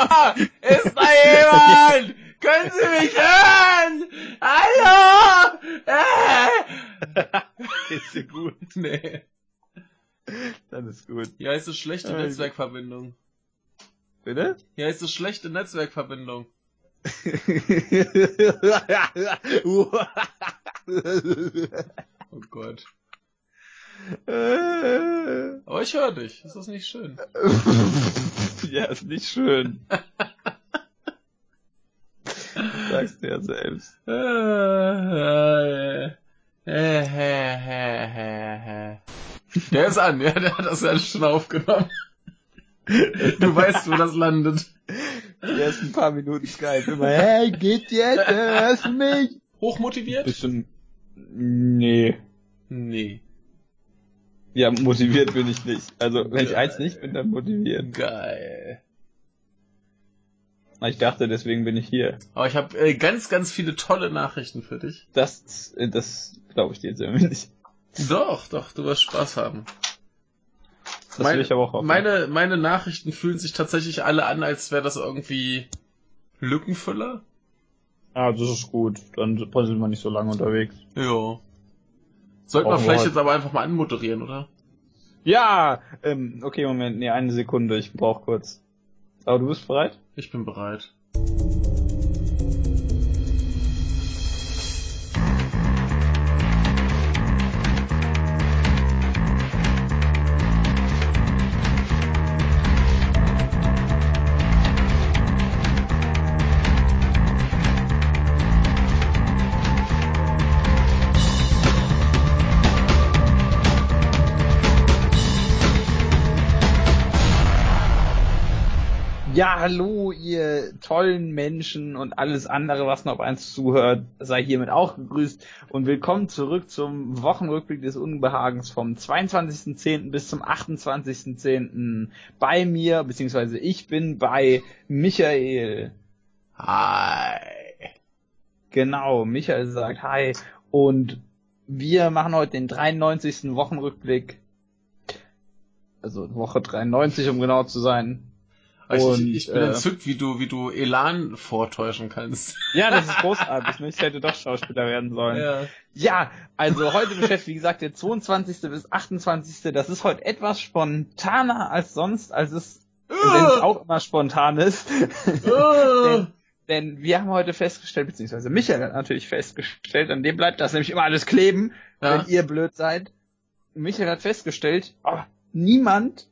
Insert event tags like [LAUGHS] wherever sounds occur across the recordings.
[LAUGHS] Ist da jemand? Können Sie mich hören? Hallo? Äh. Ist dir gut? [LAUGHS] Nee. Dann ist gut. Hier heißt es schlechte Äh, Netzwerkverbindung. Bitte? Hier heißt es schlechte Netzwerkverbindung. [LAUGHS] Oh Gott. Aber ich höre dich. Ist das nicht schön? [LAUGHS] ja, ist nicht schön. Sagst du ja selbst. Äh, äh, äh. Der ist an, ja, der hat das ja schon aufgenommen. Du weißt, wo das landet. Die ersten paar Minuten Skype immer, hey, geht jetzt, hörst du mich? Hochmotiviert? Bisschen, nee. Nee. Ja, motiviert bin ich nicht. Also, wenn ich eins nicht bin, dann motiviert. Geil. Ich dachte, deswegen bin ich hier. Aber ich habe äh, ganz, ganz viele tolle Nachrichten für dich. Das, äh, das glaube ich dir jetzt irgendwie nicht. Doch, doch, du wirst Spaß haben. Das meine, will ich aber auch hoffen. meine, meine Nachrichten fühlen sich tatsächlich alle an, als wäre das irgendwie Lückenfüller. Ah, das ist gut. Dann sind wir nicht so lange unterwegs. Ja. Sollte man Brauchen wir vielleicht jetzt aber einfach mal anmoderieren, oder? Ja! Ähm, okay, Moment, nee, eine Sekunde, ich brauch kurz. Aber du bist bereit? Ich bin bereit. Hallo, ihr tollen Menschen und alles andere, was noch auf eins zuhört, sei hiermit auch gegrüßt und willkommen zurück zum Wochenrückblick des Unbehagens vom 22.10. bis zum 28.10. bei mir, beziehungsweise ich bin bei Michael. Hi. Genau, Michael sagt Hi und wir machen heute den 93. Wochenrückblick. Also Woche 93, um genau zu sein. Und, ich, ich bin äh, entzückt, wie du, wie du Elan vortäuschen kannst. [LAUGHS] Ja, das ist großartig. ne? Ich hätte doch Schauspieler werden sollen. Ja, Ja. also heute beschäftigt, wie gesagt, der 22. bis 28. Das ist heute etwas spontaner als sonst, als es, wenn es auch immer spontan ist. [LAUGHS] denn, denn wir haben heute festgestellt, beziehungsweise Michael hat natürlich festgestellt, an dem bleibt das nämlich immer alles kleben, Ja. wenn ihr blöd seid. Michael hat festgestellt, oh, niemand,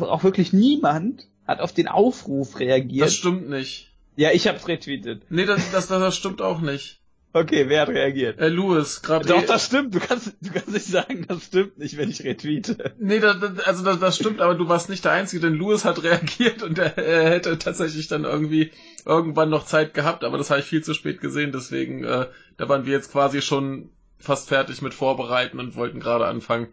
auch wirklich niemand, hat auf den Aufruf reagiert. Das stimmt nicht. ja, ich hab's retweetet. Nee, das, das, das stimmt auch nicht. Okay, wer hat reagiert? Äh, Louis, gerade. Doch, das stimmt. Du kannst, du kannst nicht sagen, das stimmt nicht, wenn ich retweete. Nee, das, also das, das stimmt, aber du warst nicht der Einzige, denn Louis hat [LAUGHS] reagiert und er, er hätte tatsächlich dann irgendwie irgendwann noch Zeit gehabt, aber das habe ich viel zu spät gesehen, deswegen, äh, da waren wir jetzt quasi schon fast fertig mit Vorbereiten und wollten gerade anfangen.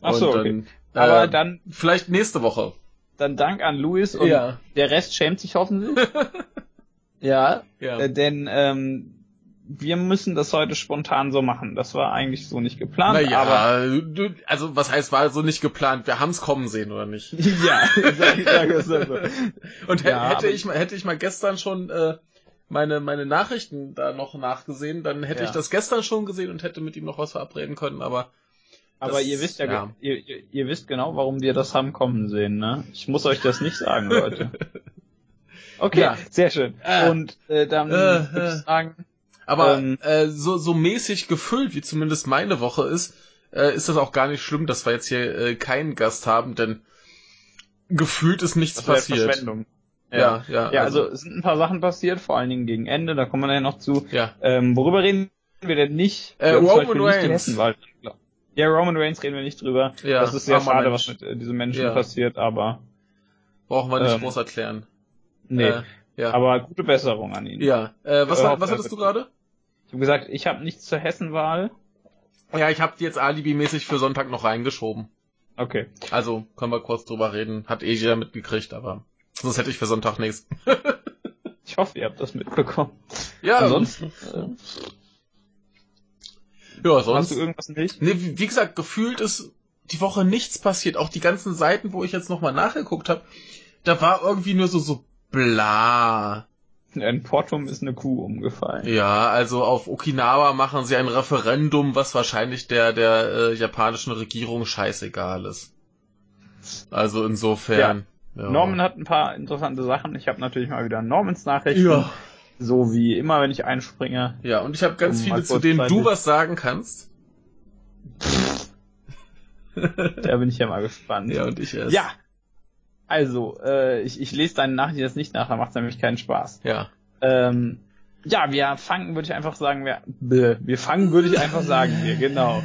Ach so, okay. dann, Aber äh, dann, Vielleicht nächste Woche. Dann Dank an Luis und Ja. der Rest schämt sich hoffentlich. [LAUGHS] ja, Ja. äh, denn ähm, wir müssen das heute spontan so machen. Das war eigentlich so nicht geplant, Naja, aber also was heißt, war so nicht geplant, wir haben's kommen sehen, oder nicht? [LAUGHS] ja, sag, sag es so. [LAUGHS] Und Ja, hätte ich mal, hätte ich mal gestern schon äh, meine meine Nachrichten da noch nachgesehen, dann hätte Ja. ich das gestern schon gesehen und hätte mit ihm noch was verabreden können, aber Aber Das- ihr wisst ja, ja. Ihr, ihr, wisst genau, warum wir das haben kommen sehen, ne? Ich muss euch das nicht sagen, [LAUGHS] Leute. Okay, Ja. sehr schön. Äh. Und äh, dann Äh, würde äh. ich sagen, aber Ähm. äh, so so mäßig gefüllt, wie zumindest meine Woche ist, äh, ist das auch gar nicht schlimm, dass wir jetzt hier äh, keinen Gast haben, denn gefühlt ist nichts passiert. Verschwendung. Ja, ja, Ja, also, es sind ein paar Sachen passiert, vor allen Dingen gegen Ende, da kommen wir ja noch zu. ja. Ähm, worüber reden wir denn nicht? Äh, Roman Reigns. Ja, Roman Reigns reden wir nicht drüber. Ja, das ist sehr schade, Mensch. was mit äh, diesem Menschen Ja. passiert, aber brauchen wir nicht ähm, groß erklären. nee. Äh, ja. Aber gute Besserung an ihn. ja. Äh, was, hat- was hattest du gerade? Ich habe gesagt, ich habe nichts zur Hessenwahl. Ja, ich habe die jetzt alibimäßig für Sonntag noch reingeschoben. Okay. Also, können wir kurz drüber reden. Hat eh jeder mitgekriegt, aber sonst hätte ich für Sonntag nichts. [LAUGHS] Ich hoffe, ihr habt das mitbekommen. Ja, Ansonsten, äh, ja, hast sonst. du irgendwas nicht? Nee, wie, wie gesagt, gefühlt ist die Woche nichts passiert. Auch die ganzen Seiten, wo ich jetzt nochmal nachgeguckt habe, da war irgendwie nur so, so bla. In Portum ist eine Kuh umgefallen. Ja, also auf Okinawa machen sie ein Referendum, was wahrscheinlich der, der äh, japanischen Regierung scheißegal ist. Also insofern. Ja. Ja. Norman hat ein paar interessante Sachen. Ich habe natürlich mal wieder Normans Nachrichten. Ja. So wie immer, wenn ich einspringe. Ja, und ich habe ganz um viele, zu denen du was sagen kannst. [LAUGHS] da bin ich ja mal gespannt. Ja, und ich erst. Ja, also, äh, ich, ich lese deine Nachricht jetzt nicht nach, da macht nämlich keinen Spaß. Ja. Ähm, ja, wir fangen, würde ich einfach sagen, wir, wir fangen, würde ich einfach sagen, wir, genau.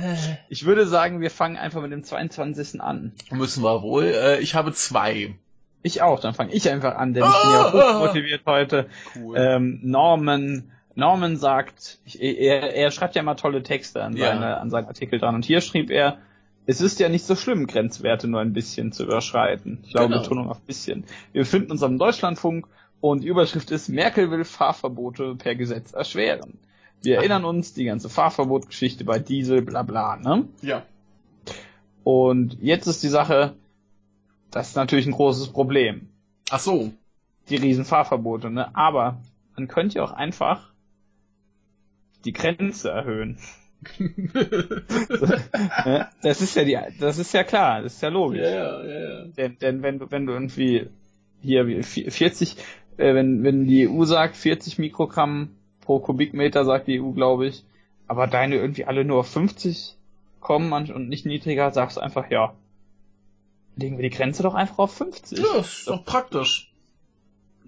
Ich würde sagen, wir fangen einfach mit dem 22. an. Müssen wir wohl. Äh, ich habe zwei. Ich auch, dann fange ich einfach an, denn ich bin ja hochmotiviert heute. Cool. Ähm, Norman, Norman sagt, er, er schreibt ja immer tolle Texte an, seine, ja. an seinen Artikel dran. Und hier schrieb er, es ist ja nicht so schlimm, Grenzwerte nur ein bisschen zu überschreiten. Ich glaube, genau. Betonung auf bisschen. Wir befinden uns am Deutschlandfunk und die Überschrift ist, Merkel will Fahrverbote per Gesetz erschweren. Wir erinnern uns, die ganze Fahrverbotgeschichte bei Diesel, bla bla, ne? Ja. Und jetzt ist die Sache, das ist natürlich ein großes Problem. Ach so. Die Riesenfahrverbote, ne? Aber man könnte ja auch einfach die Grenze erhöhen. [LAUGHS] das ist ja die, das ist ja klar, das ist ja logisch. Ja, ja, ja, ja. Denn, denn wenn du, wenn du irgendwie hier 40, äh, wenn, wenn die EU sagt 40 Mikrogramm pro Kubikmeter, sagt die EU, glaube ich, aber deine irgendwie alle nur auf 50 kommen und nicht niedriger, sagst du einfach, ja, legen wir die Grenze doch einfach auf 50. Ja, ist doch praktisch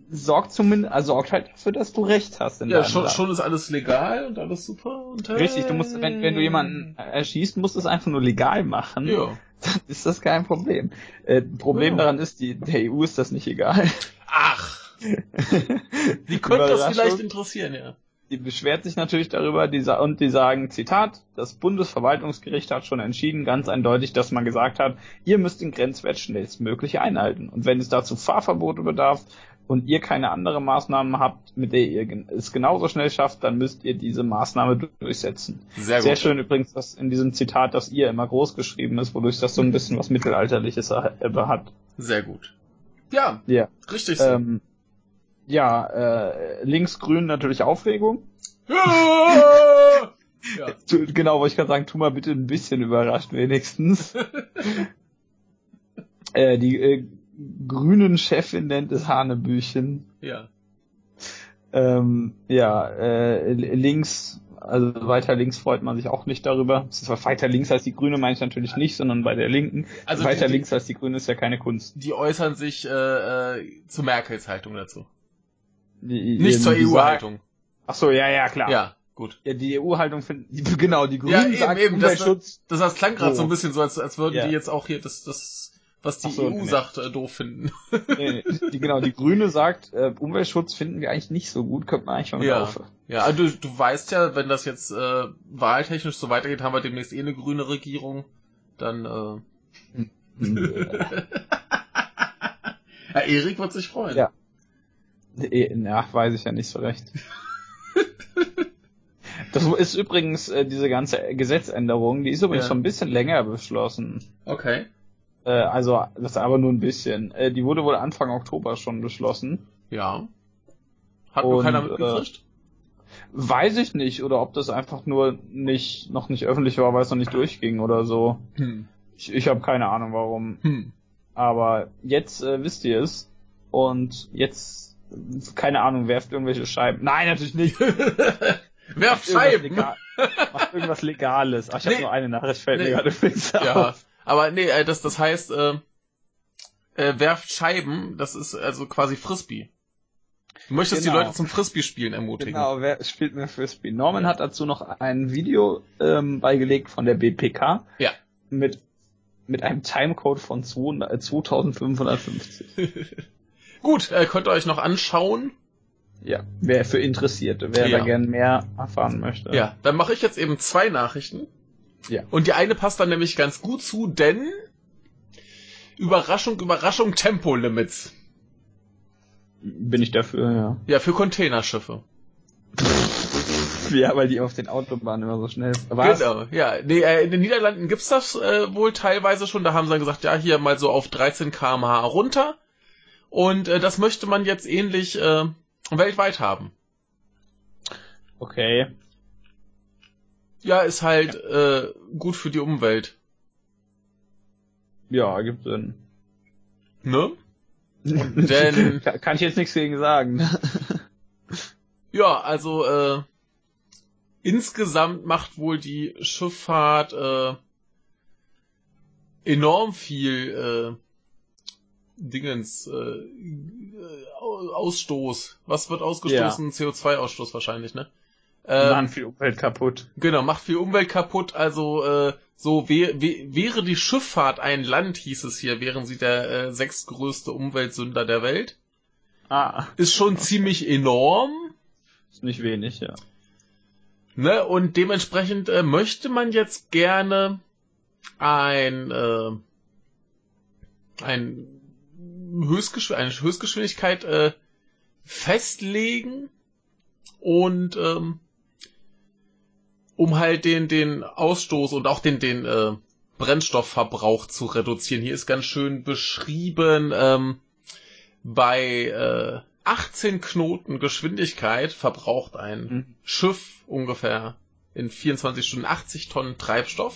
sorgt zumindest, also sorgt halt dafür, dass du recht hast. Ja, schon, schon ist alles legal und alles super. Und hey. Richtig, du musst, wenn, wenn du jemanden erschießt, musst du es einfach nur legal machen. Ja. Dann ist das kein Problem. Äh, Problem ja. daran ist, die, der EU ist das nicht egal. Ach. [LAUGHS] Die könnte das vielleicht interessieren, ja. Die beschwert sich natürlich darüber die, und die sagen, Zitat, das Bundesverwaltungsgericht hat schon entschieden, ganz eindeutig, dass man gesagt hat, ihr müsst den Grenzwert schnellstmöglich einhalten. Und wenn es dazu Fahrverbote bedarf, und ihr keine andere Maßnahmen habt, mit der ihr es genauso schnell schafft, dann müsst ihr diese Maßnahme durchsetzen. Sehr, Sehr schön übrigens, dass in diesem Zitat das ihr immer groß geschrieben ist, wodurch das so ein bisschen was Mittelalterliches hat. Sehr gut. Ja, ja. richtig so. Ähm, ja, äh, linksgrün natürlich Aufregung. Ja! [LAUGHS] Genau, wollte ich gerade sagen, tu mal bitte ein bisschen überrascht wenigstens. [LAUGHS] äh, die äh, grünen Chefin nennt es Hanebüchen. Ja. Ähm, ja, äh, links, also weiter links freut man sich auch nicht darüber. Es ist weiter links als die Grüne meine ich natürlich nicht, sondern bei der Linken. Also weiter die, links als die Grüne ist ja keine Kunst. Die äußern sich äh, äh, zu Merkels Haltung dazu. Die, nicht zur EU-Haltung. Ach so, ja, ja, klar. Ja, gut. Ja, die EU-Haltung finden, die, [LAUGHS] genau, die Grünen ja, eben, sagen eben, Umweltschutz. Das, das, das klang gerade so. ein bisschen so, als, als würden ja. die jetzt auch hier das, das was die so, EU nee. sagt, äh, doof finden. Nee, die, genau, die Grüne sagt, äh, Umweltschutz finden wir eigentlich nicht so gut, könnte man eigentlich mal ja. Ja, also du, du weißt ja, wenn das jetzt äh, wahltechnisch so weitergeht, haben wir demnächst eh eine grüne Regierung, dann äh... [LAUGHS] [LAUGHS] ja, Erik wird sich freuen. Ja. Ja, weiß ich ja nicht so recht. [LAUGHS] Das ist übrigens äh, diese ganze Gesetzänderung, die ist übrigens ja. schon ein bisschen länger beschlossen. Okay. Äh, also, das ist aber nur ein bisschen. Äh, die wurde wohl Anfang Oktober schon beschlossen. Ja. Hat nur keiner mitgekriegt? Äh, weiß ich nicht, oder ob das einfach nur nicht, noch nicht öffentlich war, weil es noch nicht durchging oder so. Hm. Ich, ich habe keine Ahnung warum. Hm. Aber jetzt äh, wisst ihr es. Und jetzt, keine Ahnung, werft irgendwelche Scheiben. Nein, natürlich nicht. [LAUGHS] werft Scheiben! Macht irgendwas Legales. Ach, ich nee. habe nur eine Nachricht, fällt nee. mir gerade fix ja. auf. Aber nee, äh, das, das heißt, äh, äh, werft Scheiben, das ist also quasi Frisbee. Du möchtest genau. die Leute zum Frisbee-Spielen ermutigen. Genau, wer spielt mir Frisbee? Norman ja. hat dazu noch ein Video ähm, beigelegt von der BPK. Ja. Mit, mit einem Timecode von 200, 2550. [LAUGHS] Gut, äh, könnt ihr euch noch anschauen. Ja, wer für Interessierte, wer ja. da gern mehr erfahren möchte. Ja, dann mache ich jetzt eben zwei Nachrichten. Ja. Und die eine passt dann nämlich ganz gut zu, denn Überraschung, Überraschung, Tempolimits. Bin ich dafür, ja. Ja, für Containerschiffe. ja, weil die auf den Autobahnen immer so schnell. Was? Genau, ja. Nee, äh, in den Niederlanden gibt's das äh, wohl teilweise schon. Da haben sie dann gesagt, ja, hier mal so auf 13 kmh runter. Und äh, das möchte man jetzt ähnlich äh, weltweit haben. Okay. Ja, ist halt Äh, gut für die Umwelt. Ja, gibt Sinn. Ne? [LAUGHS] Denn kann ich jetzt nichts gegen sagen. [LAUGHS] ja, also äh, insgesamt macht wohl die Schifffahrt äh, enorm viel äh, Dingens äh, Ausstoß. Was wird ausgestoßen? Ja. CO2-Ausstoß wahrscheinlich, ne? Ähm, macht viel Umwelt kaputt. Genau, macht viel Umwelt kaputt. Also äh, so wär, wär, wäre die Schifffahrt ein Land, hieß es hier, wären sie der äh, sechstgrößte Umweltsünder der Welt. Ah. Ist schon ziemlich enorm. Ist nicht wenig, ja. Ne, und dementsprechend äh, möchte man jetzt gerne ein, äh, ein Höchstgeschw eine Höchstgeschwindigkeit äh, festlegen und ähm, um halt den, den Ausstoß und auch den, den äh, Brennstoffverbrauch zu reduzieren. Hier ist ganz schön beschrieben, ähm, bei äh, 18 Knoten Geschwindigkeit verbraucht ein mhm. Schiff ungefähr in 24 Stunden 80 Tonnen Treibstoff.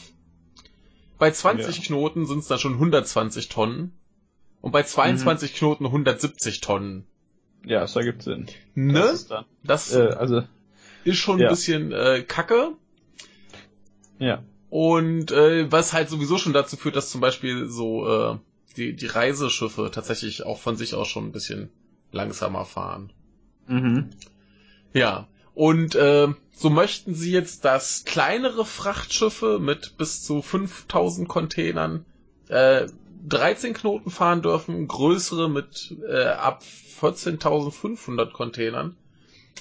Bei 20 ja. Knoten sind es dann schon 120 Tonnen. Und bei 22 mhm. Knoten 170 Tonnen. Ja, das ergibt Sinn. Ne? Das, ist, dann, das äh, also, ist schon ja. ein bisschen äh, kacke. Ja. Und äh, was halt sowieso schon dazu führt, dass zum Beispiel so äh, die, die Reiseschiffe tatsächlich auch von sich aus schon ein bisschen langsamer fahren. Mhm. Ja. Und äh, so möchten sie jetzt, dass kleinere Frachtschiffe mit bis zu 5000 Containern äh, 13 Knoten fahren dürfen, größere mit äh, ab 14.500 Containern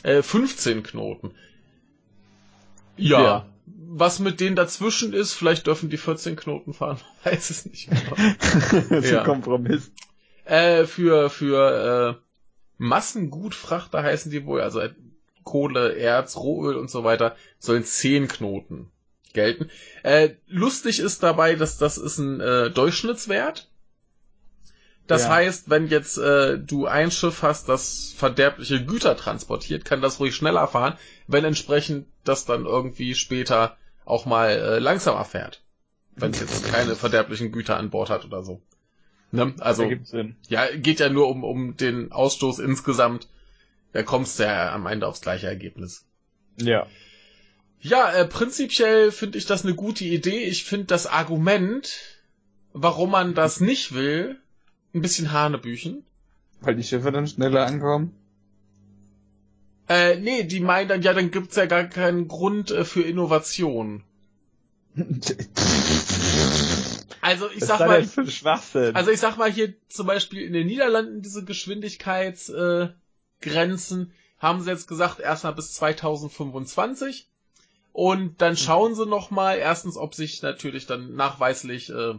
äh, 15 Knoten. Ja, ja, was mit denen dazwischen ist, vielleicht dürfen die 14 Knoten fahren, [LAUGHS] weiß es nicht das [LAUGHS] ist ja. ein Kompromiss. Äh, für für äh, Massengutfrachter heißen die wohl, also Kohle, Erz, Rohöl und so weiter, sollen 10 Knoten gelten. Äh, lustig ist dabei, dass das ist ein äh, Durchschnittswert. Das ja. heißt, wenn jetzt äh, du ein Schiff hast, das verderbliche Güter transportiert, kann das ruhig schneller fahren, wenn entsprechend das dann irgendwie später auch mal äh, langsamer fährt. Wenn es jetzt keine [LAUGHS] verderblichen Güter an Bord hat oder so. Ne? Also, ja, geht ja nur um, um den Ausstoß insgesamt. Da kommst du ja am Ende aufs gleiche Ergebnis. Ja. Ja, äh, prinzipiell finde ich das eine gute Idee. Ich finde das Argument, warum man das nicht will, ein bisschen Hanebüchen. Weil die Schiffe dann schneller ankommen? Äh, nee, die meinen dann, ja, dann gibt's ja gar keinen Grund äh, für Innovation. [LAUGHS] also ich sag mal, also ich sag mal hier zum Beispiel in den Niederlanden diese Geschwindigkeitsgrenzen äh, haben sie jetzt gesagt erstmal bis 2025 und dann schauen sie noch mal erstens, ob sich natürlich dann nachweislich äh,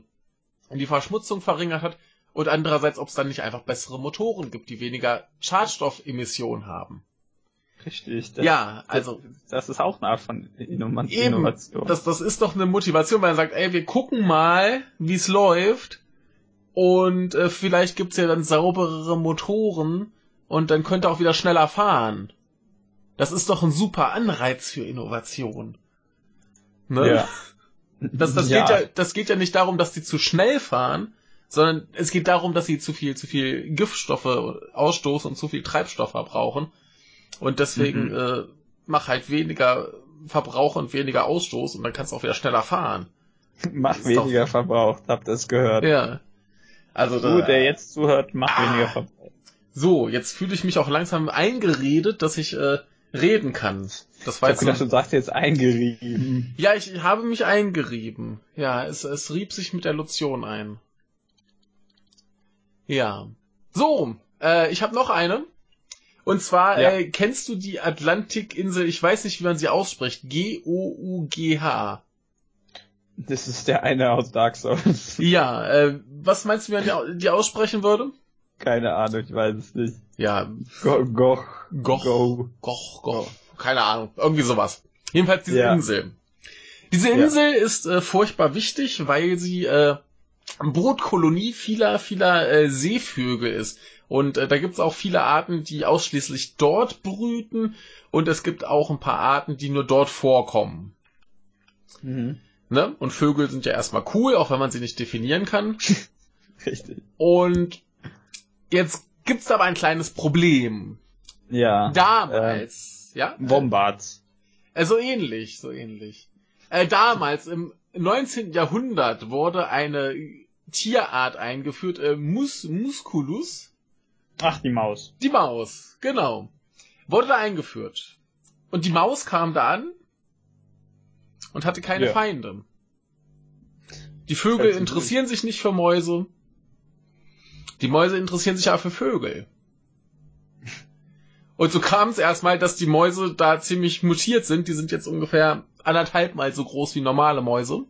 die Verschmutzung verringert hat und andererseits, ob es dann nicht einfach bessere Motoren gibt, die weniger Schadstoffemissionen haben. Richtig. Das, ja, also. Das, das, ist auch eine Art von Innovation. Eben, das, das ist doch eine Motivation, weil man sagt, ey, wir gucken mal, wie es läuft. Und äh, vielleicht gibt's ja dann sauberere Motoren und dann könnte auch wieder schneller fahren. Das ist doch ein super Anreiz für Innovation. Ne? Ja. Das, das, ja. Geht ja, das geht ja nicht darum, dass die zu schnell fahren, sondern es geht darum, dass sie zu viel, zu viel Giftstoffe ausstoßen und zu viel Treibstoff verbrauchen. Und deswegen mhm. äh, mach halt weniger Verbrauch und weniger Ausstoß und dann kannst du auch wieder schneller fahren. [LAUGHS] mach weniger doch... Verbrauch, habt ihr es gehört. Ja. Also du, da, der jetzt zuhört, mach ah, weniger Verbrauch. So, jetzt fühle ich mich auch langsam eingeredet, dass ich äh, reden kann. Das war ich jetzt gedacht, du sagst jetzt eingerieben. [LAUGHS] Ja, ich, ich habe mich eingerieben. Ja, es, es rieb sich mit der Lotion ein. Ja. So, äh, ich habe noch eine. Und zwar, ja. äh, kennst du die Atlantikinsel, ich weiß nicht, wie man sie ausspricht, G-O-U-G-H. Das ist der eine aus Dark Souls. Ja, äh, was meinst du, wie man die, die aussprechen würde? Keine Ahnung, ich weiß es nicht. Ja. Go, goch. Goch. Go. Goch, goch. Keine Ahnung. Irgendwie sowas. Jedenfalls diese ja. Insel. Diese Insel ja. ist äh, furchtbar wichtig, weil sie äh, Brutkolonie vieler, vieler äh, Seevögel ist. Und äh, da gibt's auch viele Arten, die ausschließlich dort brüten. Und es gibt auch ein paar Arten, die nur dort vorkommen. Mhm. Ne? Und Vögel sind ja erstmal cool, auch wenn man sie nicht definieren kann. [LAUGHS] Richtig. Und jetzt gibt's aber ein kleines Problem. Ja. Damals, ja? Äh, Wombats. Äh, so ähnlich, so ähnlich. Äh, damals, im 19. Jahrhundert, wurde eine Tierart eingeführt, äh, Mus Musculus. Ach, die Maus. Die Maus, genau. Wurde da eingeführt. Und die Maus kam da an und hatte keine Ja. Feinde. Die Vögel interessieren sich nicht für Mäuse. Die Mäuse interessieren sich aber für Vögel. Und so kam es erstmal, dass die Mäuse da ziemlich mutiert sind. Die sind jetzt ungefähr anderthalb Mal so groß wie normale Mäuse.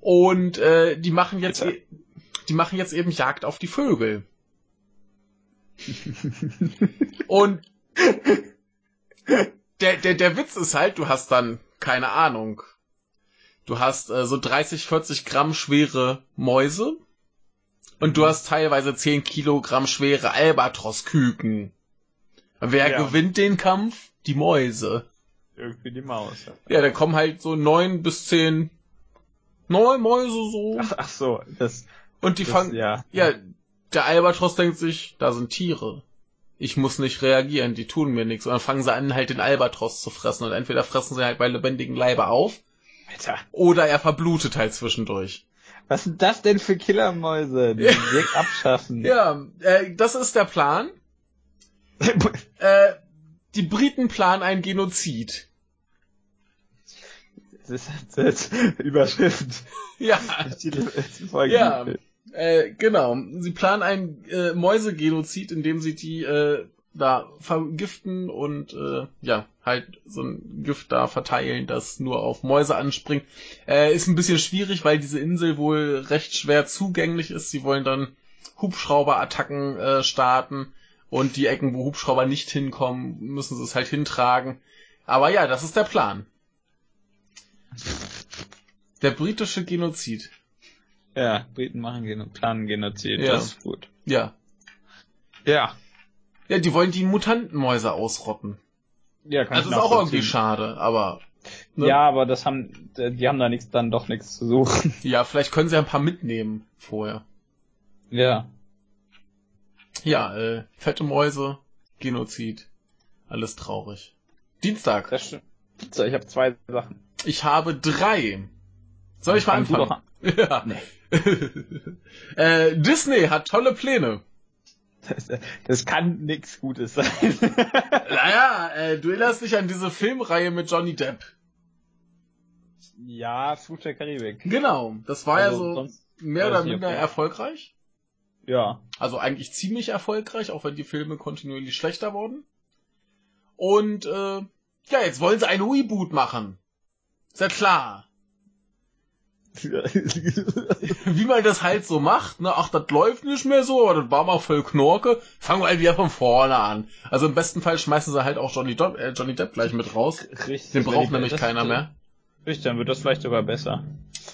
Und äh, die machen jetzt, e- die machen jetzt eben Jagd auf die Vögel. [LAUGHS] Und der, der, der Witz ist halt, du hast dann, keine Ahnung, du hast äh, so 30, 40 Gramm schwere Mäuse und du hast teilweise 10 Kilogramm schwere Albatrosküken. Wer Ja. gewinnt den Kampf? Die Mäuse. Irgendwie die Maus. Ja, da kommen halt so neun bis zehn neun Mäuse so. Ach, ach so, das, Und die das fangen, ja. ja, der Albatros denkt sich, da sind Tiere. Ich muss nicht reagieren, die tun mir nichts. Und dann fangen sie an, halt den Albatros zu fressen. Und entweder fressen sie halt bei lebendigen Leibe auf, Alter. oder er verblutet halt zwischendurch. Was sind das denn für Killermäuse? Die direkt abschaffen. Ja, äh, das ist der Plan. [LAUGHS] Äh, die Briten planen ein Genozid. Das ist ist Überschrift. Ja, Ja. äh, genau. Sie planen ein äh, Mäusegenozid, indem sie die äh, da vergiften und äh, ja, halt so ein Gift da verteilen, das nur auf Mäuse anspringt. Äh, ist ein bisschen schwierig, weil diese Insel wohl recht schwer zugänglich ist. Sie wollen dann Hubschrauberattacken äh, starten und die Ecken, wo Hubschrauber nicht hinkommen, müssen sie es halt hintragen. Aber ja, das ist der Plan. Der britische Genozid. Ja, Briten machen Geno planen Genozid. Ja. Das ist gut. Ja. Ja. Ja, die wollen die Mutantenmäuse ausrotten. Ja, kann Also ist auch irgendwie schade, aber. Ne? Ja, aber das haben, die haben da nichts, dann doch nichts zu suchen. [LAUGHS] Ja, vielleicht können sie ein paar mitnehmen vorher. Ja. Ja, äh, fette Mäuse, Genozid, alles traurig. Dienstag. Das stimmt. So, ich habe zwei Sachen. Ich habe drei. Soll ich mal anfangen? [LAUGHS] Ja. Nee. [LAUGHS] äh, Disney hat tolle Pläne. Das, [LAUGHS] das kann nix Gutes sein. [LAUGHS] Naja, äh, du erinnerst dich an diese Filmreihe mit Johnny Depp. ja, Fluch der Karibik. Genau, das war Also, ja so mehr oder minder ob- erfolgreich. Ja. Also eigentlich ziemlich erfolgreich, auch wenn die Filme kontinuierlich schlechter wurden. Und äh, ja, jetzt wollen sie ein Reboot machen. Ist ja klar. Wie man das halt so macht, ne? Ach, das läuft nicht mehr so, aber das war mal voll Knorke. Fangen wir halt wieder von vorne an. Also im besten Fall schmeißen sie halt auch Johnny Depp, äh, Johnny Depp gleich mit raus. Richtig. Den braucht ich- nämlich keiner mehr. Richtig, dann wird das vielleicht sogar besser.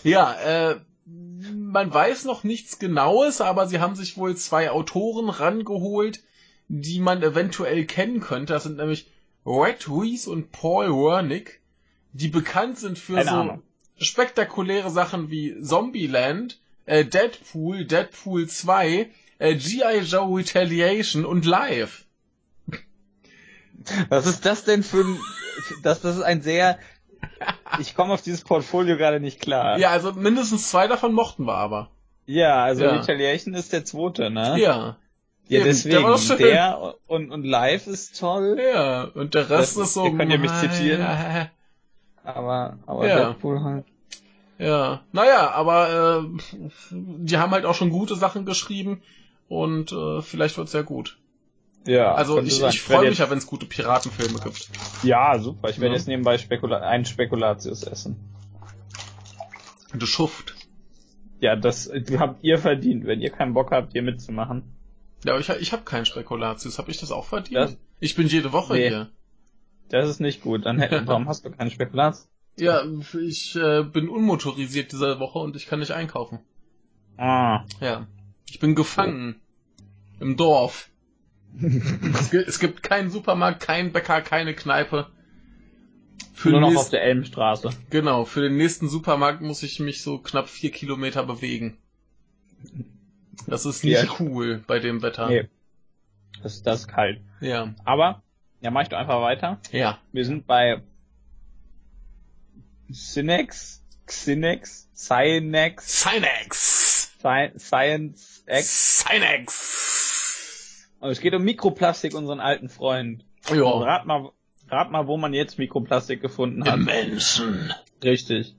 Ja, äh, man weiß noch nichts Genaues, aber sie haben sich wohl zwei Autoren rangeholt, die man eventuell kennen könnte. Das sind nämlich Red Reese und Paul Wernick, die bekannt sind für Keine so Ahnung. Spektakuläre Sachen wie Zombieland, äh, Deadpool, Deadpool 2, äh, G.I. Joe Retaliation und Live. Was ist das denn für ein, das, das ist ein sehr, ich komme auf dieses Portfolio gerade nicht klar. Ja, also mindestens zwei davon mochten wir aber. Ja, also Ja. Retaliation ist der zweite, ne? Ja. Ja, Eben, deswegen. der. Der und, und Live ist toll, Ja, und der Rest Das- ist so. ihr könnt ja mich zitieren. [LAUGHS] Aber, aber Ja. Deadpool halt. Ja, naja, aber äh, die haben halt auch schon gute Sachen geschrieben und äh, vielleicht wird's ja gut. Ja. Also ich, ich freue mich ja, wenn es gute Piratenfilme gibt. Ja, super. Ich werde Ja. jetzt nebenbei Spekula einen Spekulatius essen. Du Schuft. Ja, das habt ihr verdient, wenn ihr keinen Bock habt, hier mitzumachen. Ja, aber ich, ich habe keinen Spekulatius. Habe ich das auch verdient? Das- ich bin jede Woche Nee. hier. Das ist nicht gut. Dann [LAUGHS] warum hast du keinen Spekulatius? Ja, ich äh, bin unmotorisiert diese Woche und ich kann nicht einkaufen. Ah. Ja. Ich bin gefangen. Im Dorf. es, gibt, keinen Supermarkt, keinen Bäcker, keine Kneipe. Für Nur noch auf der Elmstraße. Genau, für den nächsten Supermarkt muss ich mich so knapp vier Kilometer bewegen. Das ist nicht ja. cool bei dem Wetter. Nee. Das, das ist kalt. Ja. Aber, ja, mach ich doch einfach weiter. Ja. Wir sind bei Cinex, Xinex, Cynex. Cynex. Science X. Cynex. Und es geht um Mikroplastik, unseren alten Freund. Ja. rat mal, rat mal, wo man jetzt Mikroplastik gefunden hat. Im Menschen. Richtig.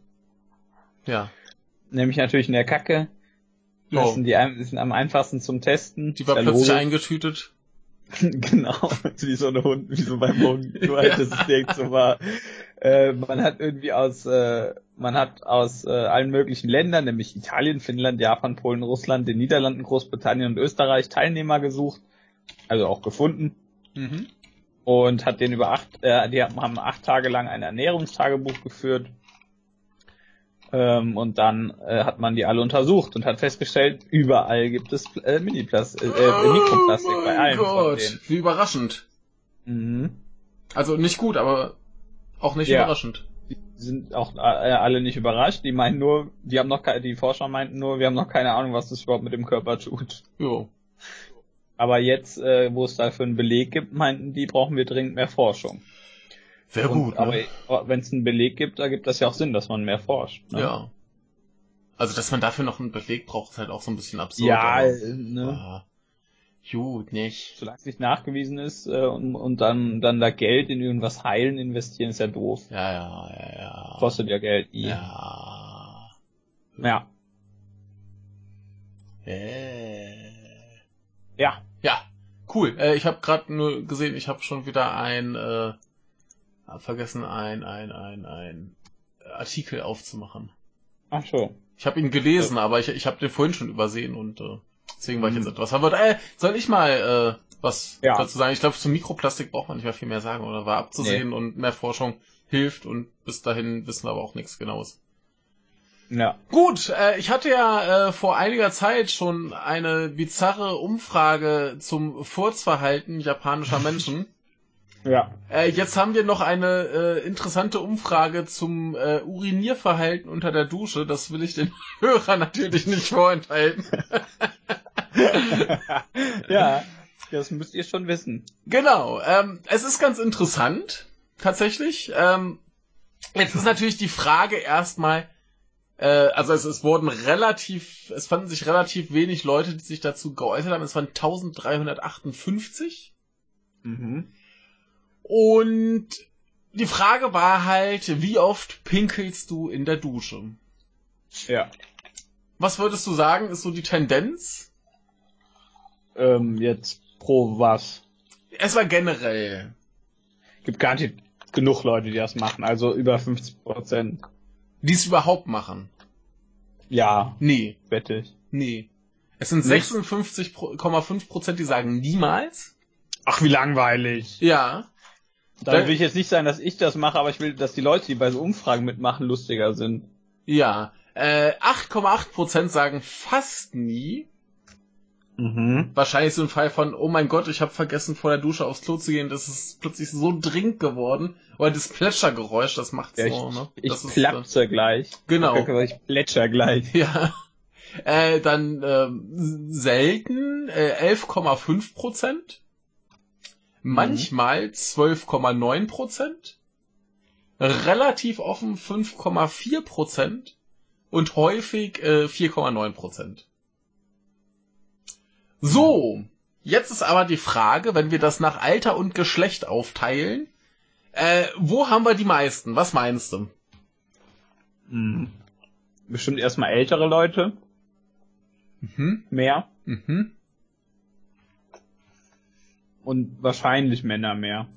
Ja. Nämlich natürlich in der Kacke. Das oh. sind die, die sind am einfachsten zum Testen. Die war plötzlich eingetütet. [LAUGHS] genau, wie so eine Hund, wie so beim Hund, du halt, das direkt so war. Äh, man hat irgendwie aus, äh, man hat aus äh, allen möglichen Ländern, nämlich Italien, Finnland, Japan, Polen, Russland, den Niederlanden, Großbritannien und Österreich Teilnehmer gesucht, also auch gefunden. Mhm. Und hat den über acht, äh, die haben acht Tage lang ein Ernährungstagebuch geführt ähm, und dann äh, hat man die alle untersucht und hat festgestellt, überall gibt es äh, Mini-Plastik, äh, äh, Mikroplastik oh bei allen Gott, von denen. Wie überraschend. Mhm. Also nicht gut, aber auch nicht ja. überraschend. Die sind auch äh, alle nicht überrascht. Die meinen nur, die haben noch keine, die Forscher meinten nur, wir haben noch keine Ahnung, was das überhaupt mit dem Körper tut. Jo. Aber jetzt, äh, wo es dafür einen Beleg gibt, meinten die, brauchen wir dringend mehr Forschung. Sehr gut. Ne? Aber wenn es einen Beleg gibt, da gibt das ja auch Sinn, dass man mehr forscht. Ne? Ja. Also, dass man dafür noch einen Beleg braucht, ist halt auch so ein bisschen absurd. Ja, aber, ne? Ah, gut, nicht. Solange es nicht nachgewiesen ist äh, und, und dann, dann da Geld in irgendwas heilen investieren, ist ja doof. Ja, ja, ja, ja. Kostet ja Geld. Ja. Ja. Äh. Ja. Ja. Cool. Äh, ich habe gerade nur gesehen, ich habe schon wieder ein äh, vergessen, ein, ein, ein, ein Artikel aufzumachen. Ach so. Ich habe ihn gelesen, ja. aber ich, ich habe den vorhin schon übersehen und äh, deswegen war ich jetzt mhm. etwas verwirrt. Äh, soll ich mal äh, was ja. dazu sagen? Ich glaube, zum Mikroplastik braucht man nicht mehr viel mehr sagen oder war abzusehen nee. und mehr Forschung hilft und bis dahin wissen wir aber auch nichts Genaues. Ja. Gut, äh, ich hatte ja äh, vor einiger Zeit schon eine bizarre Umfrage zum Furzverhalten japanischer [LAUGHS] Menschen. Ja. Äh, jetzt haben wir noch eine äh, interessante Umfrage zum äh, Urinierverhalten unter der Dusche. Das will ich den [LAUGHS] Hörern natürlich nicht vorenthalten. [LAUGHS] ja, das müsst ihr schon wissen. Genau. Ähm, es ist ganz interessant, tatsächlich. Ähm, jetzt ist natürlich die Frage erstmal, äh, also es, es wurden relativ, es fanden sich relativ wenig Leute, die sich dazu geäußert haben. Es waren 1358. Mhm. Und die Frage war halt, wie oft pinkelst du in der Dusche? Ja. Was würdest du sagen, ist so die Tendenz? Ähm, jetzt pro was? Es war generell. Gibt gar nicht genug Leute, die das machen, also über 50 Prozent. Die es überhaupt machen? Ja. Nee. Wette ich. Nee. Es sind 56,5 Prozent, die sagen niemals. Ach, wie langweilig. Ja. Damit will ich jetzt nicht sagen, dass ich das mache, aber ich will, dass die Leute, die bei so Umfragen mitmachen, lustiger sind. Ja. Äh, 8,8% sagen fast nie. Mhm. Wahrscheinlich so ein Fall von, oh mein Gott, ich habe vergessen vor der Dusche aufs Klo zu gehen, das ist plötzlich so dringend geworden. Oder das Plätschergeräusch, das macht's ja, so, ne? Ich das platze gleich. Genau. Ich plätscher gleich. [LAUGHS] Ja. Äh, dann ähm, selten äh, 11,5 Prozent. Mhm. manchmal 12,9 Prozent, relativ offen 5,4 Prozent und häufig äh, 4,9 Prozent. So, jetzt ist aber die Frage, wenn wir das nach Alter und Geschlecht aufteilen, äh, wo haben wir die meisten? Was meinst du? Mhm. Bestimmt erstmal ältere Leute. Mhm. Mehr. Mhm und wahrscheinlich Männer mehr.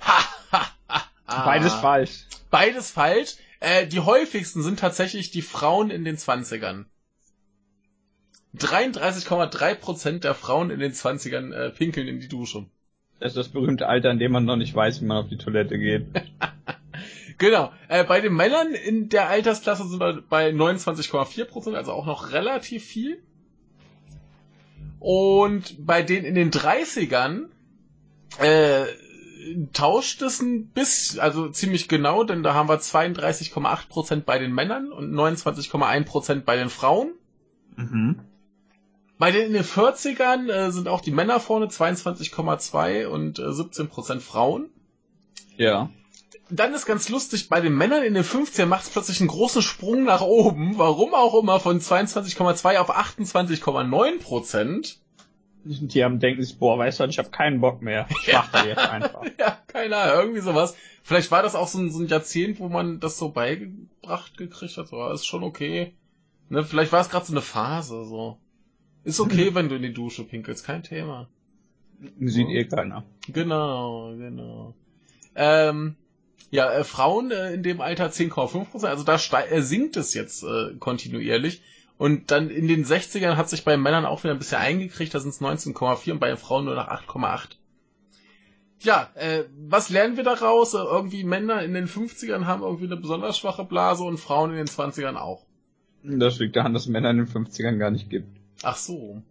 Ha, Beides falsch. Beides falsch. Äh, die häufigsten sind tatsächlich die Frauen in den Zwanzigern. 33,3% der Frauen in den Zwanzigern äh, pinkeln in die Dusche. Das ist das berühmte Alter, in dem man noch nicht weiß, wie man auf die Toilette geht. [LAUGHS] Genau. Äh, bei den Männern in der Altersklasse sind wir bei 29,4 Prozent, also auch noch relativ viel. Und bei denen in den 30ern äh, tauscht es ein bisschen, also ziemlich genau, denn da haben wir 32,8 Prozent bei den Männern und 29,1 Prozent bei den Frauen. Mhm. Bei den in den 40ern äh, sind auch die Männer vorne, 22,2 und äh, 17 Prozent Frauen. Ja. Dann ist ganz lustig, bei den Männern in den 50ern macht es plötzlich einen großen Sprung nach oben, warum auch immer, von 22,2 auf 28,9 Prozent. Die haben denken sich, boah, weißt du, ich habe keinen Bock mehr. Ich mach da jetzt einfach. [LAUGHS] ja, keine Ahnung, irgendwie sowas. Vielleicht war das auch so ein, so ein Jahrzehnt, wo man das so beigebracht gekriegt hat, so, ist schon okay. Ne, vielleicht war es gerade so eine Phase, so. Ist okay, [LAUGHS] wenn du in die Dusche pinkelst, kein Thema. Sieht eh keiner. Genau, genau. Ähm, ja, äh, Frauen äh, in dem Alter 10,5%, also da äh, sinkt es jetzt äh, kontinuierlich. Und dann in den 60ern hat sich bei Männern auch wieder ein bisschen eingekriegt, da sind es 19,4 und bei den Frauen nur noch 8,8. Ja, äh, was lernen wir daraus? Äh, irgendwie Männer in den 50ern haben irgendwie eine besonders schwache Blase und Frauen in den 20ern auch. Das liegt daran, dass es Männer in den 50ern gar nicht gibt. Ach so.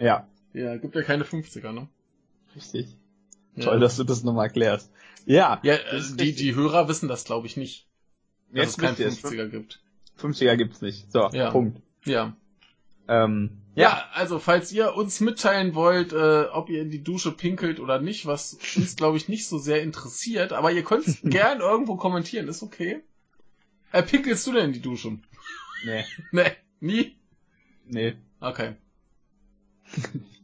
Ja. Ja, gibt ja keine 50er, ne? Richtig. Ja. Toll, dass du das nochmal erklärst. Ja. Ja, ist die, die Hörer wissen das, glaube ich, nicht. Dass Jetzt es keinen wisst ihr es. 50er gibt. 50er gibt's nicht. So, Ja. Punkt. Ja. Ähm, Ja, ja. also falls ihr uns mitteilen wollt, äh, ob ihr in die Dusche pinkelt oder nicht, was uns, [LAUGHS] glaube ich, nicht so sehr interessiert, aber ihr könnt [LAUGHS] gern irgendwo kommentieren, ist okay. Äh, pinkelst du denn in die Dusche? Nee, [LAUGHS] Ne, nie? nee. Okay.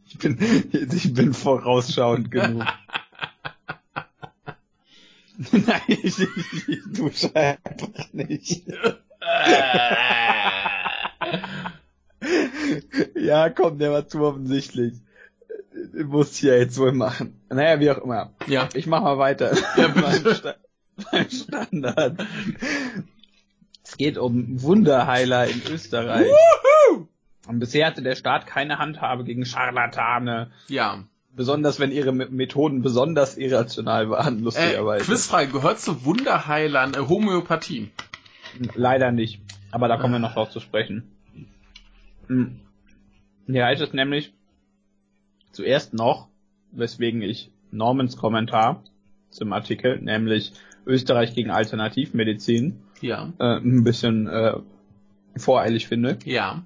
Ich bin, ich bin vorausschauend genug. Nein, [LAUGHS] ich, ich, ich dusche einfach nicht. Ja, komm, der war zu offensichtlich. Muss ich ja jetzt wohl machen. Naja, wie auch immer. ja. Ich mach mal weiter. Ja, bitte. [LAUGHS] Beim Sta- beim Standard. Es geht um Wunderheiler in Österreich. Wuhu! Und bisher hatte der Staat keine Handhabe gegen Scharlatane. Ja. Besonders wenn ihre Me- Methoden besonders irrational waren, Äh, lustigerweise. Quizfrage, gehört zu Wunderheilern äh, Homöopathie? Leider nicht. Aber da kommen wir noch drauf zu sprechen. Hm. Hier heißt es nämlich zuerst noch, weswegen ich Normans Kommentar zum Artikel, nämlich Österreich gegen Alternativmedizin, Ja. äh, ein bisschen äh, voreilig finde. Ja.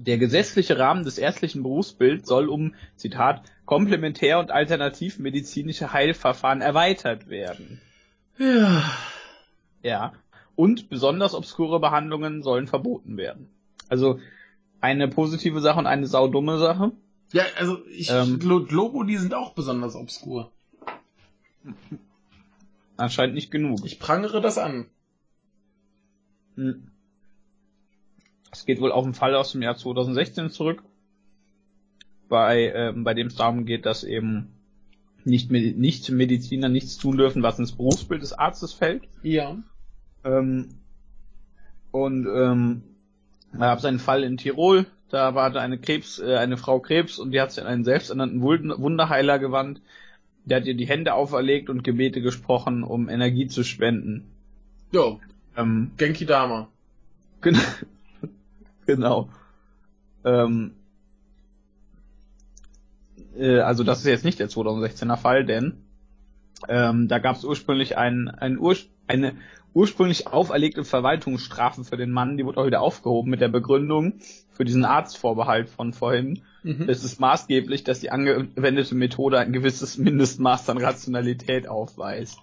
Der gesetzliche Rahmen des ärztlichen Berufsbilds soll um, Zitat, komplementär- und alternativmedizinische Heilverfahren erweitert werden. Ja. Ja. Und besonders obskure Behandlungen sollen verboten werden. Also eine positive Sache und eine saudumme Sache. Ja, also ich, Ähm. Globo, die sind auch besonders obskur. Anscheinend nicht genug. Ich prangere das an. Hm. Es geht wohl auf einen Fall aus dem Jahr 2016 zurück, bei, ähm, bei dem es darum geht, dass eben nicht, nicht Mediziner nichts tun dürfen, was ins Berufsbild des Arztes fällt. Ja. Ähm, und ähm, da gab es einen Fall in Tirol, da war eine Krebs, äh, eine Frau Krebs und die hat sich an einen selbsternannten Wund- Wunderheiler gewandt. Der hat ihr die Hände auferlegt und Gebete gesprochen, um Energie zu spenden. Jo, Ähm, Genki Dama. Genau. Genau. Ähm, äh, also das ist jetzt nicht der 2016er Fall, denn ähm, da gab es ursprünglich ein, ein Ur eine ursprünglich auferlegte Verwaltungsstrafe für den Mann, die wurde auch wieder aufgehoben mit der Begründung für diesen Arztvorbehalt von vorhin. Mhm. Es ist maßgeblich, dass die angewendete Methode ein gewisses Mindestmaß an Rationalität aufweist.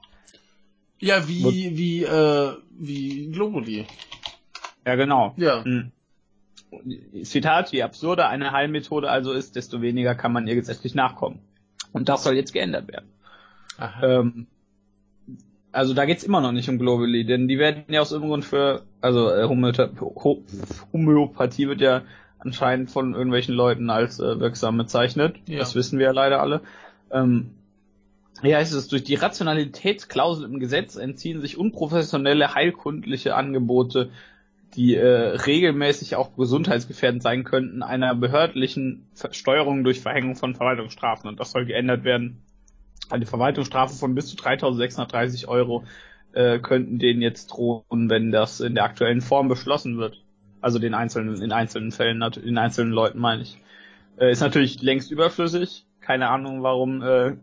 Ja, wie, wie, äh, wie Globuli. Ja, genau. Ja. Hm. Zitat, je absurder eine Heilmethode also ist, desto weniger kann man ihr gesetzlich nachkommen. Und das soll jetzt geändert werden. Ähm, also da geht's immer noch nicht um Globally, denn die werden ja aus irgendeinem Grund für, also äh, Homöopathie, Ho- Homöopathie wird ja anscheinend von irgendwelchen Leuten als äh, wirksam bezeichnet. Ja. Das wissen wir ja leider alle. Ähm, hier heißt es, durch die Rationalitätsklausel im Gesetz entziehen sich unprofessionelle heilkundliche Angebote, die äh, regelmäßig auch gesundheitsgefährdend sein könnten, einer behördlichen Steuerung durch Verhängung von Verwaltungsstrafen. Und das soll geändert werden. Eine Verwaltungsstrafe von bis zu 3.630 Euro äh, könnten denen jetzt drohen, wenn das in der aktuellen Form beschlossen wird. Also den einzelnen, in einzelnen Fällen, in einzelnen Leuten meine ich. Äh, ist natürlich längst überflüssig. Keine Ahnung, warum äh,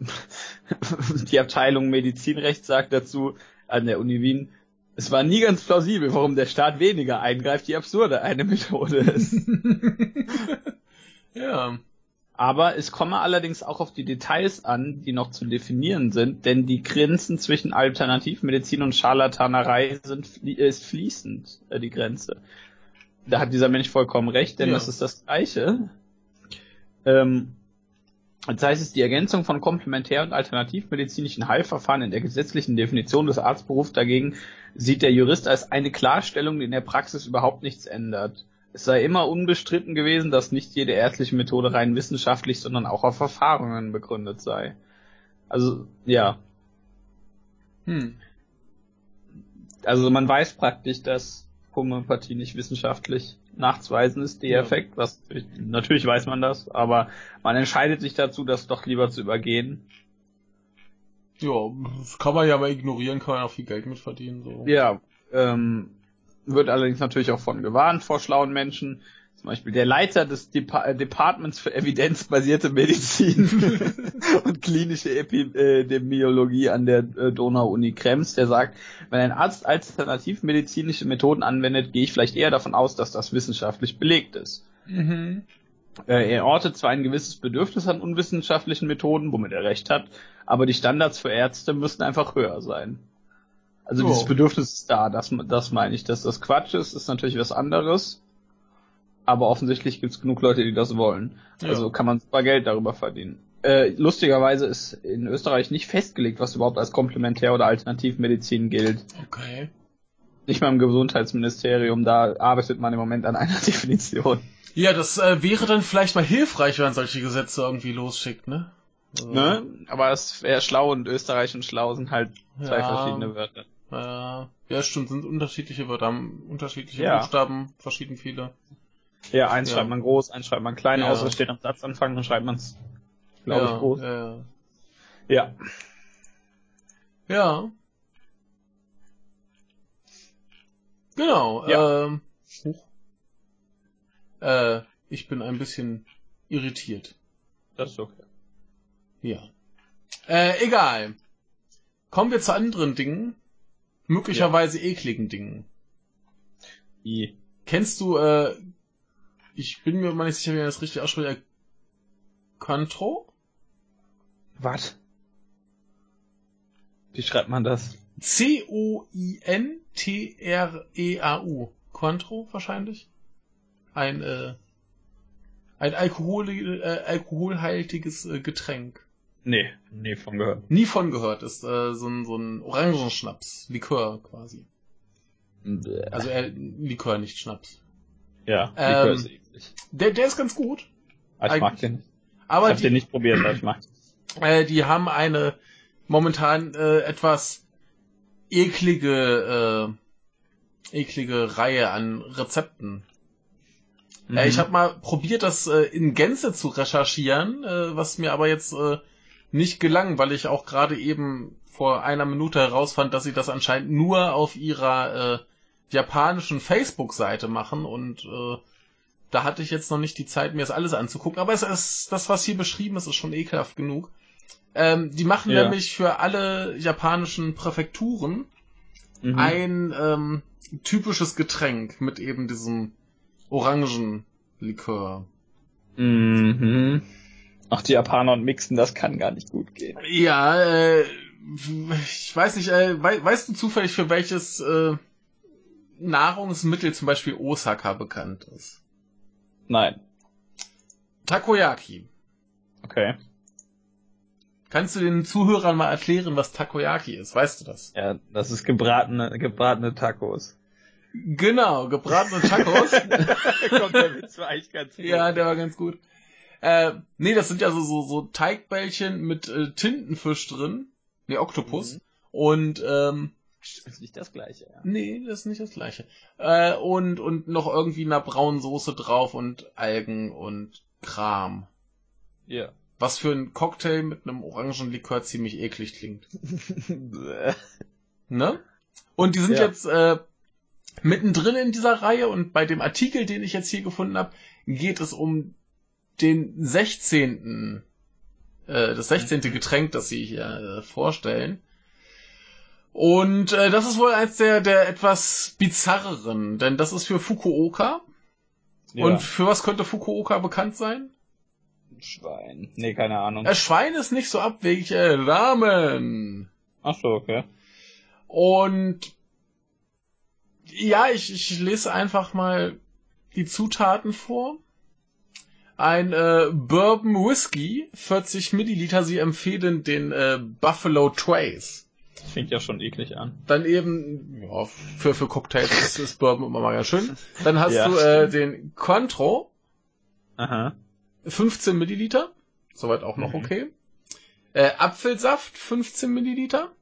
[LAUGHS] die Abteilung Medizinrecht sagt dazu an der Uni Wien, es war nie ganz plausibel, warum der Staat weniger eingreift, wie absurde eine Methode ist. [LAUGHS] ja. Aber es komme allerdings auch auf die Details an, die noch zu definieren sind, denn die Grenzen zwischen Alternativmedizin und Scharlatanerei sind ist fließend, äh, die Grenze. Da hat dieser Mensch vollkommen recht, denn ja. das ist das Gleiche. Ähm, das heißt, es die Ergänzung von komplementär- und alternativmedizinischen Heilverfahren in der gesetzlichen Definition des Arztberufs dagegen sieht der Jurist als eine Klarstellung, die in der Praxis überhaupt nichts ändert. Es sei immer unbestritten gewesen, dass nicht jede ärztliche Methode rein wissenschaftlich, sondern auch auf Erfahrungen begründet sei. Also, ja. Hm. Also man weiß praktisch, dass Homöopathie nicht wissenschaftlich nachzuweisen ist, der ja. Effekt, was natürlich weiß man das, aber man entscheidet sich dazu, das doch lieber zu übergehen. Ja, das kann man ja mal ignorieren, kann man auch viel Geld mit verdienen. So. Ja, ähm, wird allerdings natürlich auch von gewarnt vor schlauen Menschen. Zum Beispiel der Leiter des Dep äh, Departments für evidenzbasierte Medizin [LAUGHS] und klinische Epidemiologie an der äh, Donau-Uni Krems, der sagt, wenn ein Arzt alternativmedizinische Methoden anwendet, gehe ich vielleicht eher davon aus, dass das wissenschaftlich belegt ist. Mhm. Äh, er ortet zwar ein gewisses Bedürfnis an unwissenschaftlichen Methoden, womit er recht hat, aber die Standards für Ärzte müssten einfach höher sein. Also oh. dieses Bedürfnis ist da, das, das meine ich. Dass das Quatsch ist, ist natürlich was anderes. Aber offensichtlich gibt es genug Leute, die das wollen. Ja. Also kann man super Geld darüber verdienen. Äh, lustigerweise ist in Österreich nicht festgelegt, was überhaupt als Komplementär- oder Alternativmedizin gilt. Okay. Nicht mal im Gesundheitsministerium, da arbeitet man im Moment an einer [LAUGHS] Definition. Ja, das äh, wäre dann vielleicht mal hilfreich, wenn man solche Gesetze irgendwie losschickt, ne? Also. Ne? Aber es wäre schlau und Österreich und schlau sind halt zwei ja. verschiedene Wörter. Äh, ja, stimmt, sind unterschiedliche Wörter, haben unterschiedliche ja. Buchstaben, verschieden viele. Ja, eins ja. schreibt man groß, eins schreibt man klein, ja. außer es steht am Satzanfang, dann schreibt man es, glaube ich, groß. Ja. ja. Ja. Genau. Ja. Ähm, äh, ich bin ein bisschen irritiert. Das ist okay. Ja. Äh, egal. Kommen wir zu anderen Dingen möglicherweise ja. ekligen Dingen. I. Kennst du, äh, ich bin mir mal nicht sicher, wie man das richtig ausspricht, Contro? Was? Wie schreibt man das? C-O-I-N-T-R-E-A-U. Contro wahrscheinlich? Ein, äh, ein Alkohol, äh, alkoholhaltiges äh, Getränk. Nee, nie von gehört. Nie von gehört. Ist äh, so ein, so ein Orangenschnaps, Likör quasi. Bäh. Also äh, Likör, nicht Schnaps. Ja, Likör ähm, ist eklig. Der, der ist ganz gut. Ah, ich mag den. Aber ich hab die, den nicht probiert, aber ich mag den. Äh, die haben eine momentan äh, etwas eklige, äh, eklige Reihe an Rezepten. Mhm. Äh, ich habe mal probiert, das äh, in Gänze zu recherchieren, äh, was mir aber jetzt äh, nicht gelangen, weil ich auch gerade eben vor einer Minute herausfand, dass sie das anscheinend nur auf ihrer äh, japanischen Facebook-Seite machen und äh, da hatte ich jetzt noch nicht die Zeit, mir das alles anzugucken, aber es ist, das, was hier beschrieben ist, ist schon ekelhaft genug. Ähm, die machen ja. nämlich für alle japanischen Präfekturen mhm. ein ähm, typisches Getränk mit eben diesem Orangenlikör. Mhm. Ach, die Japaner und Mixen, das kann gar nicht gut gehen. Ja, äh, ich weiß nicht, äh, we weißt du zufällig, für welches äh, Nahrungsmittel zum Beispiel Osaka bekannt ist? Nein. Takoyaki. Okay. Kannst du den Zuhörern mal erklären, was Takoyaki ist? Weißt du das? Ja, das ist gebratene, gebratene Tacos. Genau, gebratene Tacos. [LAUGHS] Kommt der Witz war eigentlich ganz gut. Ja, der war ganz gut. Äh, nee, das sind ja so, so, so Teigbällchen mit äh, Tintenfisch drin. Nee, Oktopus. Mhm. Und, ähm, das ist nicht das gleiche, ja. Nee, das ist nicht das gleiche. Äh, und, und noch irgendwie eine braunen Soße drauf und Algen und Kram. Ja. Was für ein Cocktail mit einem Orangenlikör ziemlich eklig klingt. [LAUGHS] Ne? Und die sind Ja. jetzt äh, mittendrin in dieser Reihe und bei dem Artikel, den ich jetzt hier gefunden habe, geht es um den 16. Äh, das 16. Getränk, das sie hier äh, vorstellen. Und äh, das ist wohl eins der, der etwas bizarreren, denn das ist für Fukuoka. Ja. Und für was könnte Fukuoka bekannt sein? Schwein. Nee, keine Ahnung. Äh, Schwein ist nicht so abwegig, äh, Ramen. Ach so, okay. Und ja, ich, ich lese einfach mal die Zutaten vor. Ein äh, Bourbon Whisky, 40 Milliliter. Sie empfehlen den äh, Buffalo Trace. Das fängt ja schon eklig an. Dann eben, ja, für, für Cocktails ist, ist Bourbon immer mal ganz schön. Dann hast Ja, du äh, den Cointreau, Aha. 15 Milliliter. Soweit auch noch Mhm. okay. Äh, Apfelsaft, 15 Milliliter.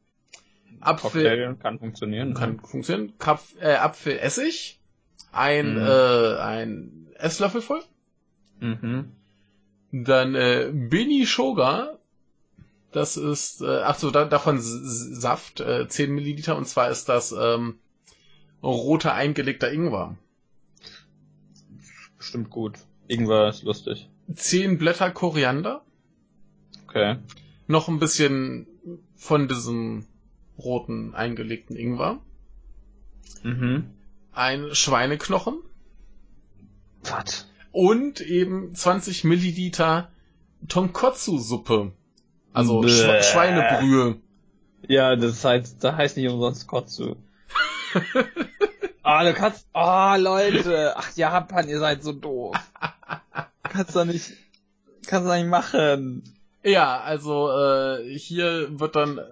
Apfel, Cocktail kann funktionieren. kann funktionieren. Kapf, äh, Apfelessig. Ein, Mhm. äh, ein Esslöffel voll. Mhm. Dann äh, Bini Shoga. Das ist, äh, ach so, da, davon Saft, äh, 10 Milliliter. Und zwar ist das ähm, roter eingelegter Ingwer. Bestimmt gut. Irgendwas ist lustig. 10 Blätter Koriander. Okay. Noch ein bisschen von diesem roten eingelegten Ingwer. Mhm. Ein Schweineknochen. Was? Und eben 20 Milliliter Tonkotsu-Suppe. Also. Schwe Schweinebrühe. Ja, das heißt, da heißt nicht umsonst Kotzu. [LAUGHS] Ah, du kannst, ah, Leute, ach Japan, ihr seid so doof. [LAUGHS] kannst doch nicht, kannst doch nicht machen. Ja, also äh, hier wird dann äh,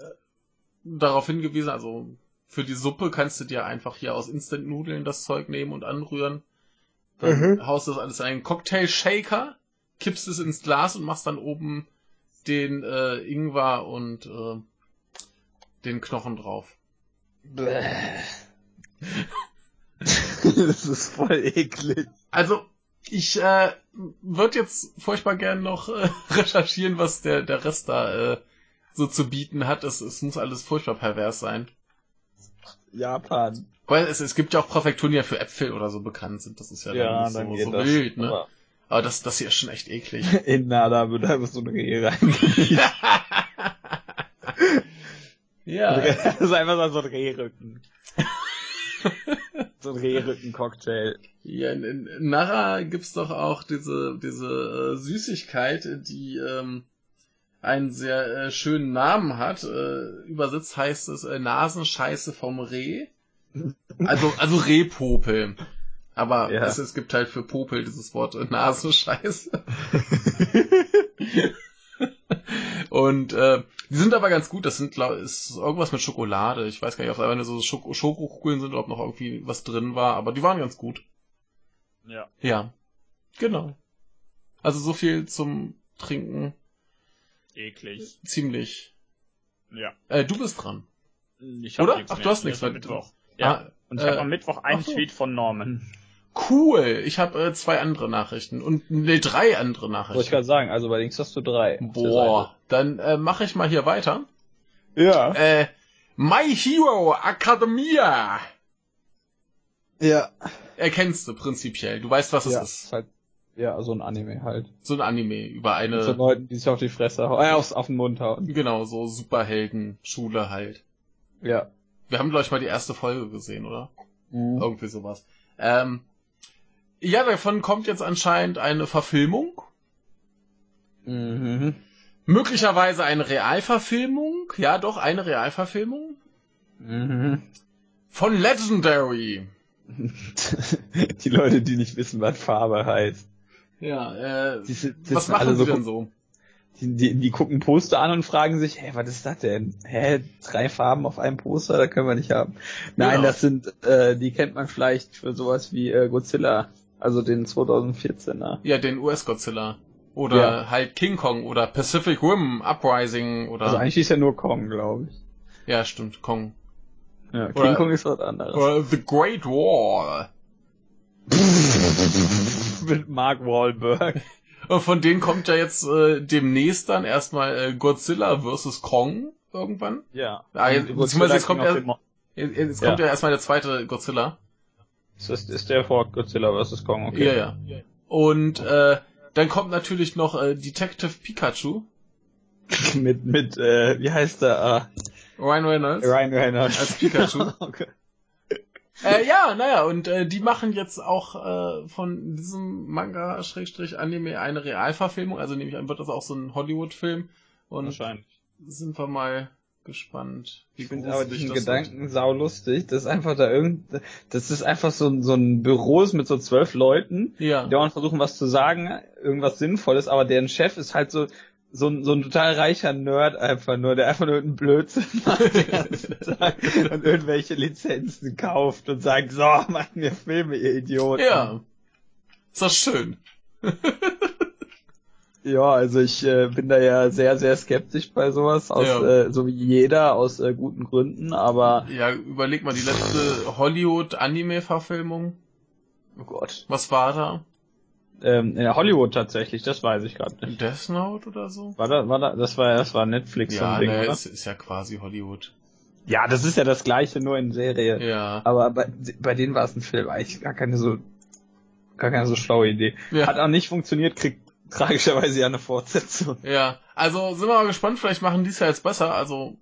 darauf hingewiesen, also für die Suppe kannst du dir einfach hier aus Instant-Nudeln das Zeug nehmen und anrühren. Dann Mhm. haust du das alles in einen Cocktail-Shaker, kippst es ins Glas und machst dann oben den äh, Ingwer und äh, den Knochen drauf. Bäh. [LAUGHS] [LAUGHS] das ist voll eklig. Also, ich äh, würde jetzt furchtbar gern noch äh, [LAUGHS] recherchieren, was der, der Rest da äh, so zu bieten hat. Es, es muss alles furchtbar pervers sein. Japan. Weil es, es gibt ja auch Präfekturen, die ja für Äpfel oder so bekannt sind. Das ist ja, Ja, dann dann so, so das. wild, ne? Aber Aber das, das hier ist schon echt eklig. [LAUGHS] in Nada wird einfach so ein Reh reingelegt. [LAUGHS] ja. Das ist einfach so ein Rehrücken. [LAUGHS] so ein Rehrücken-Cocktail. Ja, in, in Nara gibt's doch auch diese, diese äh, Süßigkeit, die ähm, einen sehr äh, schönen Namen hat. Äh, übersetzt heißt es äh, Nasenscheiße vom Reh. [LAUGHS] Also, also Rehpopel. Aber Ja. es, es gibt halt für Popel dieses Wort äh, Nasenscheiße. [LAUGHS] Und äh, die sind aber ganz gut. Das sind glaub, ist irgendwas mit Schokolade. Ich weiß gar nicht, ob es einfach nur so Schoko Schokokugeln sind oder ob noch irgendwie was drin war. Aber die waren ganz gut. Ja. Ja, genau. Also so viel zum Trinken. Eklig. Ziemlich. Ja. Äh, du bist dran. Ich Oder? nichts Ach, du hast nichts Mittwoch. Ja. Ah, Und ich habe äh, am Mittwoch einen so. Tweet von Norman. Cool. Ich habe äh, zwei andere Nachrichten und ne drei andere Wollte ich Nachrichten. gerade sagen, also bei links hast du drei. Boah, dann äh, mache ich mal hier weiter. Ja. Äh, My Hero Academia. Ja. Erkennst du prinzipiell. Du weißt, was es ja, ist. halt, ja, so ein Anime halt. So ein Anime über Mit so eine, Leuten, die sich auf die Fresse hauen, äh, aufs, auf den Mund hauen. genau, so Superhelden-Schule halt. Ja. Wir haben, glaube ich, mal die erste Folge gesehen, oder? Mhm. Irgendwie sowas. Ähm, ja, davon kommt jetzt anscheinend eine Verfilmung. Mhm. Möglicherweise eine Realverfilmung. Ja, doch, eine Realverfilmung. Mhm. Von Legendary. [LAUGHS] die Leute, die nicht wissen, was Farbe heißt. Ja, äh, Die, das was machen alle sie so, denn so? Die, die, die gucken Poster an und fragen sich, hä, was ist das denn? Hä, drei Farben auf einem Poster, das können wir nicht haben. Nein, Genau. das sind, äh, die kennt man vielleicht für sowas wie äh, Godzilla, also den 2014er. Ja, den US-Godzilla. Oder Ja. halt King Kong oder Pacific Rim Uprising oder. Also eigentlich ist ja nur Kong, glaube ich. ja, stimmt, Kong. Ja, King Oder- Kong ist was anderes. Oder The Great War. [LAUGHS] Mit Mark Wahlberg. Und Von denen kommt ja jetzt äh, demnächst dann erstmal äh, Godzilla vs. Kong. irgendwann. Ja. Ah, jetzt, beziehungsweise jetzt kommt, er, den Mo- jetzt kommt ja erstmal der zweite Godzilla. Ist, das, ist der vor Godzilla vs. Kong, okay. Ja, ja. Und äh, dann kommt natürlich noch äh, Detective Pikachu. [LAUGHS] mit, mit, äh, wie heißt der? Ryan Äh, Reynolds. Ryan Reynolds. Als Pikachu. [LAUGHS] okay. Äh, ja, naja, und äh, die machen jetzt auch äh, von diesem Manga-Anime eine Realverfilmung. Also nehme ich an, wird das auch so ein Hollywood-Film. Und Wahrscheinlich. sind wir mal gespannt. Ich finde aber diesen Gedanken sau lustig. Das ist einfach da irgend, das ist einfach so, ein- so ein Büros mit so zwölf Leuten. Ja. die dauernd versuchen was zu sagen, irgendwas Sinnvolles, aber deren Chef ist halt so, so ein, so ein total reicher Nerd einfach nur, der einfach nur einen Blödsinn [LAUGHS] macht den ganzen Tag und irgendwelche Lizenzen kauft und sagt, so, [LAUGHS] macht mir Filme, ihr Idioten. Ja. Ist das schön. [LAUGHS] Ja, also ich äh, bin da ja sehr, sehr skeptisch bei sowas, aus, Ja. äh, so wie jeder, aus äh, guten Gründen, aber Ja, überleg mal, die letzte Hollywood-Anime-Verfilmung. oh Gott. Was war da? Ähm, in Hollywood tatsächlich, das weiß ich gerade nicht. Death Note oder so? War da, war da, das war, das war Netflix so Ja, ein Ding, ne, oder? es ist ja quasi Hollywood. Ja, das ist ja das gleiche, nur in Serie. Ja. Aber bei, bei denen war es ein Film, eigentlich gar keine so, gar keine so schlaue Idee. Ja. Hat auch nicht funktioniert, kriegt tragischerweise ja eine Fortsetzung. Ja, also sind wir mal gespannt, vielleicht machen die es ja jetzt besser, also,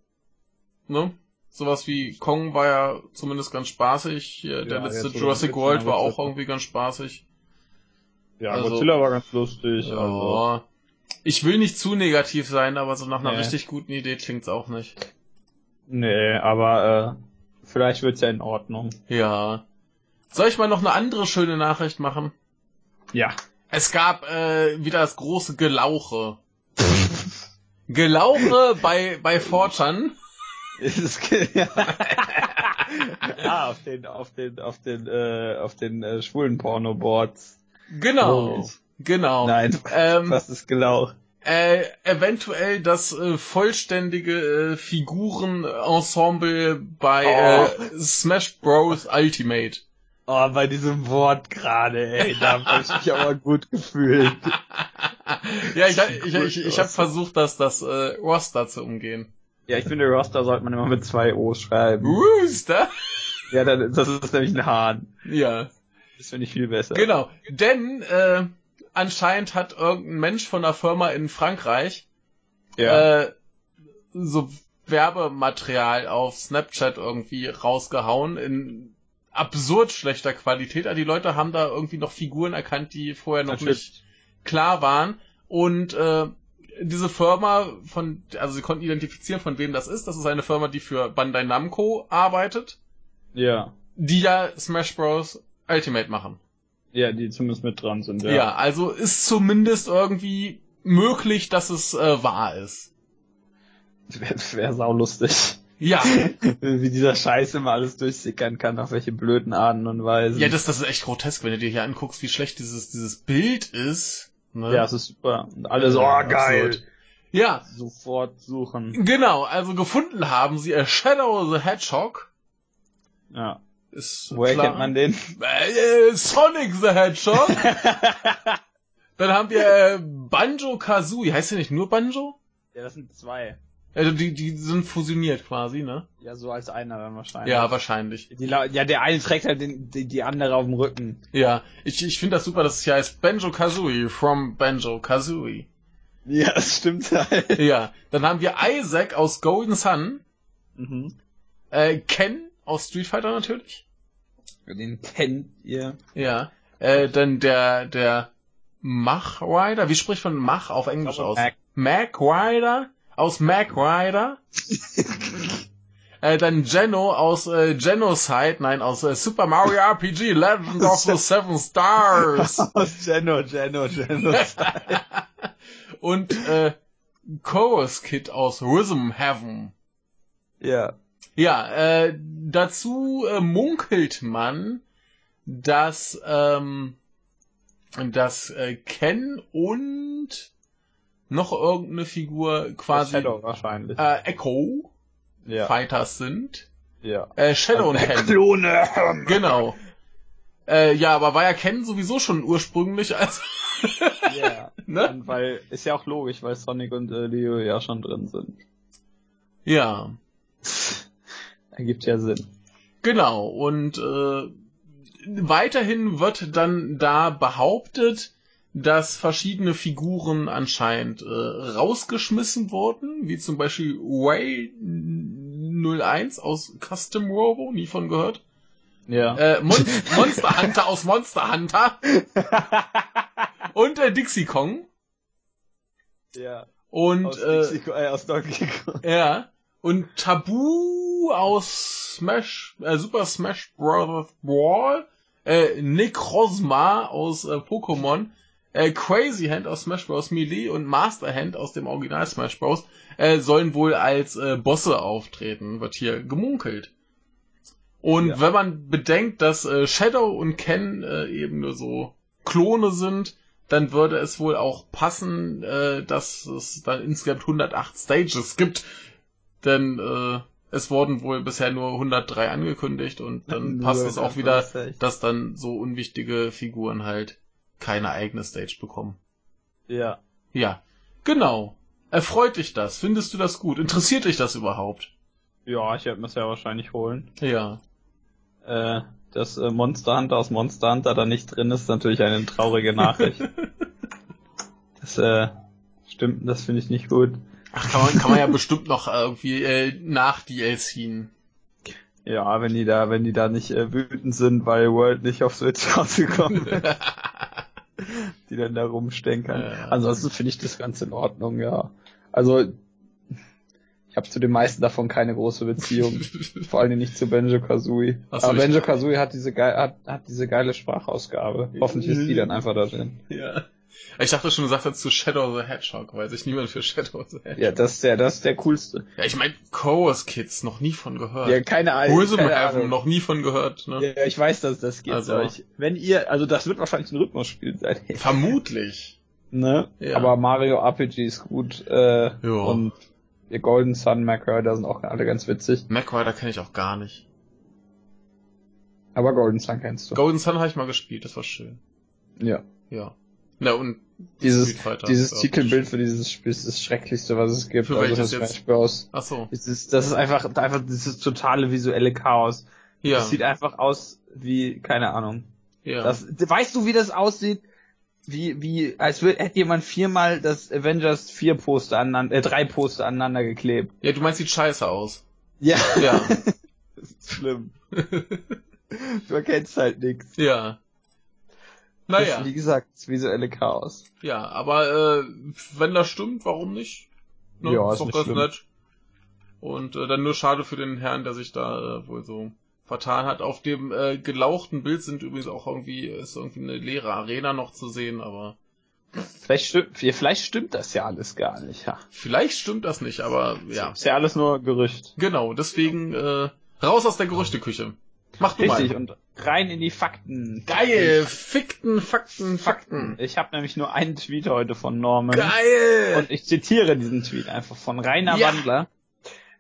ne? Sowas wie Kong war ja zumindest ganz spaßig, Hier, der Ja, letzte Jurassic World war auch irgendwie ganz spaßig. Ja, Also- Godzilla war ganz lustig. Ja. Also. Ich will nicht zu negativ sein, aber so nach einer Nee. richtig guten Idee klingt's auch nicht. Nee, aber äh, vielleicht wird's ja in Ordnung. Ja. Soll ich mal noch eine andere schöne Nachricht machen? Ja. Es gab äh, wieder das große Gelauche. Gelauche bei, bei Fortran. [LAUGHS] ja. ah, auf den, auf den, auf den, äh, auf den äh, schwulen Pornoboards. Genau. Logisch. Genau. Nein, Ähm, was ist Gelauch? äh, eventuell das äh, vollständige äh, Figurenensemble bei Oh. äh, Smash Bros. Ultimate. Oh, bei diesem Wort gerade, ey, da habe ich mich aber gut gefühlt. [LAUGHS] ja, ich, ich, ich, ich habe versucht, dass das äh, Roster zu umgehen. Ja, ich finde, Roster sollte man immer mit zwei O's schreiben. Rooster? Ja, dann, das ist nämlich ein Hahn. Ja. Das finde ich viel besser. Genau, denn äh, anscheinend hat irgendein Mensch von einer Firma in Frankreich Ja. äh, so Werbematerial auf Snapchat irgendwie rausgehauen in absurd schlechter Qualität. Also die Leute haben da irgendwie noch Figuren erkannt, die vorher noch Natürlich. nicht klar waren. Und äh, diese Firma von, also sie konnten identifizieren, von wem das ist. Das ist eine Firma, die für Bandai Namco arbeitet, Ja. die ja Smash Bros. Ultimate machen. Ja, die zumindest mit dran sind, Ja, ja. also ist zumindest irgendwie möglich, dass es äh, wahr ist. [LAUGHS] Wäre wär saulustig. Ja, [LAUGHS] Wie dieser Scheiß immer alles durchsickern kann, auf welche blöden Arten und Weisen. ja, das, das ist echt grotesk, wenn du dir hier anguckst, wie schlecht dieses, dieses Bild ist. Ne? ja, es ist super. Und alle so, Ja, oh, geil. absurd. Ja, Sofort suchen. genau, also gefunden haben sie äh, Shadow the Hedgehog. Ja. Ist Woher klar. kennt man den? Äh, Sonic the Hedgehog. [LAUGHS] Dann haben wir äh, Banjo Kazooie. Heißt der nicht nur Banjo? Ja, das sind zwei. Also die, die sind fusioniert quasi, ne? Ja, so als einer dann wahrscheinlich. Ja, wahrscheinlich. Die, ja, der eine trägt halt den, die, die andere auf dem Rücken. Ja, ich, ich finde das super, dass es hier heißt Banjo Kazooie from Banjo Kazooie. Ja, das stimmt halt. [LAUGHS] Ja, dann haben wir Isaac aus Golden Sun, Mhm. äh, Ken aus Street Fighter natürlich. Den kennt ihr. Ja, äh, dann der der Mach Rider, wie spricht man Mach auf Englisch aus? Mac. Mac Rider aus Mac Rider. [LAUGHS] äh, dann Geno aus äh, Genocide, nein, aus äh, Super Mario RPG Legend of the Seven Stars. [LAUGHS] Aus Geno, Geno, Geno. [LAUGHS] Und äh, Chorus Kid aus Rhythm Heaven. ja. Ja, äh, dazu äh, munkelt man, dass, ähm, dass äh, Ken und noch irgendeine Figur quasi Shadow wahrscheinlich. äh, Echo ja. Fighters sind. ja. Äh, Shadow und Ken. Klone. Genau. Äh, ja, aber war ja Ken sowieso schon ursprünglich als [LAUGHS] Ja. [LAUGHS] ne? Und weil, ist ja auch logisch, weil Sonic und äh, Leo ja schon drin sind. Ja. [LAUGHS] Ergibt ja Sinn. Genau, und äh, weiterhin wird dann da behauptet, dass verschiedene Figuren anscheinend äh, rausgeschmissen wurden, wie zum Beispiel Way 01 aus Custom Robo, nie von gehört. Ja. Äh, Mon Monster Hunter aus Monster Hunter [LAUGHS] und äh, Dixie Kong. ja. Und Aus, äh, Dixie- äh, aus Donkey Kong. [LAUGHS] ja. Und Tabu aus Smash, äh, Super Smash Bros. Brawl, äh, Necrozma aus äh, Pokémon, äh, Crazy Hand aus Smash Bros. Melee und Master Hand aus dem Original Smash Bros. Äh, sollen wohl als äh, Bosse auftreten, wird hier gemunkelt. Und Ja. wenn man bedenkt, dass äh, Shadow und Ken äh, eben nur so Klone sind, dann würde es wohl auch passen, äh, dass es dann insgesamt 108 Stages gibt. Denn äh, es wurden wohl bisher nur 103 angekündigt und dann passt es auch wieder, dass dann so unwichtige Figuren halt keine eigene Stage bekommen. Ja. Ja, genau. Erfreut dich das? Findest du das gut? Interessiert dich das überhaupt? Ja, ich werde mir ja wahrscheinlich holen. Ja. Äh, dass äh, Monster Hunter aus Monster Hunter da nicht drin ist, ist natürlich eine traurige Nachricht. [LAUGHS] das äh, stimmt, das finde ich nicht gut. Ach, kann man, kann man ja bestimmt noch irgendwie äh, nach DLCen. Ja, wenn die da, wenn die da nicht äh, wütend sind, weil World nicht auf Switch rausgekommen [LAUGHS] ist, [LAUGHS] die dann da rumstenkern. Ja. Ansonsten finde ich das ganz in Ordnung, ja. Also ich habe zu den meisten davon keine große Beziehung. [LAUGHS] Vor allem nicht zu Benjo Kazooie. So, Aber Benjo [LAUGHS] Kazooie hat diese geil, hat, hat diese geile Sprachausgabe. Hoffentlich ist die dann einfach da drin. ja. Ich dachte schon, du sagst jetzt zu Shadow the Hedgehog, weil sich niemand für Shadow the Hedgehog. Ja, das ist der, das ist der coolste. Ja, ich meine, Chorus Kids, noch nie von gehört. Ja, keine Ahnung. Prism keine Heaven, Ahnung. noch nie von gehört, ne? Ja, ich weiß, dass das geht. Also- aber ich, wenn ihr, also das wird wahrscheinlich ein Rhythmusspiel sein. [LAUGHS] Vermutlich. ne? Ja. Aber Mario RPG ist gut, äh, Ja. und ihr Golden Sun da sind auch alle ganz witzig. Mac Rider kenne ich auch gar nicht. Aber Golden Sun kennst du. Golden Sun habe ich mal gespielt, das war schön. ja. Ja. Na und Dieses, dieses. Titelbild für dieses Spiel ist das schrecklichste, was es gibt. Für also welches das jetzt? Bros. Ach so. Das ist, das ist einfach, einfach dieses totale visuelle Chaos. Ja. Das sieht einfach aus wie, keine Ahnung. ja. Das, weißt du, wie das aussieht? Wie, wie, als würde, hätte jemand viermal das Avengers 4 Poster aneinander, äh, drei Poster aneinander geklebt. ja, du meinst sieht scheiße aus. Ja. Ja. [LAUGHS] das ist schlimm. [LAUGHS] du erkennst halt nichts. ja. Naja. Das, wie gesagt, das visuelle Chaos. Ja, aber äh, wenn das stimmt, warum nicht? Ne? Ja, ist ist doch ganz schlimm. nett. Und äh, dann nur schade für den Herrn, der sich da äh, wohl so vertan hat. Auf dem äh, gelauchten Bild sind übrigens auch irgendwie, ist irgendwie eine leere Arena noch zu sehen, aber Vielleicht stimmt, vielleicht stimmt das ja alles gar nicht, ja. vielleicht stimmt das nicht, aber ja. Ist ja alles nur Gerücht. Genau, deswegen äh, raus aus der Gerüchteküche. Mach du Richtig, mal. und rein in die Fakten. Geil, Fikten, Fakten, Fakten. Ich habe nämlich nur einen Tweet heute von Norman. Geil! Und ich zitiere diesen Tweet einfach von Rainer Ja. Wandler.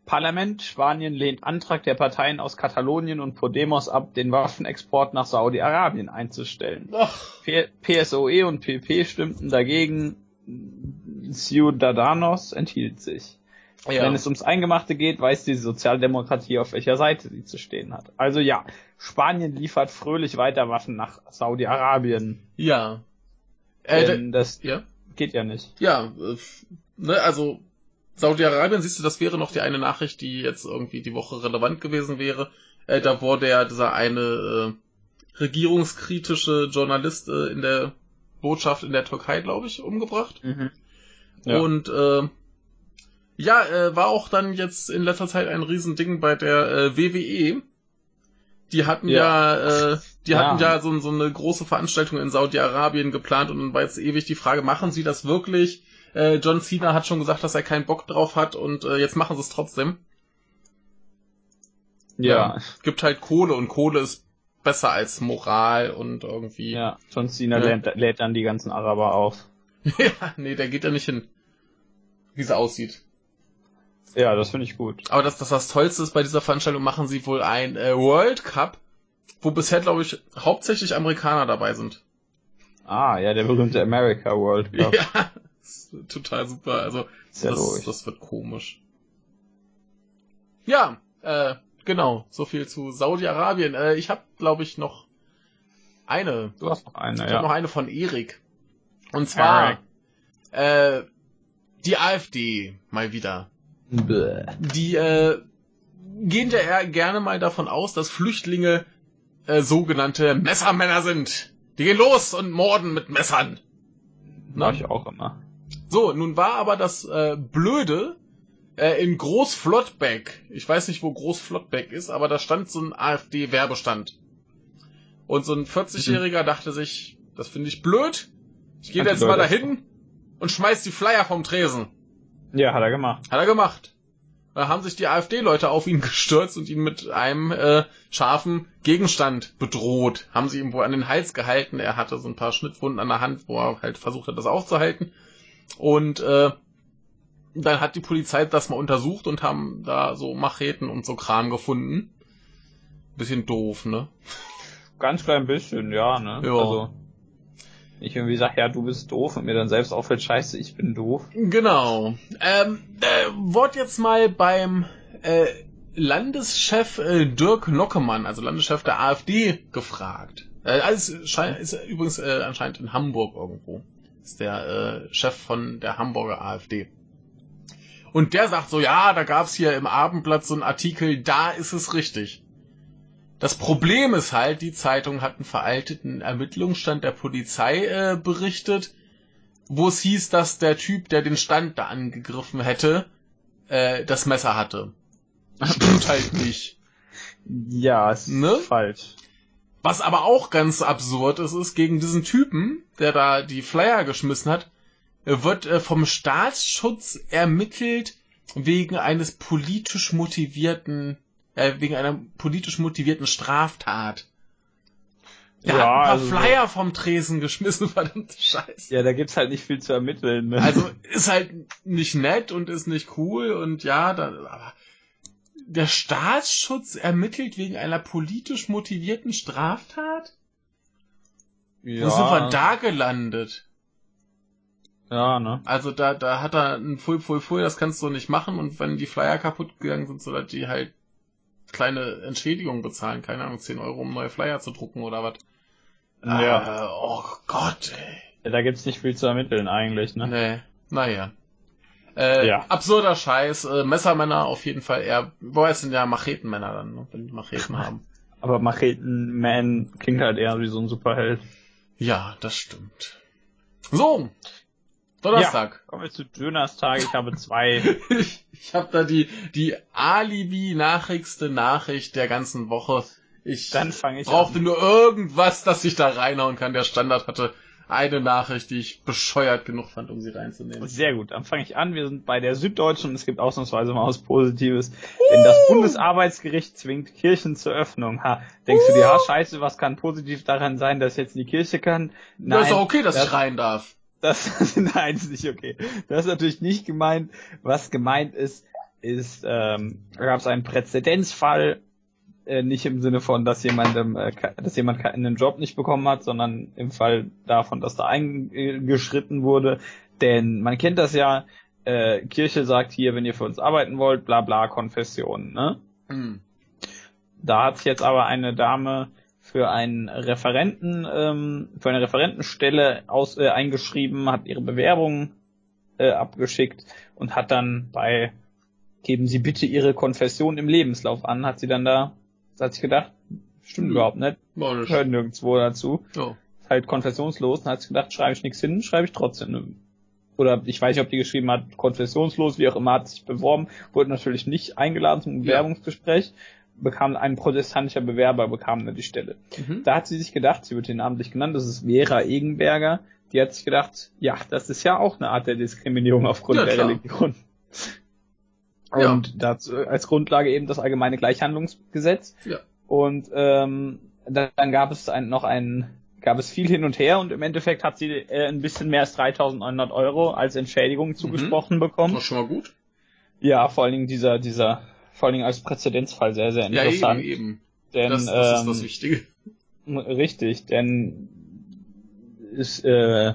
Parlament Spanien lehnt Antrag der Parteien aus Katalonien und Podemos ab, den Waffenexport nach Saudi-Arabien einzustellen. PSOE und PP stimmten dagegen. Ciudadanos enthielt sich. Ja. Wenn es ums Eingemachte geht, weiß die Sozialdemokratie, auf welcher Seite sie zu stehen hat. Also ja, Spanien liefert fröhlich weiter Waffen nach Saudi-Arabien. ja. Äh, Denn das ja. geht ja nicht. Ja, äh, ne, also Saudi-Arabien, siehst du, das wäre noch die eine Nachricht, die jetzt irgendwie die Woche relevant gewesen wäre. Äh, da wurde ja dieser eine äh, regierungskritische Journalist äh, in der Botschaft in der Türkei, glaube ich, umgebracht. Ja. Und äh, ja, äh, war auch dann jetzt in letzter Zeit ein Riesending bei der äh, WWE. Die hatten ja, Ja. äh, die Ja. hatten ja so, so eine große Veranstaltung in Saudi-Arabien geplant und dann war jetzt ewig die Frage, machen sie das wirklich? Äh, John Cena hat schon gesagt, dass er keinen Bock drauf hat und äh, jetzt machen sie es trotzdem. ja. Gibt halt Kohle und Kohle ist besser als Moral und irgendwie. Ja, John Cena Ja. lädt, lädt dann die ganzen Araber auf. [LAUGHS] ja, nee, der geht ja nicht hin. Wie sie aussieht. Ja, das finde ich gut. Aber das, das, das Tollste ist, bei dieser Veranstaltung machen sie wohl ein äh, World Cup, wo bisher, glaube ich, hauptsächlich Amerikaner dabei sind. Ah, ja, der berühmte America World [LAUGHS] Cup. Ja, total super. Also, ja das, das wird komisch. Ja, äh, genau, so viel zu Saudi-Arabien. Äh, ich habe, glaube ich, noch eine. Du hast noch eine, Ich ja. habe noch eine von Erik. Und zwar äh, die AfD mal wieder. Bäh. Die äh, gehen ja eher gerne mal davon aus, dass Flüchtlinge äh, sogenannte Messermänner sind. Die gehen los und morden mit Messern. Mach ich auch immer. So, nun war aber das äh, Blöde äh, in Großflottbeck. Ich weiß nicht, wo Großflottbeck ist, aber da stand so ein AfD-Werbestand. Und so ein 40-Jähriger dachte sich, das finde ich blöd. Ich gehe jetzt mal dahin und schmeiß die Flyer vom Tresen. Ja, hat er gemacht. Hat er gemacht. Da haben sich die AfD-Leute auf ihn [LAUGHS] gestürzt und ihn mit einem äh, scharfen Gegenstand bedroht. Haben sie ihm wohl an den Hals gehalten. Er hatte so ein paar Schnittwunden an der Hand, wo er halt versucht hat, das aufzuhalten. Und äh, dann hat die Polizei das mal untersucht und haben da so Macheten und so Kram gefunden. Bisschen doof, ne? Ganz klein bisschen, ja, ne? Ja. Also, ich irgendwie sag, ja, du bist doof und mir dann selbst auffällt, scheiße, ich bin doof. Genau. Ähm, äh, Wort jetzt mal beim äh, Landeschef äh, Dirk Nockemann, also Landeschef der AfD, gefragt. Äh, alles scheint, ist übrigens äh, anscheinend in Hamburg irgendwo. Ist der äh, Chef von der Hamburger AfD. Und der sagt so, ja, da gab's hier im Abendblatt so einen Artikel, da ist es richtig. Das Problem ist halt, die Zeitung hat einen veralteten Ermittlungsstand der Polizei äh, berichtet, wo es hieß, dass der Typ, der den Stand da angegriffen hätte, äh, das Messer hatte. [LAUGHS] Stimmt halt nicht. Ja, ist Ne? falsch. Was aber auch ganz absurd ist, ist, gegen diesen Typen, der da die Flyer geschmissen hat, äh, wird äh, vom Staatsschutz ermittelt wegen eines politisch motivierten, äh, wegen einer politisch motivierten Straftat. Der Ja, hat ein paar also so- Flyer vom Tresen geschmissen, [LAUGHS] verdammte Scheiße. Ja, da gibt's halt nicht viel zu ermitteln, ne? Also ist halt nicht nett und ist nicht cool und ja, da, aber der Staatsschutz ermittelt wegen einer politisch motivierten Straftat? ja, Wo sind wir da gelandet? Ja, ne? Also da, da hat er ein Pfui, Pfui, Pfui, das kannst du nicht machen und wenn die Flyer kaputt gegangen sind, so dass die halt kleine Entschädigung bezahlen, keine Ahnung, 10 Euro, um neue Flyer zu drucken oder was. Ja. Äh, oh Gott, ey. Da gibt's nicht viel zu ermitteln eigentlich, ne? Nee, naja. Äh, Ja. Absurder Scheiß. Äh, Messermänner auf jeden Fall eher. Boah, es sind ja Machetenmänner dann, ne, wenn die Macheten haben. Aber Macheten-Man klingt halt eher wie so ein Superheld. Ja, das stimmt. So. Donnerstag. Kommen wir zu Dönerstag. Ich habe zwei. Ich, [LAUGHS] ich habe da die, die Alibi-nachrichtigste Nachricht der ganzen Woche. Ich Dann fange ich brauchte an. nur irgendwas, das ich da reinhauen kann. Der Standard hatte eine Nachricht, die ich bescheuert genug fand, um sie reinzunehmen. Sehr gut, dann fange ich an. Wir sind bei der Süddeutschen und es gibt ausnahmsweise mal was Positives. Denn das Bundesarbeitsgericht zwingt Kirchen zur Öffnung. Ha, denkst du dir, ha, scheiße, was kann positiv daran sein, dass jetzt in die Kirche kann? Nein, das ist doch okay, dass das, ich rein darf. Das, [LAUGHS] nein, ist nicht okay. Das ist natürlich nicht gemeint. Was gemeint ist, ist, ähm, da gab es einen Präzedenzfall, äh, nicht im Sinne von, dass jemandem, äh, dass jemand keinen Job nicht bekommen hat, sondern im Fall davon, dass da eingeschritten wurde. Denn man kennt das ja, äh, Kirche sagt hier, wenn ihr für uns arbeiten wollt, bla bla, Konfession, ne? Hm. Da hat sich jetzt aber eine Dame für einen Referenten, ähm, für eine Referentenstelle aus, äh, eingeschrieben, hat ihre Bewerbung äh, abgeschickt und hat dann bei geben Sie bitte Ihre Konfession im Lebenslauf an, hat sie dann da, hat sich gedacht, stimmt Hm. überhaupt nicht, War nicht. hört nirgendwo dazu, Oh. ist halt konfessionslos, dann hat sich gedacht, schreibe ich nichts hin, schreibe ich trotzdem. Oder ich weiß nicht, ob die geschrieben hat, konfessionslos, wie auch immer, hat sich beworben, wurde natürlich nicht eingeladen zum Bewerbungsgespräch, bekam ein protestantischer Bewerber, bekam dann die Stelle. Mhm. Da hat sie sich gedacht, sie wird hier namentlich genannt, das ist Vera Egenberger, die hat sich gedacht, ja, das ist ja auch eine Art der Diskriminierung aufgrund Ja, der. Religion. [LAUGHS] Ja. Und dazu als Grundlage eben das allgemeine Gleichhandlungsgesetz. Ja. Und ähm, dann, gab es ein, noch ein, gab es viel hin und her und im Endeffekt hat sie äh, ein bisschen mehr als 3.900 Euro als Entschädigung zugesprochen bekommen. War schon mal gut. Ja, vor allen Dingen dieser, dieser, vor allen Dingen als Präzedenzfall sehr, sehr Ja, interessant. eben, eben. Denn, Das, das ist ähm, das Wichtige. Richtig, denn ist, äh,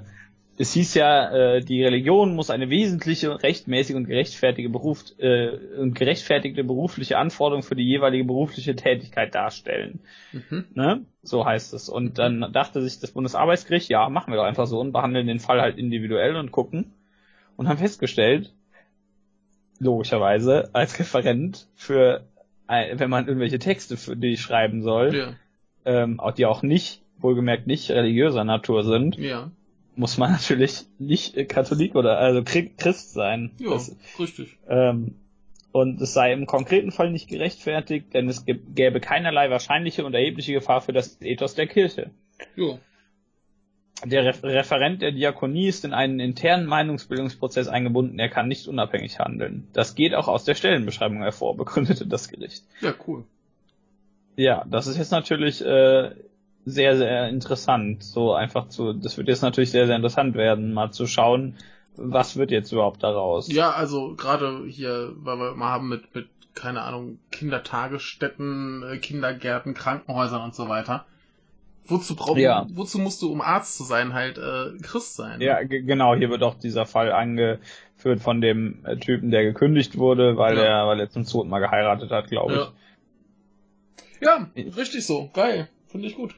es hieß ja, äh, die Religion muss eine wesentliche, rechtmäßige und gerechtfertigte, Beruf, äh, und gerechtfertigte berufliche Anforderung für die jeweilige berufliche Tätigkeit darstellen. Mhm. Ne? So heißt es. Und dann dachte sich das Bundesarbeitsgericht, ja, machen wir doch einfach so und behandeln den Fall halt individuell und gucken. Und haben festgestellt, logischerweise, als Referent für, wenn man irgendwelche Texte für die schreiben soll, ja. ähm, die auch nicht, wohlgemerkt nicht religiöser Natur sind, ja muss man [LAUGHS] natürlich nicht Katholik oder also Christ sein. Ja, das, richtig. Ähm, und es sei im konkreten Fall nicht gerechtfertigt, denn es gäbe keinerlei wahrscheinliche und erhebliche Gefahr für das Ethos der Kirche. Ja. Der Referent der Diakonie ist in einen internen Meinungsbildungsprozess eingebunden, er kann nicht unabhängig handeln. Das geht auch aus der Stellenbeschreibung hervor, [LAUGHS] begründete das Gericht. Ja, cool. Ja, das ist jetzt natürlich äh, sehr, sehr interessant. So einfach zu, das wird jetzt natürlich sehr, sehr interessant werden, mal zu schauen, was wird jetzt überhaupt daraus. Ja, also gerade hier, weil wir mal haben mit, mit, keine Ahnung, Kindertagesstätten, äh, Kindergärten, Krankenhäusern und so weiter. Wozu brauchst ja. wozu musst du, um Arzt zu sein, halt äh, Christ sein? Ja, genau, hier wird auch dieser Fall angeführt von dem äh, Typen, der gekündigt wurde, weil ja. er, weil er zum Tod mal geheiratet hat, glaube ich. Ja. richtig so. Geil. Finde ich gut.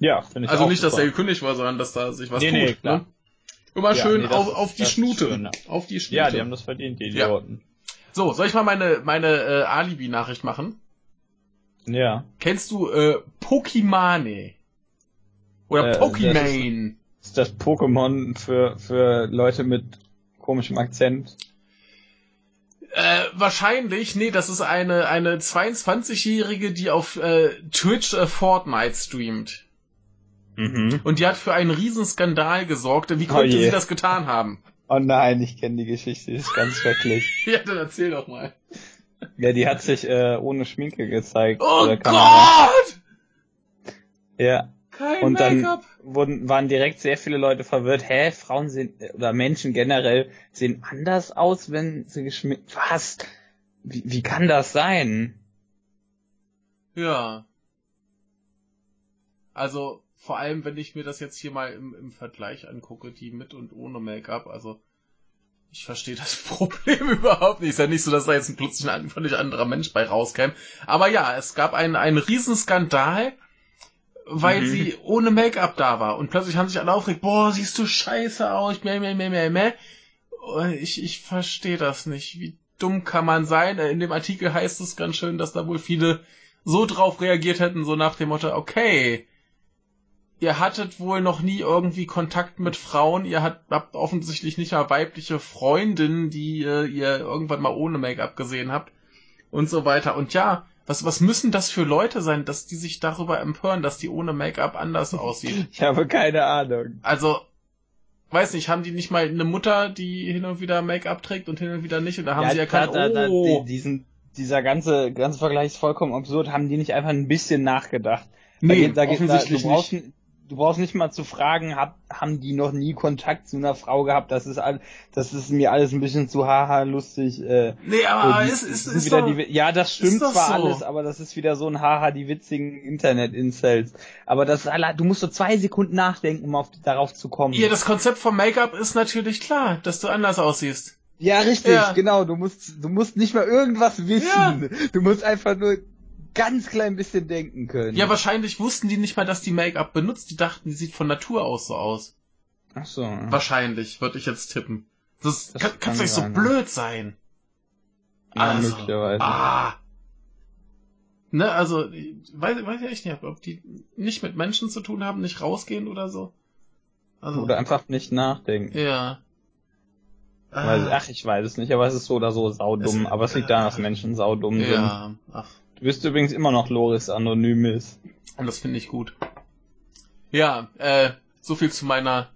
Ja, finde ich Also nicht, super. dass er gekündigt war, sondern dass da sich was nee, tut. Nee, klar. Ne? Immer schön nee, auf, auf die Schnute. Schön, auf die Schnute. Ja, die haben das verdient, die Idioten. So, soll ich mal meine, meine äh, Alibi-Nachricht machen? Ja. Kennst du äh, Pokimane? Oder äh, Pokimane? Das ist, das Pokémon für, für Leute mit komischem Akzent? Äh, wahrscheinlich, nee, das ist eine, eine 22-Jährige, die auf äh, Twitch äh, Fortnite streamt. Mhm. Und die hat für einen Riesenskandal gesorgt. Wie konnte oh sie das getan haben? Oh nein, ich kenne die Geschichte, ist ganz schrecklich. [LAUGHS] ja, dann erzähl doch mal. Ja, die hat sich äh, ohne Schminke gezeigt. Oh Gott! Ja. Kein und dann wurden, waren direkt sehr viele Leute verwirrt. Hä, Frauen sehen, oder Menschen generell sehen anders aus, wenn sie geschminkt, was? Wie, wie kann das sein? Ja. Also, vor allem, wenn ich mir das jetzt hier mal im, im Vergleich angucke, die mit und ohne Make-up, also, ich verstehe das [LAUGHS] Problem [LAUGHS] überhaupt nicht. Ist ja nicht so, dass da jetzt ein plötzlich ein völlig anderer Mensch bei rauskäme. Aber ja, es gab einen, einen Riesenskandal weil mhm. sie ohne Make-up da war. Und plötzlich haben sich alle aufgeregt, boah, siehst du scheiße aus, meh, meh, meh, meh, meh. Ich, ich verstehe das nicht. Wie dumm kann man sein? In dem Artikel heißt es ganz schön, dass da wohl viele so drauf reagiert hätten, so nach dem Motto, okay, ihr hattet wohl noch nie irgendwie Kontakt mit Frauen, ihr habt, habt offensichtlich nicht mal weibliche Freundinnen, die äh, ihr irgendwann mal ohne Make-up gesehen habt und so weiter. Und ja, was, was müssen das für Leute sein, dass die sich darüber empören, dass die ohne Make-up anders [LAUGHS] aussieht? Ich habe keine Ahnung. Also, weiß nicht, haben die nicht mal eine Mutter, die hin und wieder Make-up trägt und hin und wieder nicht? Und da haben ja, sie ja kein, da, da, oh. diesen, dieser ganze, ganze Vergleich ist vollkommen absurd. Haben die nicht einfach ein bisschen nachgedacht? Nee, da, da, offensichtlich da, du brauchst, nicht du brauchst nicht mal zu fragen, hab, haben die noch nie Kontakt zu einer Frau gehabt? Das ist all, das ist mir alles ein bisschen zu haha lustig. Äh, nee, aber die, es ist, ist ist wieder doch, die, ja, das stimmt zwar so. alles, aber das ist wieder so ein haha die witzigen Internet-Incels. Aber das du musst so zwei Sekunden nachdenken, um auf, darauf zu kommen. Ja, das Konzept vom Make-up ist natürlich klar, dass du anders aussiehst. Ja, richtig, Ja. genau. Du musst, du musst nicht mal irgendwas wissen. Ja. Du musst einfach nur ganz klein bisschen denken können. Ja, wahrscheinlich wussten die nicht mal, dass die Make-up benutzt. Die dachten, die sieht von Natur aus so aus. Ach so. Wahrscheinlich, würde ich jetzt tippen. Das, Das kann, kann kann's nicht so blöd sein. Ja, also, möglicherweise. Ah. Ne, also, weiß, weiß ich echt nicht, ob die nicht mit Menschen zu tun haben, nicht rausgehen oder so. Also, Oder einfach nicht nachdenken. ja. Weil, Ah, ach, ich weiß es nicht, aber es ist so oder so saudumm. Es- aber es liegt daran, dass Menschen saudumm sind. ja, ach, Du bist übrigens immer noch Loris Anonymis. und das finde ich gut. Ja, äh, so viel zu meiner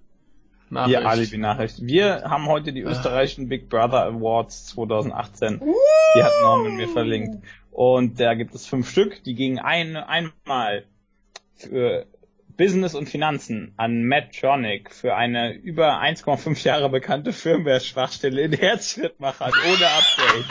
Nachricht. Hier Alibi-Nachricht. Wir haben heute die österreichischen Big Brother Awards 2018. Die hat Norman mir verlinkt. Und da gibt es fünf Stück, die gingen ein, einmal für Business und Finanzen an Medtronic für eine über 1,5 Jahre bekannte Firmware-Schwachstelle in Herzschrittmachern ohne Update.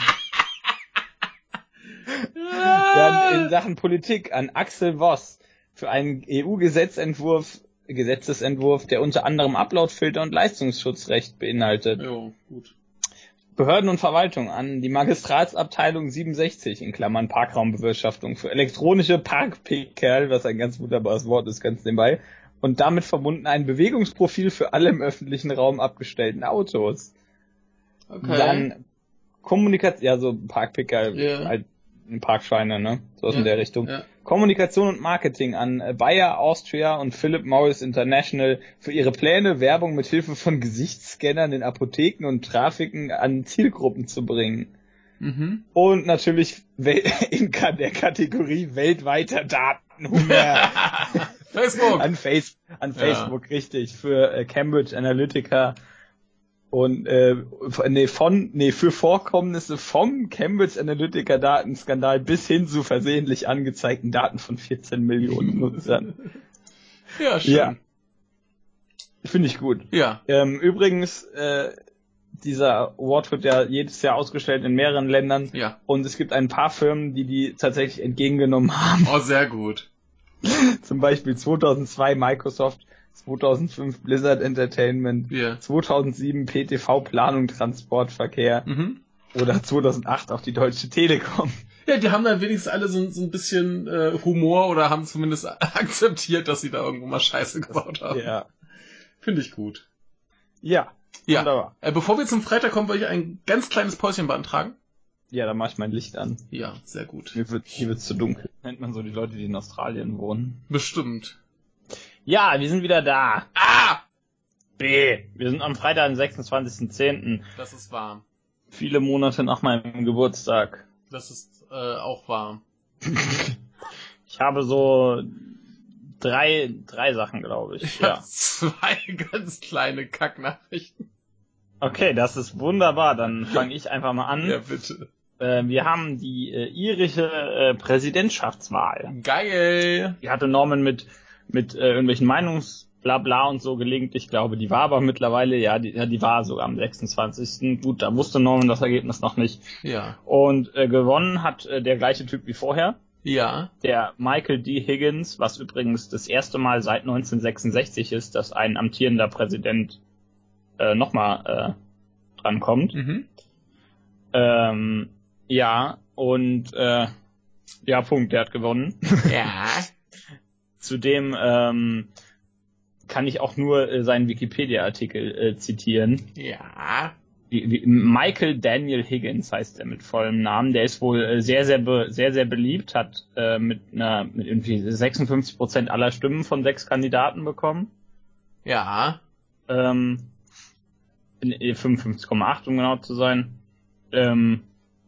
[LAUGHS] Dann in Sachen Politik an Axel Voss für einen EU-Gesetzentwurf Gesetzesentwurf, der unter anderem Uploadfilter und Leistungsschutzrecht beinhaltet. Jo, gut. Behörden und Verwaltung an die Magistratsabteilung 67 in Klammern Parkraumbewirtschaftung für elektronische Parkpickerl, was ein ganz wunderbares Wort ist, ganz nebenbei, und damit verbunden ein Bewegungsprofil für alle im öffentlichen Raum abgestellten Autos. Okay. Dann Kommunikation, ja so Parkpicker, Ja. halt Parkscheine, ne? So Ja, in der Richtung. ja. Kommunikation und Marketing an Bayer Austria und Philip Morris International für ihre Pläne, Werbung mit Hilfe von Gesichtsscannern in Apotheken und Trafiken an Zielgruppen zu bringen. Mhm. Und natürlich [LAUGHS] in der Kategorie weltweiter Datenhunger [LAUGHS] Facebook. an, Face an Ja. Facebook, richtig, für äh, Cambridge Analytica und äh, nee, von, nee, für Vorkommnisse vom Cambridge Analytica Datenskandal bis hin zu versehentlich angezeigten Daten von 14 Millionen Nutzern. Ja, schön. Ja. Finde ich gut. Ja. Ähm, übrigens, äh, dieser Award wird ja jedes Jahr ausgestellt in mehreren Ländern Ja. und es gibt ein paar Firmen, die die tatsächlich entgegengenommen haben. Oh, sehr gut. [LAUGHS] Zum Beispiel 2002 Microsoft, 2005 Blizzard Entertainment, Ja. 2007 PTV Planung Transportverkehr Mhm. oder 2008 auch die Deutsche Telekom. Ja, die haben dann wenigstens alle so, so ein bisschen äh, Humor oder haben zumindest [LAUGHS] akzeptiert, dass sie da irgendwo mal Scheiße gebaut haben. Ja. Finde ich gut. Ja. Ja. Wunderbar. Äh, bevor wir zum Freitag kommen, wollte ich ein ganz kleines Päuschen beantragen. Ja, dann mach ich mein Licht an. Ja, sehr gut. Mir wird, hier wird's zu dunkel. Nennt man so die Leute, die in Australien wohnen. Bestimmt. Ja, wir sind wieder da. Ah! B. Wir sind am Freitag, den 26.10. Das ist wahr. Viele Monate nach meinem Geburtstag. Das ist äh, auch wahr. [LAUGHS] Ich habe so drei, drei Sachen, glaube ich. Ich Ja. [LAUGHS] zwei ganz kleine Kacknachrichten. Okay, das ist wunderbar. Dann fange ich einfach mal an. Ja, bitte. Äh, wir haben die äh, irische äh, Präsidentschaftswahl. Geil. Die hatte Norman mit, mit äh, irgendwelchen Meinungsblabla und so gelingt. Ich glaube, die war aber mittlerweile, ja, die, ja, die war sogar am 26. Gut, da wusste Norman das Ergebnis noch nicht. Ja. Und äh, gewonnen hat äh, der gleiche Typ wie vorher. Ja. Der Michael D. Higgins, was übrigens das erste Mal seit 1966 ist, dass ein amtierender Präsident äh, nochmal äh, drankommt. Mhm. Ähm, ja, und äh, ja, Punkt, der hat gewonnen. Ja. [LAUGHS] Zudem ähm, kann ich auch nur äh, seinen Wikipedia-Artikel äh, zitieren. Ja. Wie, wie, Michael Daniel Higgins heißt er mit vollem Namen. Der ist wohl äh, sehr, sehr, be, sehr, sehr beliebt, hat äh, mit einer mit irgendwie 56 Prozent aller Stimmen von sechs Kandidaten bekommen. Ja. Ähm, in- 55,8 um genau zu sein. Ähm,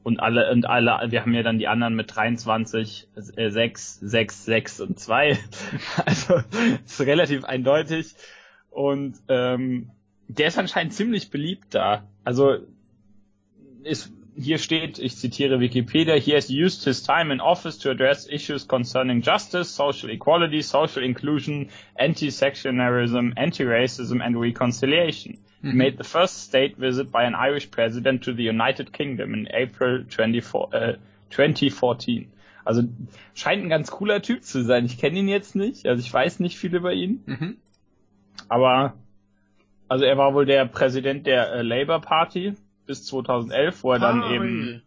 und alle, und alle, wir haben ja dann die anderen mit 23, äh, 6, 6, 6 und 2. [LAUGHS] Also, ist relativ eindeutig. Und, ähm, der ist anscheinend ziemlich beliebt da. Also, ist, hier steht, ich zitiere Wikipedia, he has used his time in office to address issues concerning justice, social equality, social inclusion, anti-sectionarism, anti-racism and reconciliation. He Mhm. made the first state visit by an Irish president to the United Kingdom in April 24, äh, 2014. Also scheint ein ganz cooler Typ zu sein. Ich kenne ihn jetzt nicht, also ich weiß nicht viel über ihn, Mhm. aber also er war wohl der Präsident der äh, Labour Party bis 2011, wo er dann Ah, eben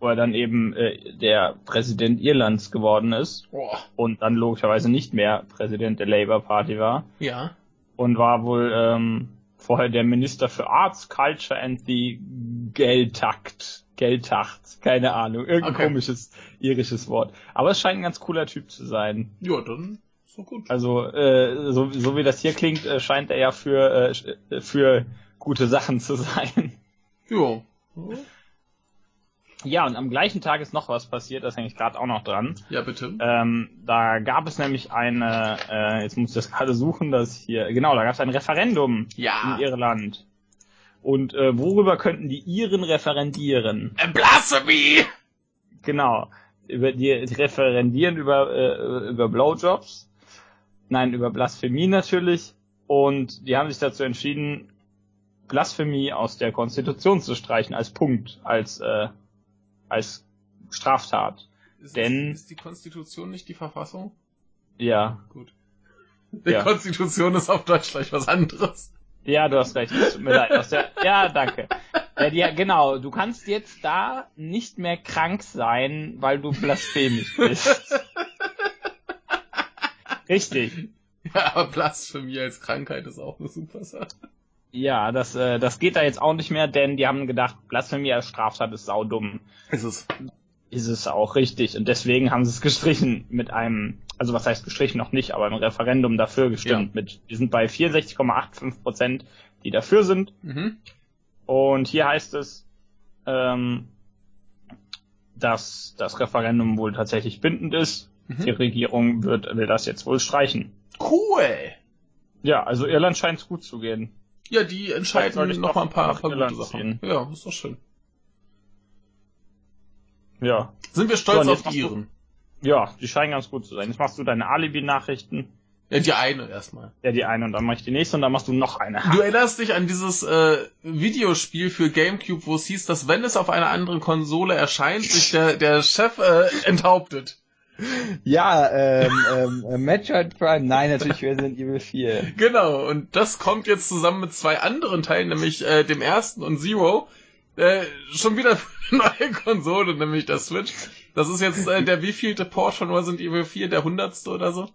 wo er dann eben äh, der Präsident Irlands geworden ist Boah. und dann logischerweise nicht mehr Präsident der Labour Party war Ja. und war wohl ähm, vorher der Minister für Arts, Culture and the Geldtakt. Geldtacht, keine Ahnung, irgendein Okay. komisches irisches Wort. Aber es scheint ein ganz cooler Typ zu sein. Ja, dann doch gut. Also äh, so, so wie das hier klingt, äh, scheint er ja für äh, für gute Sachen zu [LAUGHS] sein. Jo. Ja, und am gleichen Tag ist noch was passiert, das hänge ich gerade auch noch dran. Ja, bitte. Ähm, da gab es nämlich eine, äh, jetzt muss ich das [LAUGHS] gerade suchen, das hier, genau, da gab es ein Referendum Ja. in Irland. Und äh, worüber könnten die Iren referendieren? Blasphemy! Genau, über die, die referendieren über äh, über Blowjobs, nein, über Blasphemie natürlich. Und die haben sich dazu entschieden, Blasphemie aus der Konstitution zu streichen als Punkt, als äh, als Straftat. Ist, Denn- ist die Konstitution nicht die Verfassung? Ja, Gut. Die ja. Konstitution ist auf Deutsch gleich was anderes. Ja, du hast recht. tut mir leid. Der, ja, danke. Ja, die, genau, du kannst jetzt da nicht mehr krank sein, weil du blasphemisch bist. [LAUGHS] Richtig. Ja, aber Blasphemie als Krankheit ist auch eine super Sache. Ja, das, äh, das geht da jetzt auch nicht mehr, denn die haben gedacht, Blasphemie als Straftat ist saudumm. Ist es. Ist es auch richtig. Und deswegen haben sie es [LAUGHS] gestrichen mit einem, also was heißt gestrichen noch nicht, aber im Referendum dafür gestimmt. Ja. Mit, die sind bei 64,85 Prozent, die dafür sind. Mhm. Und hier heißt es, ähm, dass das Referendum wohl tatsächlich bindend ist. Mhm. Die Regierung wird, will das jetzt wohl streichen. Cool! Ja, also Irland scheint es gut zu gehen. Ja, die entscheiden noch mal ein paar, paar gute Sachen. Ziehen. Ja, ist doch schön. Ja. Sind wir stolz so, auf die Iren? Ja, die scheinen ganz gut zu sein. Jetzt machst du deine Alibi-Nachrichten. Ja, die eine erstmal. Ja, die eine und dann mach ich die nächste und dann machst du noch eine. Du erinnerst dich an dieses äh, Videospiel für Gamecube, wo es hieß, dass wenn es auf einer anderen Konsole erscheint, sich der, der Chef äh, enthauptet. Ja, ähm, ähm, äh, Metroid Prime, nein, natürlich Resident Evil 4. Genau, und das kommt jetzt zusammen mit zwei anderen Teilen, nämlich äh, dem ersten und Zero, äh, schon wieder [LAUGHS] eine neue Konsole, nämlich der Switch. Das ist jetzt äh, der wievielte Port von Resident Evil 4, der hundertste oder so?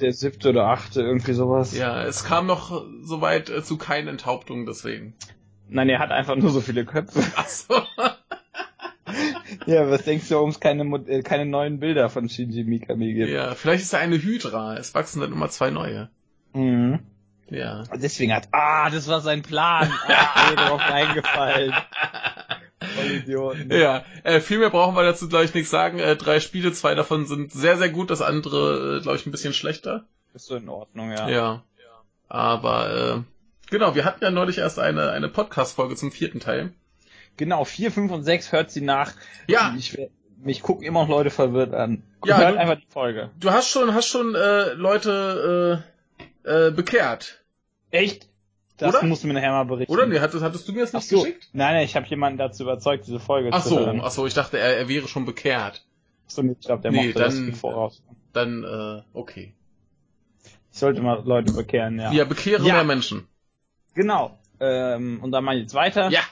Der siebte oder achte, irgendwie sowas. Ja, es kam noch soweit äh, zu keinen Enthauptungen deswegen. Nein, er hat einfach nur so viele Köpfe. Ach so. Ja, was denkst du, warum es keine, äh, keine neuen Bilder von Shinji Mikami gibt? Ja, vielleicht ist er eine Hydra. Es wachsen dann immer zwei neue. Mhm. Ja. Deswegen hat, ah, das war sein Plan. Ah, [LAUGHS] mir drauf eingefallen. Idioten. Ja, äh, viel mehr brauchen wir dazu gleich nichts sagen. Äh, drei Spiele, zwei davon sind sehr, sehr gut, das andere, äh, glaube ich, ein bisschen schlechter. Ist so in Ordnung, ja. Ja. Aber, äh, genau, wir hatten ja neulich erst eine, eine Podcast-Folge zum vierten Teil. Genau, vier, fünf und sechs hört sie nach. Ja. Ich, mich gucken immer noch Leute verwirrt an. Ja, hört du, einfach die Folge. Du hast schon, hast schon äh, Leute äh, äh, bekehrt. Echt? Das Oder? musst du mir nachher mal berichten. Oder? Nee, hattest, hattest du mir das nicht so. geschickt? Nein, nein, ich habe jemanden dazu überzeugt, diese Folge ach so, zu hören. Ach so, ich dachte, er, er wäre schon bekehrt. Ach so, ich glaube, der nee, mochte dann, das voraus. Dann, äh, okay. Ich sollte mal Leute bekehren, ja. Ja, bekehre ja. mehr Menschen. Genau. Ähm, und dann mal jetzt weiter. Ja.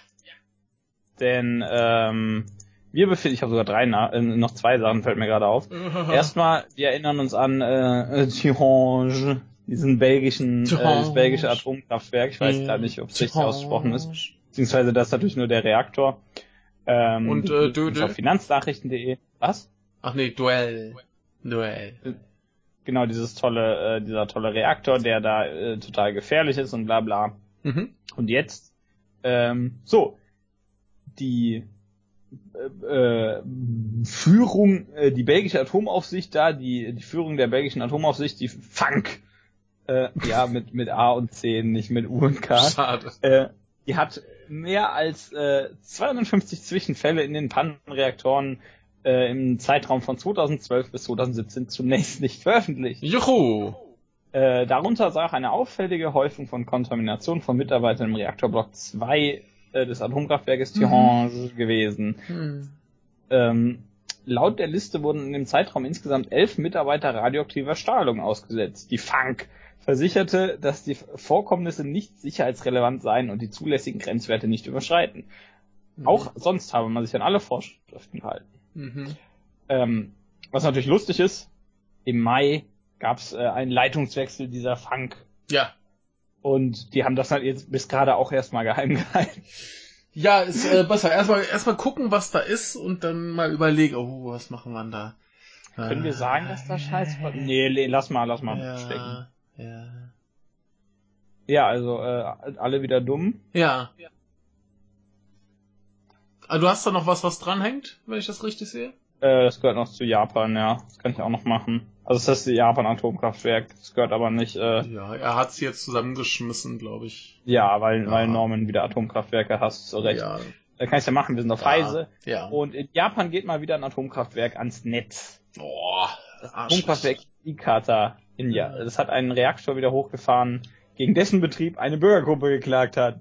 Denn ähm, wir befinden, ich habe sogar drei, äh, noch zwei Sachen fällt mir gerade auf. [LAUGHS] Erstmal, wir erinnern uns an äh, Tihange, diesen belgischen, äh, das belgische Atomkraftwerk. Ich weiß gerade nicht, ob es richtig ausgesprochen ist. Beziehungsweise das ist natürlich nur der Reaktor. Ähm, und äh, Dödel? Auf finanznachrichten.de. Was? Ach nee, Duell. Duell. Genau, dieses tolle, äh, dieser tolle Reaktor, der da äh, total gefährlich ist und bla bla. Mhm. Und jetzt, ähm, so, die äh, äh, Führung, äh, die belgische Atomaufsicht da, die, die Führung der belgischen Atomaufsicht, die Funk, äh, ja, [LAUGHS] mit, mit A und C, nicht mit U und K. Schade. Äh, die hat mehr als äh, 250 Zwischenfälle in den Pannenreaktoren äh, im Zeitraum von 2012 bis 2017 zunächst nicht veröffentlicht. Juhu! Äh, darunter auch eine auffällige Häufung von Kontamination von Mitarbeitern im Reaktorblock 2 äh, des Atomkraftwerkes Tihange mhm. gewesen. Mhm. Ähm, laut der Liste wurden in dem Zeitraum insgesamt elf Mitarbeiter radioaktiver Strahlung ausgesetzt. Die Funk versicherte, dass die Vorkommnisse nicht sicherheitsrelevant seien und die zulässigen Grenzwerte nicht überschreiten. Mhm. Auch sonst habe man sich an alle Vorschriften gehalten. Mhm. Ähm, was natürlich lustig ist, im Mai gab es äh, einen Leitungswechsel dieser Funk. Ja. Und die haben das halt jetzt bis gerade auch erstmal geheim [LAUGHS] gehalten. Ja, ist äh, besser. Erstmal erstmal gucken, was da ist und dann mal überlegen, oh, was machen wir da? Können wir sagen, dass da Scheiß war? Nee, nee, lass mal, lass mal ja, stecken. Ja. Ja, also äh, alle wieder dumm. Ja. ja. Ah, du hast da noch was, was dranhängt, wenn ich das richtig sehe? Äh, das gehört noch zu Japan, ja. Das kann ich auch noch machen. Also das ist das Japan-Atomkraftwerk. Das gehört aber nicht. Äh, ja, er hat sie jetzt zusammengeschmissen, glaube ich. Ja, weil, ja. weil Norman wieder Atomkraftwerke hast, so recht. Ja. Da kann ich ja machen, wir sind auf ja. Reise. Ja. Und in Japan geht mal wieder ein Atomkraftwerk ans Netz. Boah. Das Atomkraftwerk Ikata in ja. Das hat einen Reaktor wieder hochgefahren, gegen dessen Betrieb eine Bürgergruppe geklagt hat.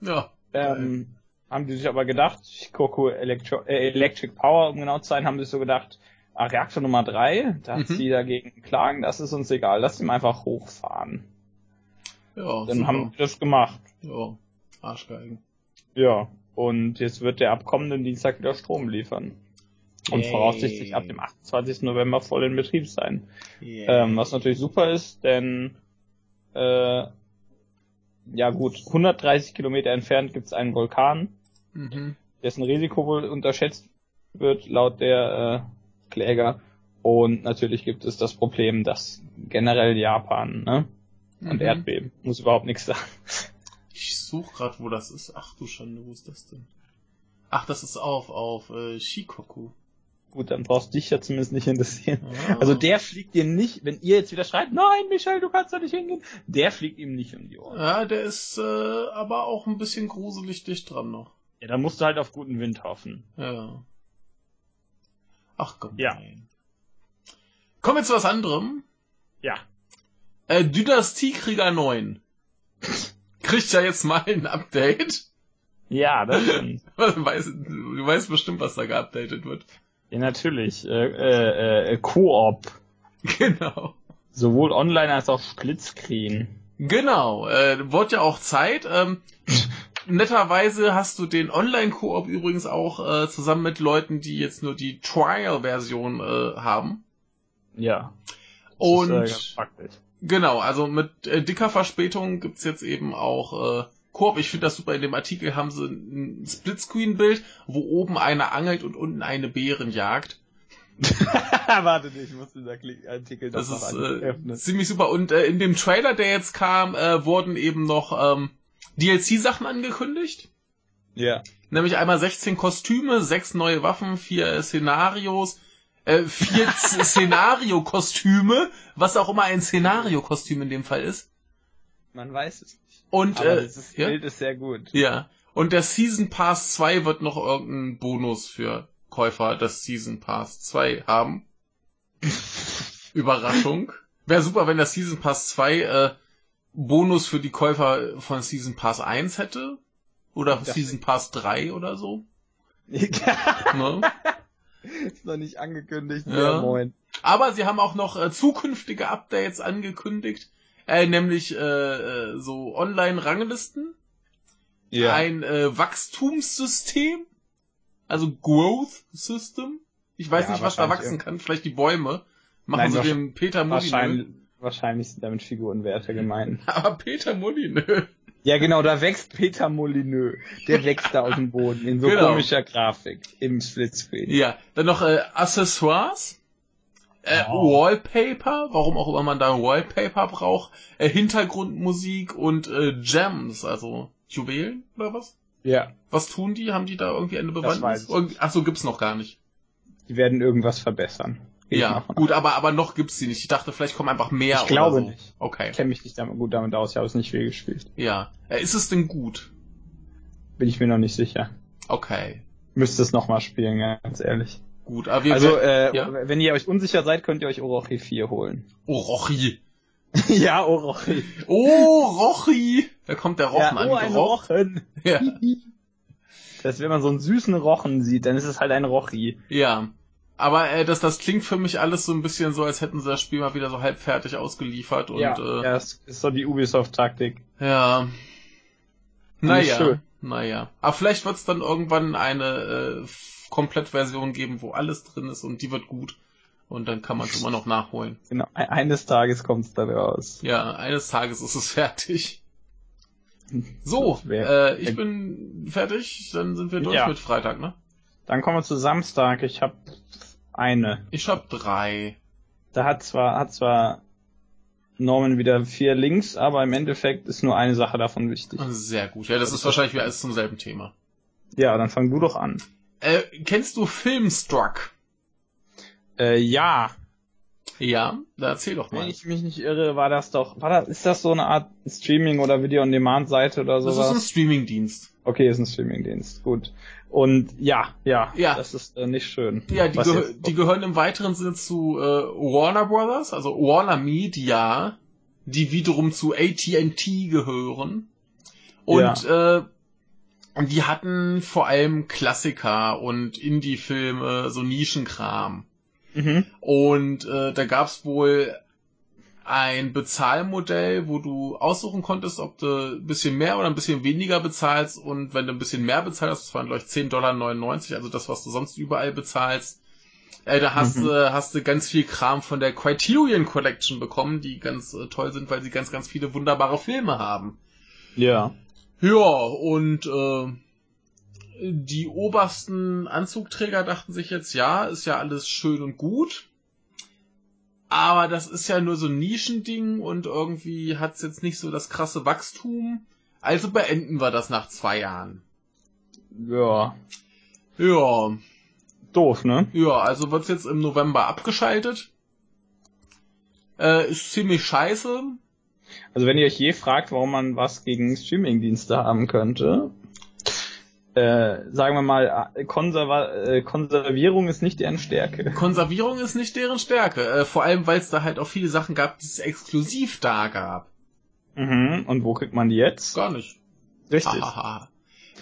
Ja. Ähm, haben die sich aber gedacht, Shikoku Electro, äh, Electric Power, um genau zu sein, haben sie sich so gedacht, Reaktor Nummer 3, da hat Mhm. sie dagegen klagen, das ist uns egal, lass ihn einfach hochfahren. Ja, Dann super. haben wir das gemacht. Ja, Arschgeigen. Ja. Und jetzt wird der ab kommenden Dienstag wieder Strom liefern. Und Yay. voraussichtlich ab dem 28. November voll in Betrieb sein. Ähm, was natürlich super ist, denn äh, ja gut, 130 Kilometer entfernt gibt es einen Vulkan, Mhm. dessen Risiko wohl unterschätzt wird laut der äh, Kläger. Und natürlich gibt es das Problem, dass generell Japan ne? und Mhm. Erdbeben muss überhaupt nichts sagen. Ich suche gerade, wo das ist. Ach du Schande, wo ist das denn? Ach, das ist auf, auf äh, Shikoku. Gut, dann brauchst du dich ja zumindest nicht interessieren. Ah. Also der fliegt dir nicht, wenn ihr jetzt wieder schreibt, nein, Michael, du kannst da nicht hingehen, der fliegt ihm nicht um die Ohren. Ja, der ist äh, aber auch ein bisschen gruselig dicht dran noch. Ja, dann musst du halt auf guten Wind hoffen. Ja. Ach komm. Ja. nein. Kommen wir zu was anderem. Ja. Äh, Dynastiekrieger 9. [LAUGHS] Kriegt ja jetzt mal ein Update. Ja, das [LAUGHS] stimmt. Du weißt, du weißt bestimmt, was da geupdatet wird. ja, natürlich. Äh, äh, äh, Koop. Genau. Sowohl online als auch Splitscreen. Genau, äh, wurde ja auch Zeit. Ähm, [LAUGHS] netterweise hast du den Online-Koop übrigens auch äh, zusammen mit Leuten, die jetzt nur die Trial-Version äh, haben. Ja. Das Und ist, äh, genau, also mit äh, dicker Verspätung gibt's jetzt eben auch äh, Koop. Ich finde das super. In dem Artikel haben sie ein Splitscreen-Bild, wo oben einer angelt und unten eine Bären jagt. [LAUGHS] Warte, ich muss Kli- Artikel Das doch ist äh, ziemlich super. Und äh, in dem Trailer, der jetzt kam, äh, wurden eben noch ähm, DLC-Sachen angekündigt. Ja. Nämlich einmal 16 Kostüme, sechs neue Waffen, vier Szenarios, äh, vier [LAUGHS] Z- Szenario-Kostüme, was auch immer ein Szenario-Kostüm in dem Fall ist. Man weiß es nicht. Und Aber äh, das ja, Bild ist sehr gut. ja. Und der Season Pass 2 wird noch irgendeinen Bonus für Käufer des Season Pass 2 haben. [LAUGHS] Überraschung. Wäre super, wenn der Season Pass 2 äh, Bonus für die Käufer von Season Pass 1 hätte. Oder Season Pass 3 oder so. [LAUGHS] Ne? ist noch nicht angekündigt. Ja. Ja, moin. Aber sie haben auch noch äh, zukünftige Updates angekündigt, äh, nämlich äh, äh, so Online-Ranglisten, Ja. ein äh, Wachstumssystem, also Growth System. Ich weiß Ja, nicht, was da wachsen kann. Vielleicht die Bäume. Machen Nein, sie dem Peter Molyneux. wahrscheinlich, wahrscheinlich sind damit Figurenwerte gemeint. [LAUGHS] Aber Peter Molyneux. Ja, genau, da wächst Peter Molyneux. Der wächst da aus dem Boden in so Genau. komischer Grafik im Splitscreen. Ja, dann noch äh, Accessoires. Äh, Oh. Wallpaper, warum auch immer man da Wallpaper braucht, äh, Hintergrundmusik und äh, Gems, also Juwelen oder was? Ja, Was tun die? Haben die da irgendwie eine Bewandtnis? ich. Irgend- Ach so, gibt's noch gar nicht. die werden irgendwas verbessern. Ja, gut, aber aber noch gibt's die nicht. Ich dachte, vielleicht kommen einfach mehr. Ich glaube so. nicht. Okay. Ich kenne mich nicht damit, gut damit aus, ich habe es nicht viel gespielt. Ja. Äh, ist es denn gut? Bin ich mir noch nicht sicher. Okay. Müsste es nochmal spielen, ganz ehrlich. Gut, aber wir Also, äh, ja? wenn ihr euch unsicher seid, könnt ihr euch Orochi 4 holen. [LAUGHS] Oh, Rochi. ja, Orochi. Oh, Rochi. Da kommt der Rochen ja, oh, ein. Rochen. Ja. [LAUGHS] Das, wenn man so einen süßen Rochen sieht, dann ist es halt ein Rochi. Ja. Aber äh, das, das klingt für mich alles so ein bisschen so, als hätten sie das Spiel mal wieder so halbfertig ausgeliefert und ja, äh, ja, das ist so die Ubisoft-Taktik. ja. Naja, schön. naja. Aber vielleicht wird es dann irgendwann eine äh, Komplettversion geben, wo alles drin ist und die wird gut. Und dann kann man es immer noch nachholen. Genau, e- eines Tages kommt es dann raus. Ja, eines Tages ist es fertig. [LAUGHS] So, äh, ich bin fertig, dann sind wir durch Ja. mit Freitag, ne? Dann kommen wir zu Samstag. Ich habe eine. Ich hab drei. Da hat zwar, hat zwar Norman wieder vier Links, aber im Endeffekt ist nur eine Sache davon wichtig. Sehr gut. Ja, das ist wahrscheinlich wieder alles zum selben Thema. Ja, dann fang du doch an. Äh, kennst du Filmstruck? Äh, ja, Ja, da erzähl doch wenn mal. ich mich nicht irre, war das doch, war das, ist das so eine Art Streaming- oder Video-on-Demand-Seite oder Das sowas? ist ein Streamingdienst. Okay, ist ein Streamingdienst, gut. Und ja, ja, Ja. das ist äh, nicht schön. Ja, die, gehö die gehören im weiteren Sinne zu äh, Warner Brothers, also Warner Media, die wiederum zu AT&T gehören. Und äh, und die hatten vor allem Klassiker und Indie-Filme, so Nischenkram. Mhm. Und äh, da gab's wohl ein Bezahlmodell, wo du aussuchen konntest, ob du ein bisschen mehr oder ein bisschen weniger bezahlst und wenn du ein bisschen mehr bezahlst, das waren glaube ich 10,99 Dollar, also das, was du sonst überall bezahlst, äh, da hast, mhm. äh, hast du ganz viel Kram von der Criterion Collection bekommen, die ganz äh, toll sind, weil sie ganz, ganz viele wunderbare Filme haben. Ja. Ja, und äh, die obersten Anzugträger dachten sich jetzt, ja, ist ja alles schön und gut. Aber das ist ja nur so ein Nischending und irgendwie hat's jetzt nicht so das krasse Wachstum. Also beenden wir das nach zwei Jahren. Ja. Ja. Doof, ne? Ja, also wird's jetzt im November abgeschaltet. Äh, ist ziemlich scheiße. Also wenn ihr euch je fragt, warum man was gegen Streamingdienste haben könnte, äh, sagen wir mal, äh, Konserva äh, Konservierung ist nicht deren Stärke. Konservierung ist nicht deren Stärke. Äh, vor allem, weil es da halt auch viele Sachen gab, die es exklusiv da gab. Mhm. Und wo kriegt man die jetzt? Gar nicht. Richtig.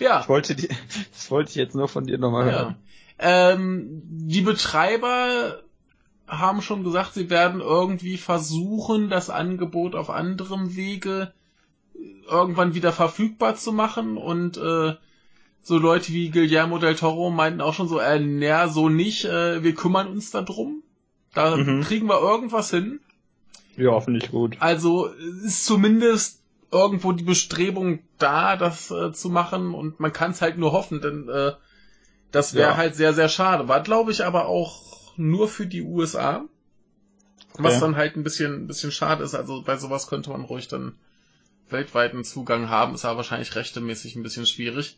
ja. Ich wollte die, [LAUGHS] das wollte ich jetzt nur von dir nochmal hören. Ja. Ähm, die Betreiber haben schon gesagt, sie werden irgendwie versuchen, das Angebot auf anderem Wege irgendwann wieder verfügbar zu machen und äh, so Leute wie Guillermo del Toro meinten auch schon so, äh, naja, so nicht, äh, wir kümmern uns da drum. Da mhm. kriegen wir irgendwas hin. Ja, finde ich gut. Also ist zumindest irgendwo die Bestrebung da, das äh, zu machen und man kann es halt nur hoffen, denn äh, das wäre ja. halt sehr, sehr schade. War, glaube ich, aber auch nur für die USA. Was okay. dann halt ein bisschen, ein bisschen schade ist. Also bei sowas könnte man ruhig dann weltweiten Zugang haben. Ist aber wahrscheinlich rechtemäßig ein bisschen schwierig.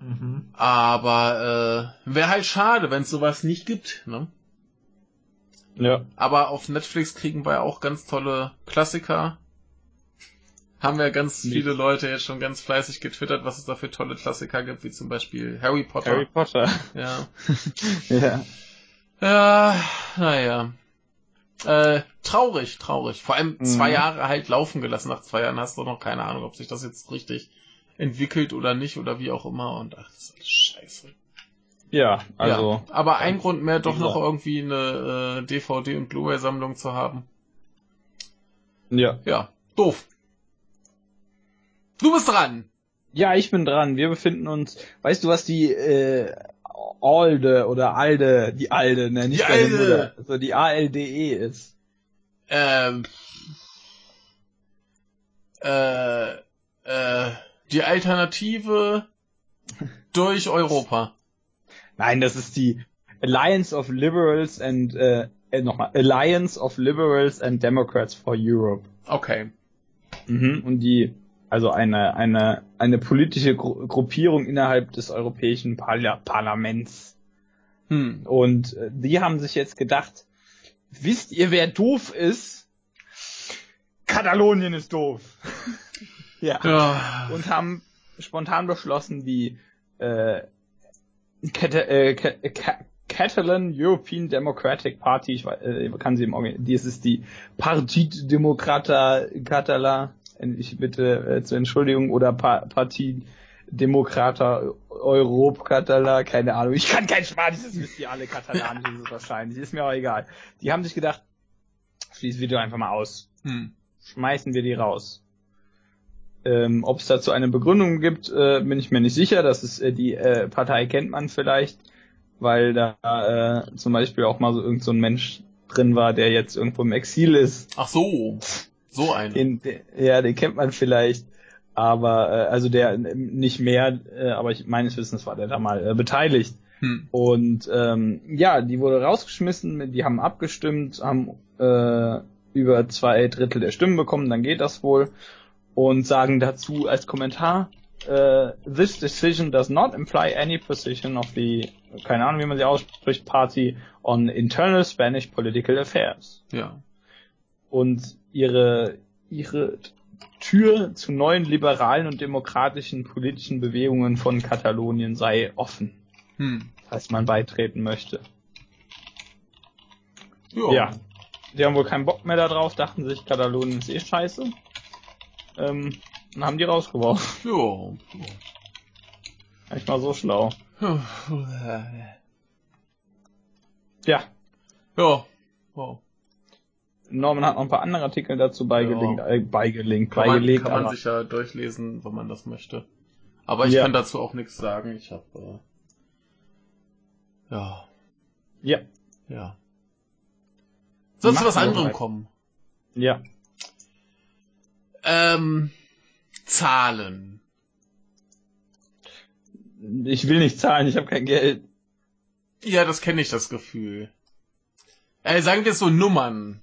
Mhm. Aber äh, wäre halt schade, wenn es sowas nicht gibt, ne? Ja. Aber auf Netflix kriegen wir auch ganz tolle Klassiker. Haben wir ganz nicht. viele Leute jetzt schon ganz fleißig getwittert, was es da für tolle Klassiker gibt, wie zum Beispiel Harry Potter. Harry Potter. Ja. [LAUGHS] ja. Ja, naja. Äh, traurig, traurig. Vor allem zwei mhm. Jahre halt laufen gelassen. Nach zwei Jahren hast du noch keine Ahnung, ob sich das jetzt richtig entwickelt oder nicht oder wie auch immer und ach, das ist alles scheiße. Ja, also. Ja, aber ein Grund mehr, doch noch irgendwie eine äh, DVD und Blu-ray-Sammlung zu haben. Ja. Ja, doof. Du bist dran. Ja, ich bin dran. Wir befinden uns, weißt du, was die äh, Alde oder Alde, die Alde, ne, nicht die Alde, also die ALDE ist. Ähm. Äh, äh, die Alternative durch Europa. Nein, das ist die Alliance of Liberals and äh, äh, nochmal Alliance of Liberals and Democrats for Europe. Okay. Mhm, und die also eine eine eine politische Gru Gruppierung innerhalb des Europäischen Parla Parlaments. Hm. Und äh, die haben sich jetzt gedacht, wisst ihr, wer doof ist? Katalonien ist doof. [LAUGHS] Ja. ja. Und haben spontan beschlossen, die äh, Cat äh, Catalan European Democratic Party, ich weiß, äh, kann sie im Original, dies ist die Partit Democrata Catala, ich bitte äh, zur Entschuldigung, oder pa Partit Demokrata Europe Catala, keine Ahnung, ich kann kein Spanisch, das wisst ihr alle, Katalanisch ist es wahrscheinlich, ist mir auch egal. Die haben sich gedacht, schließen wir doch einfach mal aus. Hm. Schmeißen wir die raus. Ähm, Ob es dazu eine Begründung gibt, äh, bin ich mir nicht sicher. Das ist äh, die äh, Partei kennt man vielleicht, weil da äh, zum Beispiel auch mal so irgend so ein Mensch drin war, der jetzt irgendwo im Exil ist. Ach so, so ein. Den, den, ja, den kennt man vielleicht, aber äh, also der nicht mehr, äh, aber ich meines Wissens war der da mal äh, beteiligt. Hm. Und ähm, ja, die wurde rausgeschmissen, die haben abgestimmt, haben äh, über zwei Drittel der Stimmen bekommen, dann geht das wohl und sagen dazu als Kommentar, uh, this decision does not imply any position of the, keine Ahnung, wie man sie ausspricht, Party on internal Spanish political affairs. Ja. Und ihre, ihre Tür zu neuen liberalen und demokratischen politischen Bewegungen von Katalonien sei offen. Hm. Falls man beitreten möchte. Jo. Ja. Die haben wohl keinen Bock mehr darauf, dachten sich, Katalonien ist eh scheiße ähm, dann haben die rausgeworfen. [LAUGHS] Jo. Ich war so schlau. ja. Ja. Wow. Norman hat noch ein paar andere Artikel dazu beigelinkt, Ja. äh, beigelinkt, Kann man, beigelegt. kann man sich ja durchlesen, wenn man das möchte. Aber ich Ja. kann dazu auch nichts sagen. Ich habe äh, ja, ja, ja. Mach was anderem kommen? ja. Ähm, Zahlen. Ich will nicht zahlen, ich habe kein Geld. Ja, das kenne ich, das Gefühl. Äh, sagen wir so Nummern.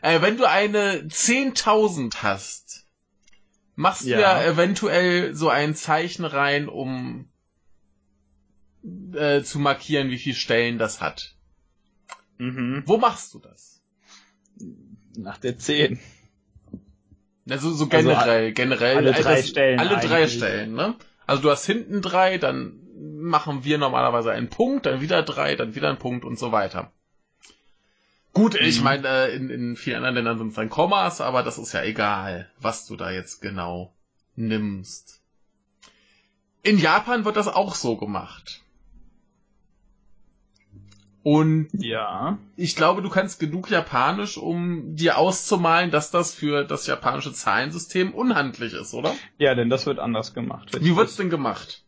Äh, wenn du eine 10.000 hast, machst du Ja. ja eventuell so ein Zeichen rein, um äh, zu markieren, wie viele Stellen das hat. Mhm. Wo machst du das? Nach der 10. Also so Also generell, generell. alle drei das- Stellen Alle drei eigentlich. Stellen, ne? Also du hast hinten drei, dann machen wir normalerweise einen Punkt, dann wieder drei, dann wieder einen Punkt und so weiter. Gut, ich Mhm. meine, äh, in, in vielen anderen Ländern sind es dann Kommas, aber das ist ja egal, was du da jetzt genau nimmst. In Japan wird das auch so gemacht. Und Ja. ich glaube, du kannst genug Japanisch, um dir auszumalen, dass das für das japanische Zahlensystem unhandlich ist, oder? Ja, denn das wird anders gemacht. Wie wird's denn gemacht?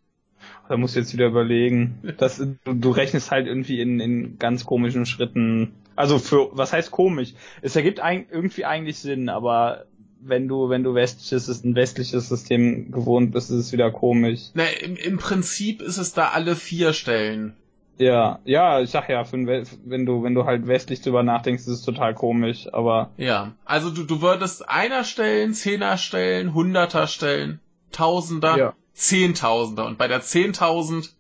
Da musst du jetzt wieder überlegen. [LAUGHS] Das, du, du rechnest halt irgendwie in, in ganz komischen Schritten. Also für, was heißt komisch? Es ergibt ein, irgendwie eigentlich Sinn, aber wenn du, wenn du westliches, ein westliches System gewohnt bist, ist es wieder komisch. Na, im, im Prinzip ist es da alle vier Stellen. Ja, ja, ich sag ja, wenn du, wenn du halt westlich drüber nachdenkst, ist es total komisch, aber Ja. Also du, du würdest einer stellen, Zehner stellen, Hunderter stellen, Tausender, Ja. Zehntausender. Und bei der Zehntausend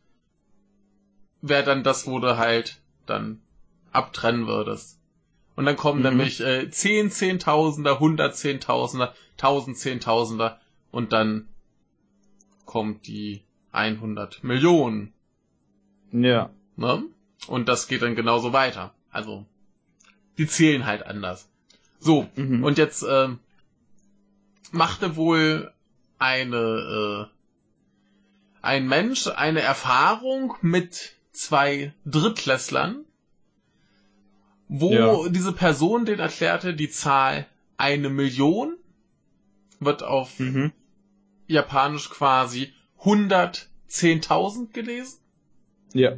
wäre dann das, wo du halt dann abtrennen würdest. Und dann kommen Mhm. nämlich äh, zehn Zehntausender, hundert Zehntausender, tausend Zehntausender und dann kommt die 100 Millionen. ja. Ne? Und das geht dann genauso weiter. Also, die zählen halt anders. So, Mhm. und jetzt ähm, machte wohl eine äh, ein Mensch eine Erfahrung mit zwei Drittklässlern, wo Ja. diese Person den erklärte, die Zahl eine Million wird auf Mhm. Japanisch quasi 110.000 gelesen Ja.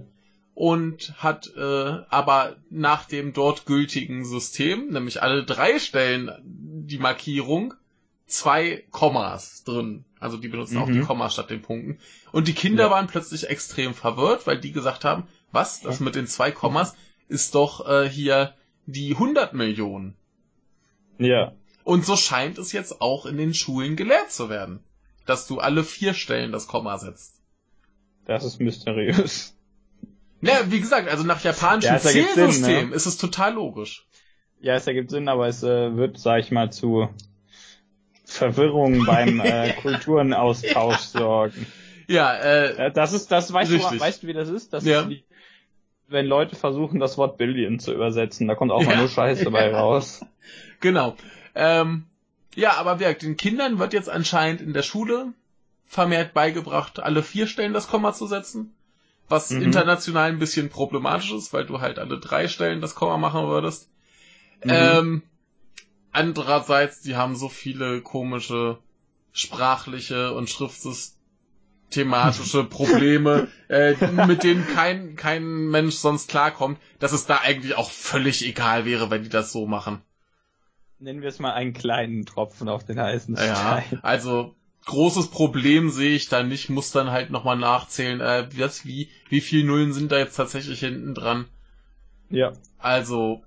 Und hat äh, aber nach dem dort gültigen System, nämlich alle drei Stellen die Markierung, zwei Kommas drin. Also die benutzen auch Mhm. die Kommas statt den Punkten. Und die Kinder Ja. waren plötzlich extrem verwirrt, weil die gesagt haben, was, das mit den zwei Kommas ist doch äh, hier die 100 Millionen. Ja. Und so scheint es jetzt auch in den Schulen gelehrt zu werden, dass du alle vier Stellen das Komma setzt. Das ist mysteriös. Ja, wie gesagt, also nach japanischem Ja, Zählsystem ne? ist es total logisch. Ja, es ergibt Sinn, aber es äh, wird, sag ich mal, zu Verwirrung beim äh, [LAUGHS] Kulturenaustausch sorgen. Ja, äh, Äh, Das ist, das weißt Richtig. du, weißt du, wie das ist? Das Ja. ist wie, wenn Leute versuchen, das Wort Billion zu übersetzen, da kommt auch mal Ja. nur Scheiße dabei [LAUGHS] raus. genau. Ähm, ja, aber wie gesagt, den Kindern wird jetzt anscheinend in der Schule vermehrt beigebracht, alle vier Stellen das Komma zu setzen. Was Mhm. international ein bisschen problematisch ist, weil du halt alle drei Stellen das Komma machen würdest. Mhm. Ähm, andererseits, die haben so viele komische sprachliche und schriftsystematische [LAUGHS] Probleme, äh, mit denen kein, kein Mensch sonst klarkommt, dass es da eigentlich auch völlig egal wäre, wenn die das so machen. Nennen wir es mal einen kleinen Tropfen auf den heißen Ja, Stein. also großes Problem sehe ich da nicht, muss dann halt nochmal nachzählen, äh, was, wie, wie viel Nullen sind da jetzt tatsächlich hinten dran. Ja. Also,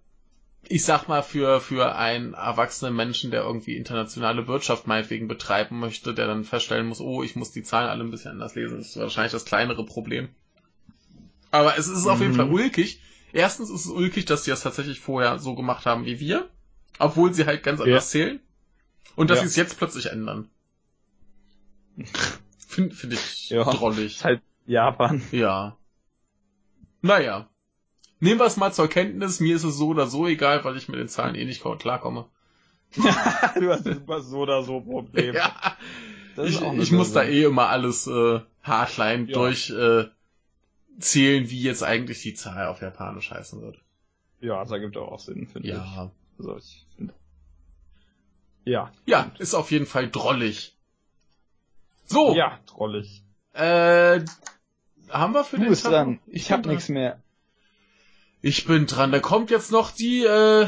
ich sag mal, für, für einen erwachsenen Menschen, der irgendwie internationale Wirtschaft meinetwegen betreiben möchte, der dann feststellen muss, oh, ich muss die Zahlen alle ein bisschen anders lesen, ist wahrscheinlich das kleinere Problem. Aber es ist auf jeden Mhm. Fall ulkig. Erstens ist es ulkig, dass sie das tatsächlich vorher so gemacht haben wie wir, obwohl sie halt ganz Ja. anders zählen. Und dass Ja. sie es jetzt plötzlich ändern. [LAUGHS] Finde find ich Ja. drollig. Ist halt Japan. Ja. Naja. Nehmen wir es mal zur Kenntnis. Mir ist es so oder so egal, weil ich mit den Zahlen eh nicht klarkomme. [LAUGHS] du hast immer so oder so Probleme. [LAUGHS] Ja. Ich, ich muss da eh immer alles äh, haarklein Ja. durch äh, zählen, wie jetzt eigentlich die Zahl auf Japanisch heißen wird. Ja, das ergibt auch Sinn, finde ich. Ja. Also ich finde. Ja. Ja, ist auf jeden Fall drollig. So, Ja, drollig. äh, haben wir für Du den bist Tag dran. Ich bin hab nichts mehr. Ich bin dran. Da kommt jetzt noch die äh,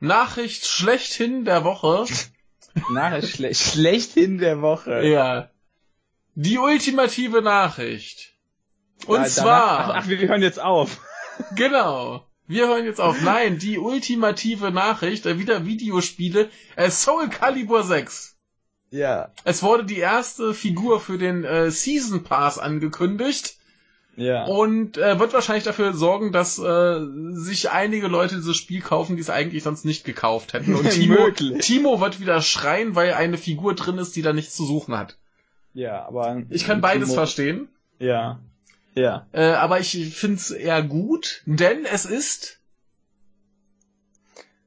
Nachricht schlechthin der Woche. [LAUGHS] Nachricht schle schlechthin der Woche. ja. Die ultimative Nachricht. Und Ja, danach- zwar, Ach, ach, wir hören jetzt auf. [LAUGHS] genau. Wir hören jetzt auf. Nein, die ultimative Nachricht, äh, wieder Videospiele, äh, Soul Calibur 6. Ja. Es wurde die erste Figur für den äh, Season Pass angekündigt Ja. und äh, wird wahrscheinlich dafür sorgen, dass äh, sich einige Leute dieses Spiel kaufen, die es eigentlich sonst nicht gekauft hätten. Und [LAUGHS] Timo. Timo wird wieder schreien, weil eine Figur drin ist, die da nichts zu suchen hat. Ja, aber. Ich kann beides Timo- verstehen, Ja. Ja. äh, aber ich find's eher gut, denn es ist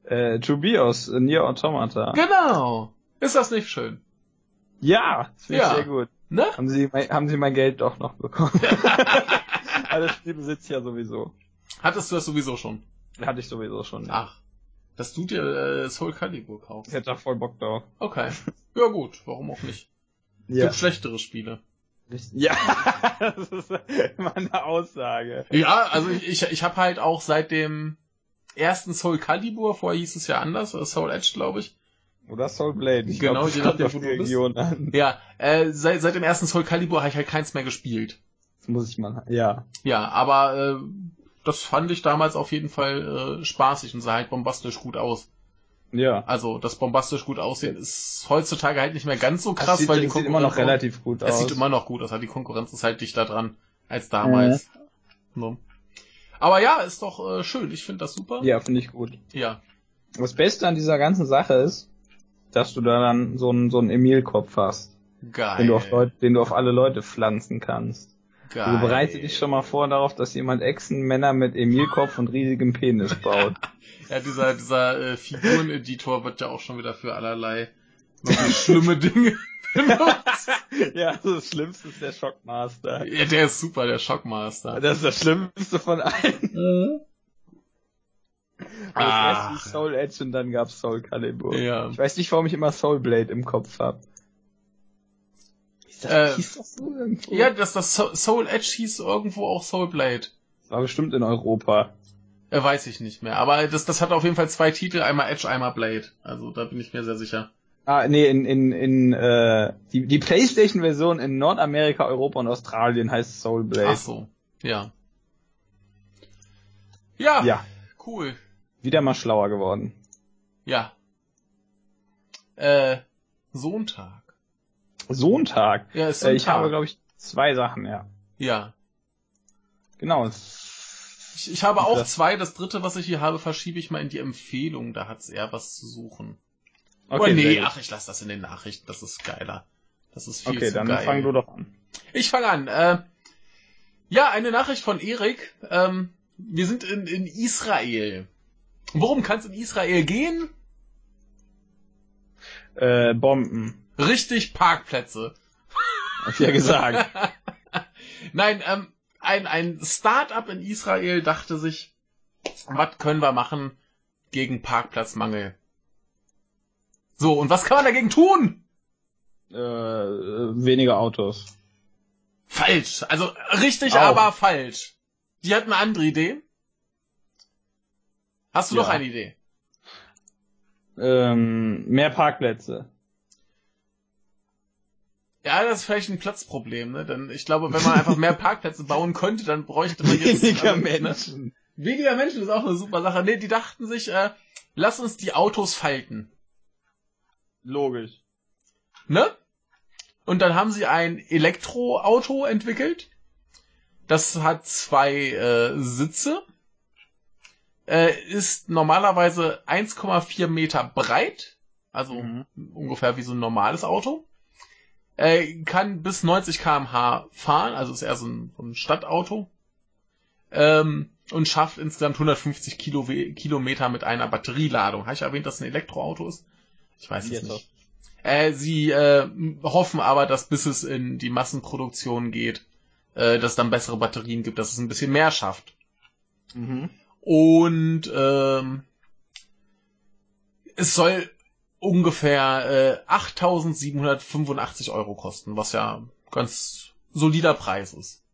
Äh, To Be aus Nier Automata. genau. Ist das nicht schön? Ja, das finde ich Ja. sehr gut. Ne? Haben Sie, mein, haben Sie mein Geld doch noch bekommen? Aber [LAUGHS] das Spiel besitzt ja sowieso. Hattest du das sowieso schon? Hatte ich sowieso schon. Ach, dass du dir äh, Soul Calibur Ich kaufst. hätte da voll Bock drauf. Okay. Ja gut, warum auch nicht? [LAUGHS] Gibt schlechtere Spiele. Ja, [LAUGHS] das ist immer eine Aussage. Ja, also ich, ich, ich habe halt auch seit dem ersten Soul Calibur, vorher hieß es ja anders, oder Soul Edge, glaube ich. Oder Soul Blade. Ich Genau, glaub, je nachdem, wo die du bist. Region an. Ja, äh, seit, seit dem ersten Soul Calibur habe ich halt keins mehr gespielt. Das muss ich mal. Ja. Ja, aber äh, das fand ich damals auf jeden Fall äh, spaßig und sah halt bombastisch gut aus. Ja. Also das bombastisch gut aussehen ist heutzutage halt nicht mehr ganz so krass, sieht, weil die das sieht immer noch Konkurrenz- relativ gut Es aus. sieht immer noch gut aus, aber die Konkurrenz ist halt dichter dran als damals. Ne? Aber ja, ist doch äh, schön. Ich finde das super. ja, finde ich gut. Ja. Das Beste an dieser ganzen Sache ist, dass du da dann so einen, so einen Emil-Kopf hast, Geil. den du, auf Leute, den du auf alle Leute pflanzen kannst. Geil. Also bereite dich schon mal vor darauf, dass jemand Echsenmänner mit Emil-Kopf und riesigem Penis baut. [LAUGHS] Ja, dieser, dieser äh, Figureneditor wird ja auch schon wieder für allerlei schlimme [LAUGHS] Dinge benutzt. [LAUGHS] ja, also das Schlimmste ist der Shockmaster. Ja, der ist super, der Shockmaster. Das ist das Schlimmste von allen. Ach. erst Soul Edge und dann gab's Soul Calibur. Ja. Ich weiß nicht, warum ich immer Soul Blade im Kopf hab. Das, Äh, hieß das so irgendwo? Ja, dass das So- Soul Edge hieß irgendwo auch Soul Blade. Das war bestimmt in Europa. Äh, weiß ich nicht mehr. Aber das, das hat auf jeden Fall zwei Titel, einmal Edge, einmal Blade. Also da bin ich mir sehr sicher. Ah, nee, in, in, in äh, die, die Playstation-Version in Nordamerika, Europa und Australien heißt Soul Blade. Ach so, ja. Ja, Ja, cool. Wieder mal schlauer geworden. Ja. Äh, Sonntag. Sonntag. Ja, ist Äh, ich Sonntag. habe, glaube ich, zwei Sachen, ja. Ja. Genau. Ich, ich habe auch Das- zwei. Das dritte, was ich hier habe, verschiebe ich mal in die Empfehlung. Da hat's eher was zu suchen. Okay, Oder nee, ach, ich lasse das in den Nachrichten. Das ist geiler. Das ist viel okay zu dann geil. fang du doch an. Ich fange an. Äh, ja, eine Nachricht von Erik. Ähm, wir sind in, in Israel. Worum kann es in Israel gehen? Äh, Bomben. Richtig, Parkplätze. Hab ich ja gesagt. [LAUGHS] Nein, ähm, ein, ein Start-up in Israel dachte sich, was können wir machen gegen Parkplatzmangel? So, und was kann man dagegen tun? äh, weniger Autos. Falsch. Also richtig, Auch. aber falsch. Die hat eine andere Idee. Hast du Ja. noch eine Idee? Ähm, mehr Parkplätze. Ja, das ist vielleicht ein Platzproblem, ne? Denn ich glaube, wenn man einfach mehr [LAUGHS] Parkplätze bauen könnte, dann bräuchte man jetzt Weniger also, Ne? Menschen. Weniger Menschen ist auch eine super Sache. Nee, die dachten sich, äh, lass uns die Autos falten. Logisch. Ne? Und dann haben sie ein Elektroauto entwickelt. Das hat zwei äh, Sitze. Äh, ist normalerweise 1,4 Meter breit. Also Mhm. ungefähr wie so ein normales Auto. Äh, kann bis 90 km/h fahren, also ist eher so ein, so ein Stadtauto. Ähm, und schafft insgesamt 150 Kilo, Kilometer mit einer Batterieladung. Habe ich erwähnt, dass es ein Elektroauto ist? Ich weiß es nicht. Äh, sie äh, hoffen aber, dass bis es in die Massenproduktion geht, äh, dass es dann bessere Batterien gibt, dass es ein bisschen mehr schafft. Mhm. Und ähm, es soll ungefähr äh, 8.785 Euro kosten, was ja ganz solider Preis ist.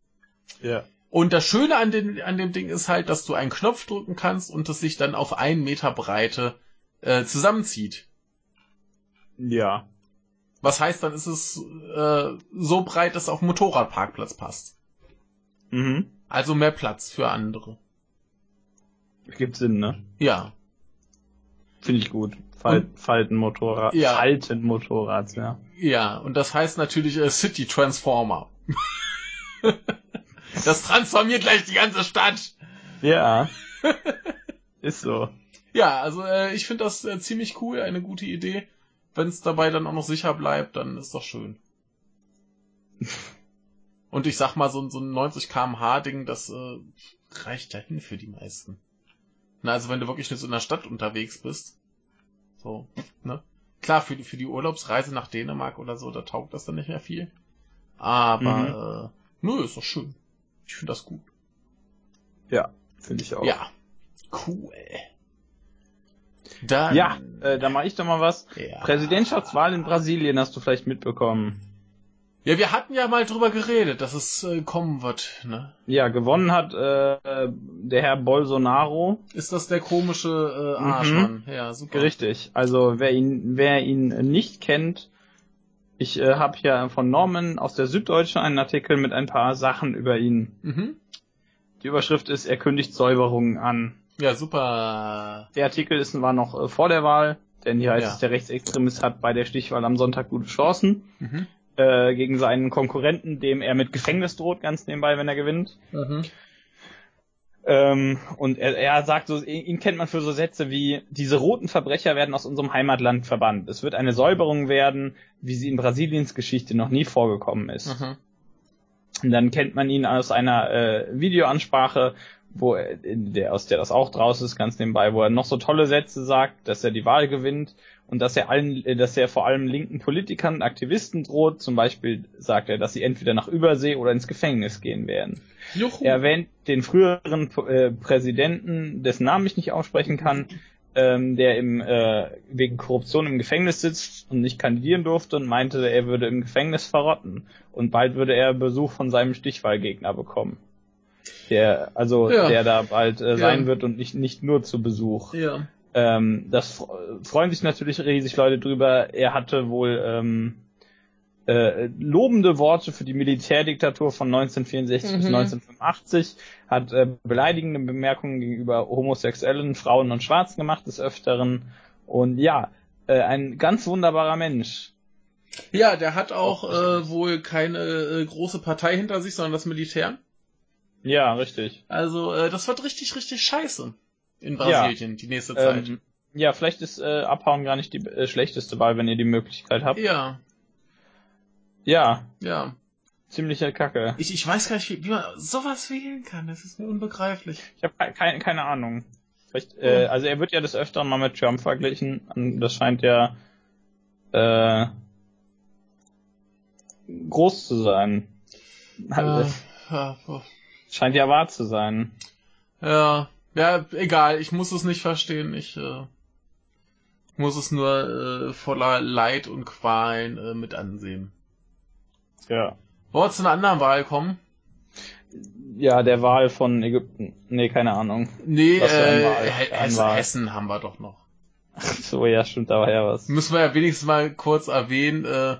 Ja. Und das Schöne an, den, an dem Ding ist halt, dass du einen Knopf drücken kannst und es sich dann auf einen Meter Breite äh, zusammenzieht. Ja. Was heißt, dann ist es äh, so breit, dass auf Motorradparkplatz passt. Mhm. Also mehr Platz für andere. Gibt Sinn, ne? Ja. Finde ich gut. Fal Faltenmotorrad. Ja. Faltenmotorrad, ja. Ja, und das heißt natürlich äh, City Transformer. [LAUGHS] das transformiert gleich die ganze Stadt. Ja. [LAUGHS] Ist so. Ja, also äh, ich finde das äh, ziemlich cool, eine gute Idee. Wenn es dabei dann auch noch sicher bleibt, dann ist doch schön. [LAUGHS] Und ich sag mal, so, ein- so ein 90 kmh Ding, das äh, reicht dahin für die meisten. Na, also wenn du wirklich nur so in der Stadt unterwegs bist. So, ne? Klar, für die, für die Urlaubsreise nach Dänemark oder so, da taugt das dann nicht mehr viel. Aber, äh, nö, ist doch schön. Ich finde das gut. Ja, finde ich auch. Ja. Cool. Dann. Ja, äh, da mache ich doch mal was. ja. Präsidentschaftswahl in Brasilien hast du vielleicht mitbekommen. Ja, wir hatten ja mal drüber geredet, dass es äh, kommen wird, ne? Ja, gewonnen hat äh, der Herr Bolsonaro. Ist das der komische äh, Arschmann? Ja, super. Richtig. Also wer ihn, wer ihn nicht kennt, ich äh, habe hier von Norman aus der Süddeutschen einen Artikel mit ein paar Sachen über ihn. Mhm. Die Überschrift ist, er kündigt Säuberungen an. Ja, super. Der Artikel ist, war noch äh, vor der Wahl, denn hier heißt Ja. es, der Rechtsextremist hat bei der Stichwahl am Sonntag gute Chancen Mhm. Äh, gegen seinen Konkurrenten, dem er mit Gefängnis droht, ganz nebenbei, wenn er gewinnt. Mhm. Ähm, und er, er sagt so, ihn kennt man für so Sätze wie, diese roten Verbrecher werden aus unserem Heimatland verbannt. Es wird eine Säuberung werden, wie sie in Brasiliens Geschichte noch nie vorgekommen ist. Mhm. Und dann kennt man ihn aus einer äh, Videoansprache, wo er, der, aus der das auch draus ist, ganz nebenbei, wo er noch so tolle Sätze sagt, dass er die Wahl gewinnt und dass er allen, äh, dass er vor allem linken Politikern und Aktivisten droht. Zum Beispiel sagt er, dass sie entweder nach Übersee oder ins Gefängnis gehen werden. Juhu. Er erwähnt den früheren äh, Präsidenten, dessen Namen ich nicht aussprechen kann, ähm, der im, äh, wegen Korruption im Gefängnis sitzt und nicht kandidieren durfte und meinte, er würde im Gefängnis verrotten. Und bald würde er Besuch von seinem Stichwahlgegner bekommen. Der, also, Ja. der da bald äh, Ja. sein wird und nicht, nicht nur zu Besuch. Ja. Ähm, das fre- freuen sich natürlich riesig Leute drüber. Er hatte wohl ähm, äh, lobende Worte für die Militärdiktatur von 1964 bis Mhm. 1985, hat äh, beleidigende Bemerkungen gegenüber Homosexuellen, Frauen und Schwarzen gemacht des Öfteren. Und ja, äh, ein ganz wunderbarer Mensch. Ja, der hat auch äh, wohl keine äh, große Partei hinter sich, sondern das Militär. Ja, richtig. Also, äh, das wird richtig, richtig scheiße in Brasilien die nächste Zeit. Ähm, ja, vielleicht ist äh, Abhauen gar nicht die äh, schlechteste Wahl, wenn ihr die Möglichkeit habt. ja, Ja, ja. ziemliche Kacke. Ich, ich weiß gar nicht, wie, wie man sowas wählen kann. Das ist mir unbegreiflich. Ich habe keine, keine Ahnung. Vielleicht, äh, Hm. also er wird ja des Öfteren mal mit Trump verglichen. Und Das scheint ja äh, groß zu sein. Also, Äh, ja, Scheint ja wahr zu sein. ja, ja, egal. Ich muss es nicht verstehen. Ich äh, muss es nur äh, voller Leid und Qualen äh, mit ansehen. Ja. Wollen wir zu einer anderen Wahl kommen? Ja, der Wahl von Ägypten. Nee, keine Ahnung. Nee, äh, Hessen. Hessen haben wir doch noch. So, ja, stimmt, da war ja was. Müssen wir ja wenigstens mal kurz erwähnen, äh,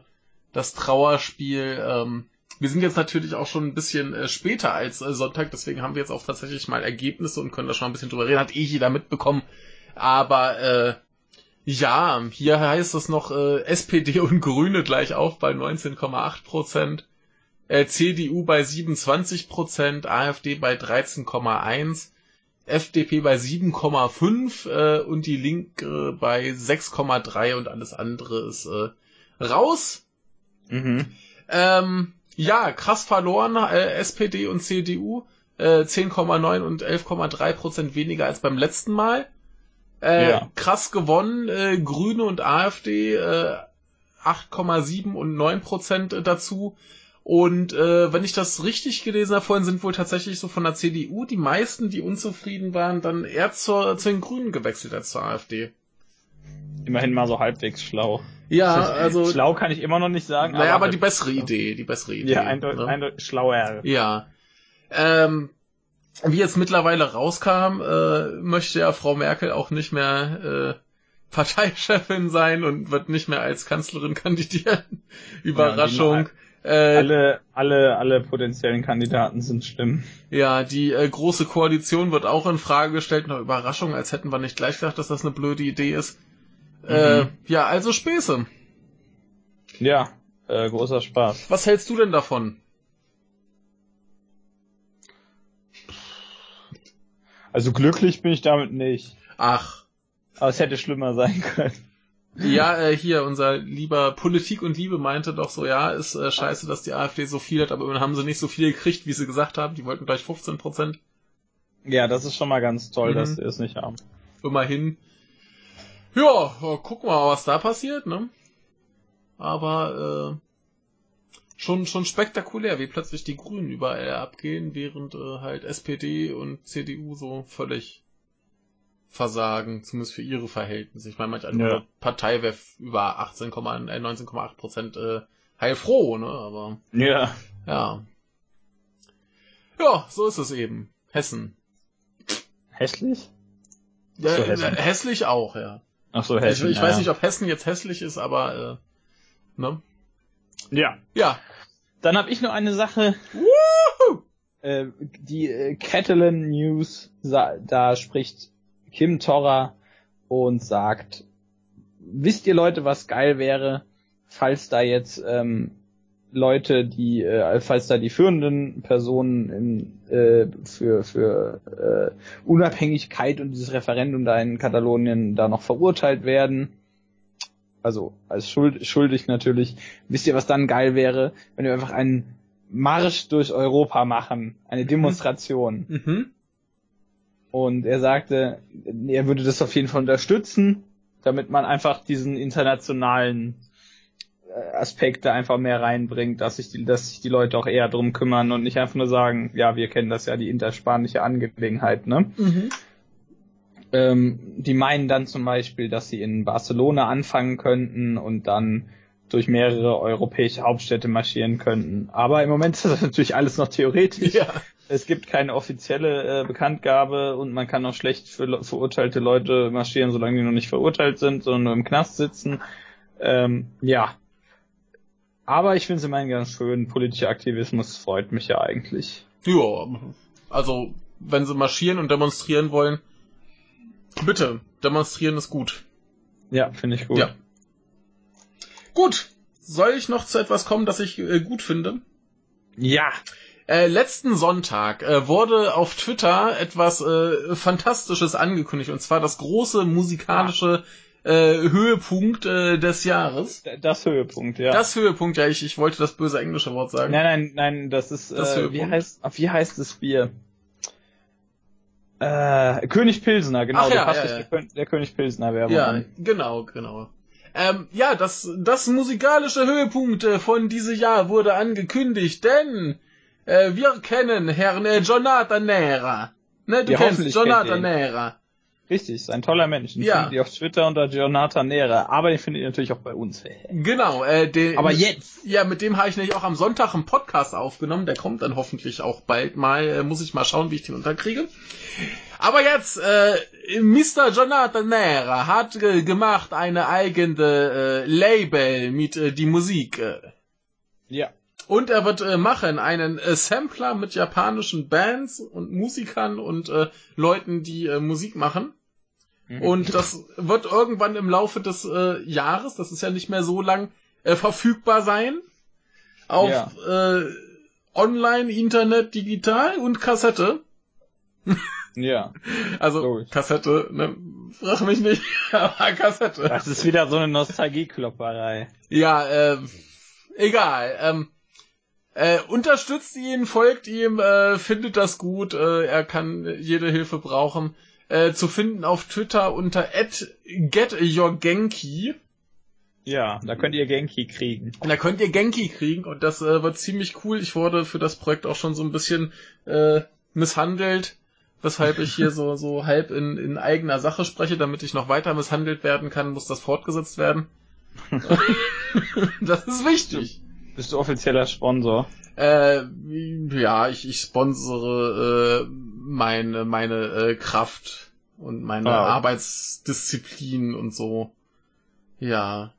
das Trauerspiel. Ähm, wir sind jetzt natürlich auch schon ein bisschen äh, später als äh, Sonntag, deswegen haben wir jetzt auch tatsächlich mal Ergebnisse und können da schon ein bisschen drüber reden. Hat eh jeder mitbekommen. Aber äh, ja, hier heißt es noch äh, SPD [LAUGHS] und Grüne gleich auf bei 19,8 Prozent. Äh, CDU bei 27 Prozent, AfD bei 13,1, FDP bei 7,5 äh, und die Linke bei 6,3 und alles andere ist äh, raus. Mhm. Ähm, ja, krass verloren, äh, SPD und CDU, äh, 10,9 und 11,3 Prozent weniger als beim letzten Mal. Äh, Ja. Krass gewonnen, äh, Grüne und AfD äh, 8,7 und 9 Prozent dazu. Und äh, wenn ich das richtig gelesen habe, vorhin sind wohl tatsächlich so von der CDU die meisten, die unzufrieden waren, dann eher zur, zu den Grünen gewechselt als zur AfD. Immerhin mal so halbwegs schlau. Ja, also. Schlau kann ich immer noch nicht sagen. Naja, aber, aber die bessere Idee, die bessere Idee. Ja, eindeutig, ne? eindeutig schlauer. Ja. Ähm, wie jetzt mittlerweile rauskam, äh, möchte ja Frau Merkel auch nicht mehr äh, [LAUGHS] Parteichefin sein und wird nicht mehr als Kanzlerin kandidieren. Überraschung. Ja, äh, alle, alle, alle potenziellen Kandidaten sind schlimm. Ja, die äh, große Koalition wird auch in Frage gestellt. Eine Überraschung, als hätten wir nicht gleich gedacht, dass das eine blöde Idee ist. Äh, mhm. ja, also Späße. Ja, äh, großer Spaß. Was hältst du denn davon? Also glücklich bin ich damit nicht. Ach. Aber es hätte schlimmer sein können. Ja, äh, hier, unser lieber Politik und Liebe meinte doch so, ja, ist äh, scheiße, dass die AfD so viel hat, aber immerhin haben sie nicht so viel gekriegt, wie sie gesagt haben. Die wollten gleich 15 Prozent. Ja, das ist schon mal ganz toll, mhm. dass sie es nicht haben. Immerhin. Ja, gucken wir mal, was da passiert, ne? Aber äh, schon schon spektakulär, wie plötzlich die Grünen überall abgehen, während äh, halt SPD und CDU so völlig versagen, zumindest für ihre Verhältnisse. Ich meine, manch andere ja. Partei wäre über 18, äh, 19,8 Prozent äh, heilfroh, ne? Aber ja. ja. Ja, so ist es eben. Hessen. Hässlich? Ja, so, Hessen. hässlich auch, ja. Ach so, Hessen. Ich, ich ja. weiß nicht, ob Hessen jetzt hässlich ist, aber äh, ne? Ja. Ja. Dann habe ich noch eine Sache. Woohoo! Äh, die äh, Catalan News, da spricht Kim Torra und sagt, wisst ihr Leute, was geil wäre, falls da jetzt ähm, Leute, die, äh, falls da die führenden Personen in, äh, für, für äh, Unabhängigkeit und dieses Referendum da in Katalonien da noch verurteilt werden, also als schuld, schuldig natürlich, wisst ihr, was dann geil wäre, wenn wir einfach einen Marsch durch Europa machen, eine mhm. Demonstration. Mhm. Und er sagte, er würde das auf jeden Fall unterstützen, damit man einfach diesen internationalen Aspekte einfach mehr reinbringt, dass sich die, dass sich die Leute auch eher drum kümmern und nicht einfach nur sagen, ja, wir kennen das ja, die interspanische Angelegenheit, ne? Mhm. Ähm, die meinen dann zum Beispiel, dass sie in Barcelona anfangen könnten und dann durch mehrere europäische Hauptstädte marschieren könnten. Aber im Moment [LAUGHS] ist das natürlich alles noch theoretisch. Ja. Es gibt keine offizielle äh, Bekanntgabe und man kann auch schlecht für verurteilte Leute marschieren, solange die noch nicht verurteilt sind, sondern nur im Knast sitzen. Ähm, ja. Aber ich finde es immerhin ganz schön. Politischer Aktivismus freut mich ja eigentlich. Ja, also wenn sie marschieren und demonstrieren wollen, bitte, demonstrieren ist gut. Ja, finde ich gut. Ja. Gut, soll ich noch zu etwas kommen, das ich äh, gut finde? Ja. Äh, letzten Sonntag äh, wurde auf Twitter etwas äh, Fantastisches angekündigt, und zwar das große musikalische äh, Höhepunkt äh, des Jahres. Das Höhepunkt, ja. Das Höhepunkt, ja, ich, ich wollte das böse englische Wort sagen. Nein, nein, nein, das ist, das äh, wie heißt, wie heißt das Bier? Äh, König Pilsener, genau, Ach, ja, ja, ja. Der, der, König Pilsener Werbung. Ja, an. genau, genau. Ähm, ja, das, das musikalische Höhepunkt äh, von diesem Jahr wurde angekündigt, denn äh, wir kennen Herrn äh, Jonathan Nera. Ne, du ja, kennst Jonathan Nera. Richtig, ist ein toller Mensch. Den ja. findet ihr auf Twitter unter Jonathan Nera, aber den findet ihr natürlich auch bei uns. [LAUGHS] Genau, äh, den, aber jetzt. Ja, mit dem habe ich nämlich auch am Sonntag einen Podcast aufgenommen. Der kommt dann hoffentlich auch bald mal. Äh, muss ich mal schauen, wie ich den unterkriege. Aber jetzt, äh, Mr. Jonathan Nera hat äh, gemacht eine eigene äh, Label mit äh, die Musik. Äh. Ja. Und er wird äh, machen einen äh, Sampler mit japanischen Bands und Musikern und äh, Leuten, die äh, Musik machen. Mhm. Und das wird irgendwann im Laufe des äh, Jahres, das ist ja nicht mehr so lang, äh, verfügbar sein. Auf ja. äh, Online, Internet, Digital und Kassette. [LAUGHS] Ja. Also Logisch. Kassette, ne, frag mich nicht, [LAUGHS] aber Kassette. Das ist wieder so eine Nostalgieklopperei. Ja, äh, egal. Ähm, äh, unterstützt ihn, folgt ihm, äh, findet das gut, äh, er kann jede Hilfe brauchen. Äh, zu finden auf Twitter unter @getyourgenki. Ja, da könnt ihr Genki kriegen. Und da könnt ihr Genki kriegen und das äh, wird ziemlich cool. Ich wurde für das Projekt auch schon so ein bisschen äh, misshandelt, weshalb ich hier so, so halb in, in eigener Sache spreche, damit ich noch weiter misshandelt werden kann, muss das fortgesetzt werden. [LAUGHS] das ist wichtig. Bist du offizieller Sponsor? Äh, ja, ich, ich sponsere äh, meine, meine äh, Kraft und meine Ah. Arbeitsdisziplin und so. Ja,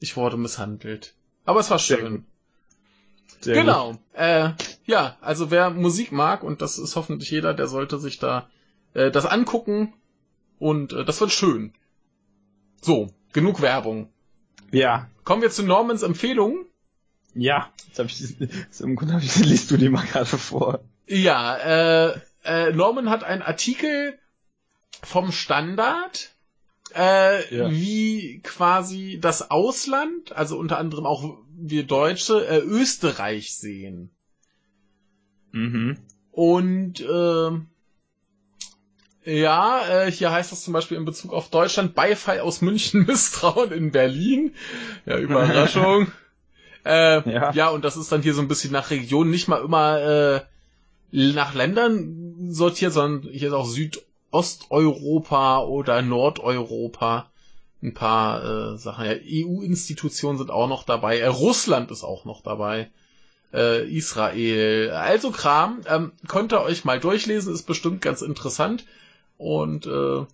ich wurde misshandelt. Aber es war schön. gut. Sehr genau. Äh, ja, also wer Musik mag, und das ist hoffentlich jeder, der sollte sich da äh, das angucken. Und äh, das wird schön. So, genug Werbung. Gut. Ja, Kommen wir zu Normans Empfehlungen. ja. Jetzt hab ich, jetzt [LAUGHS] im Grunde hab ich, [LAUGHS] liest du die mal gerade vor. Ja, äh, äh, Norman hat einen Artikel vom Standard, äh, Ja. wie quasi das Ausland, also unter anderem auch wir Deutsche, äh, Österreich sehen. Mhm. Und äh, ja, äh, hier heißt das zum Beispiel in Bezug auf Deutschland Beifall aus München, [LAUGHS] Misstrauen in Berlin. Ja, Überraschung. [LAUGHS] äh, Ja. ja. und das ist dann hier so ein bisschen nach Region, nicht mal immer äh, nach Ländern sortiert, sondern hier ist auch Südosteuropa oder Nordeuropa. Ein paar äh, Sachen. Ja, EU-Institutionen sind auch noch dabei. Äh, Russland ist auch noch dabei äh, Israel, also Kram. Ähm, könnt ihr euch mal durchlesen, ist bestimmt ganz interessant. Und äh,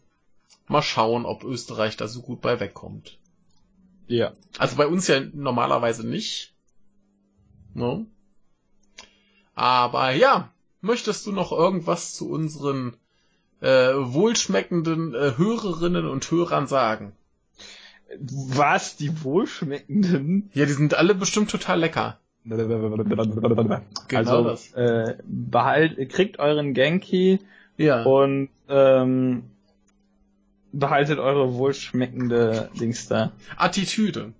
mal schauen, ob Österreich da so gut bei wegkommt. Ja. Also bei uns ja normalerweise nicht. Ne? Aber ja, möchtest du noch irgendwas zu unseren äh, wohlschmeckenden äh, Hörerinnen und Hörern sagen? Was? Die wohlschmeckenden? Ja, die sind alle bestimmt total lecker. also, das. Äh, behalt, kriegt euren Genki Ja. und ähm, behaltet eure wohlschmeckende Dings da. Attitüde.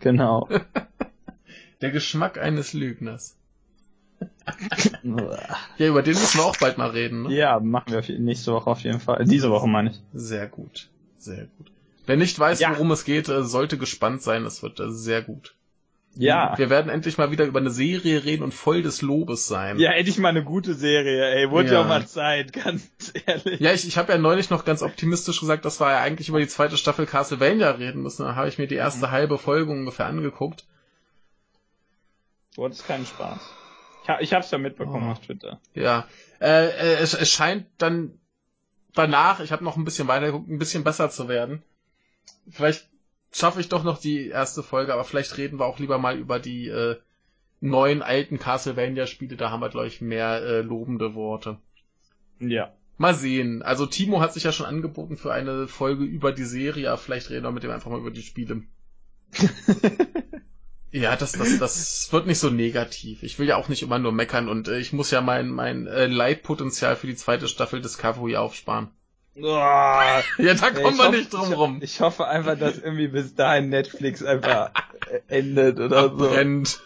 Genau. [LAUGHS] [LAUGHS] Der Geschmack eines Lügners. [LAUGHS] Ja, über den müssen wir auch bald mal reden, ne? ja, machen wir nächste Woche auf jeden Fall. Diese Woche meine ich. Sehr gut. Sehr gut. Wer nicht weiß, Ja. worum es geht, äh, sollte gespannt sein. Es wird äh, sehr gut. Ja. Wir werden endlich mal wieder über eine Serie reden und voll des Lobes sein. Ja, endlich mal eine gute Serie, ey. Wurde ja, Ja. auch mal Zeit, ganz ehrlich. Ja, ich, ich habe ja neulich noch ganz optimistisch gesagt, dass wir ja eigentlich über die zweite Staffel Castlevania reden müssen. Da habe ich mir die erste halbe Folge ungefähr angeguckt. Du hattest keinen Spaß. Ich, ha- ich hab's ja mitbekommen Oh. auf Twitter. Ja, äh, äh, es, es scheint dann danach, ich habe noch ein bisschen weiter geguckt, ein bisschen besser zu werden. Vielleicht schaffe ich doch noch die erste Folge, aber vielleicht reden wir auch lieber mal über die äh, neuen alten Castlevania-Spiele. Da haben wir, glaube ich, mehr äh, lobende Worte. Ja. Mal sehen. Also Timo hat sich ja schon angeboten für eine Folge über die Serie, aber vielleicht reden wir mit dem einfach mal über die Spiele. [LAUGHS] Ja, das, das, das wird nicht so negativ. Ich will ja auch nicht immer nur meckern und äh, ich muss ja mein, mein äh, Leitpotenzial für die zweite Staffel Discovery aufsparen. Uah. Ja, da kommen wir hoffe- nicht drum rum. Ich, hoffe einfach, dass irgendwie bis dahin Netflix einfach äh, endet oder so. Abbrennt.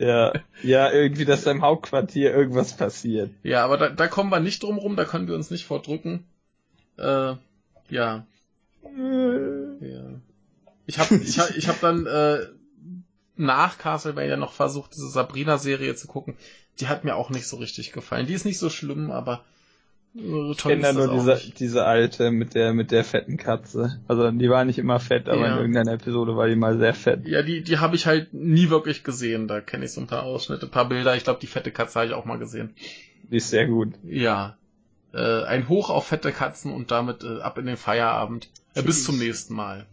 Ja. Ja, irgendwie, dass da im Hauptquartier irgendwas passiert. Ja, aber da, da kommen wir nicht drum rum, da können wir uns nicht vordrücken. Äh, ja, ja. Ich hab, ich hab, ich hab dann äh, nach Castlevania noch versucht, diese Sabrina-Serie zu gucken. Die hat mir auch nicht so richtig gefallen. Die ist nicht so schlimm, aber äh, Ich kenne da nur diese, diese alte mit der, mit der fetten Katze. Also, die war nicht immer fett, aber Ja. in irgendeiner Episode war die mal sehr fett. Ja, die, die habe ich halt nie wirklich gesehen. Da kenne ich so ein paar Ausschnitte, ein paar Bilder. Ich glaube, die fette Katze habe ich auch mal gesehen. Die ist sehr gut. Ja. Äh, ein Hoch auf fette Katzen und damit äh, ab in den Feierabend. Äh, bis zum nächsten Mal.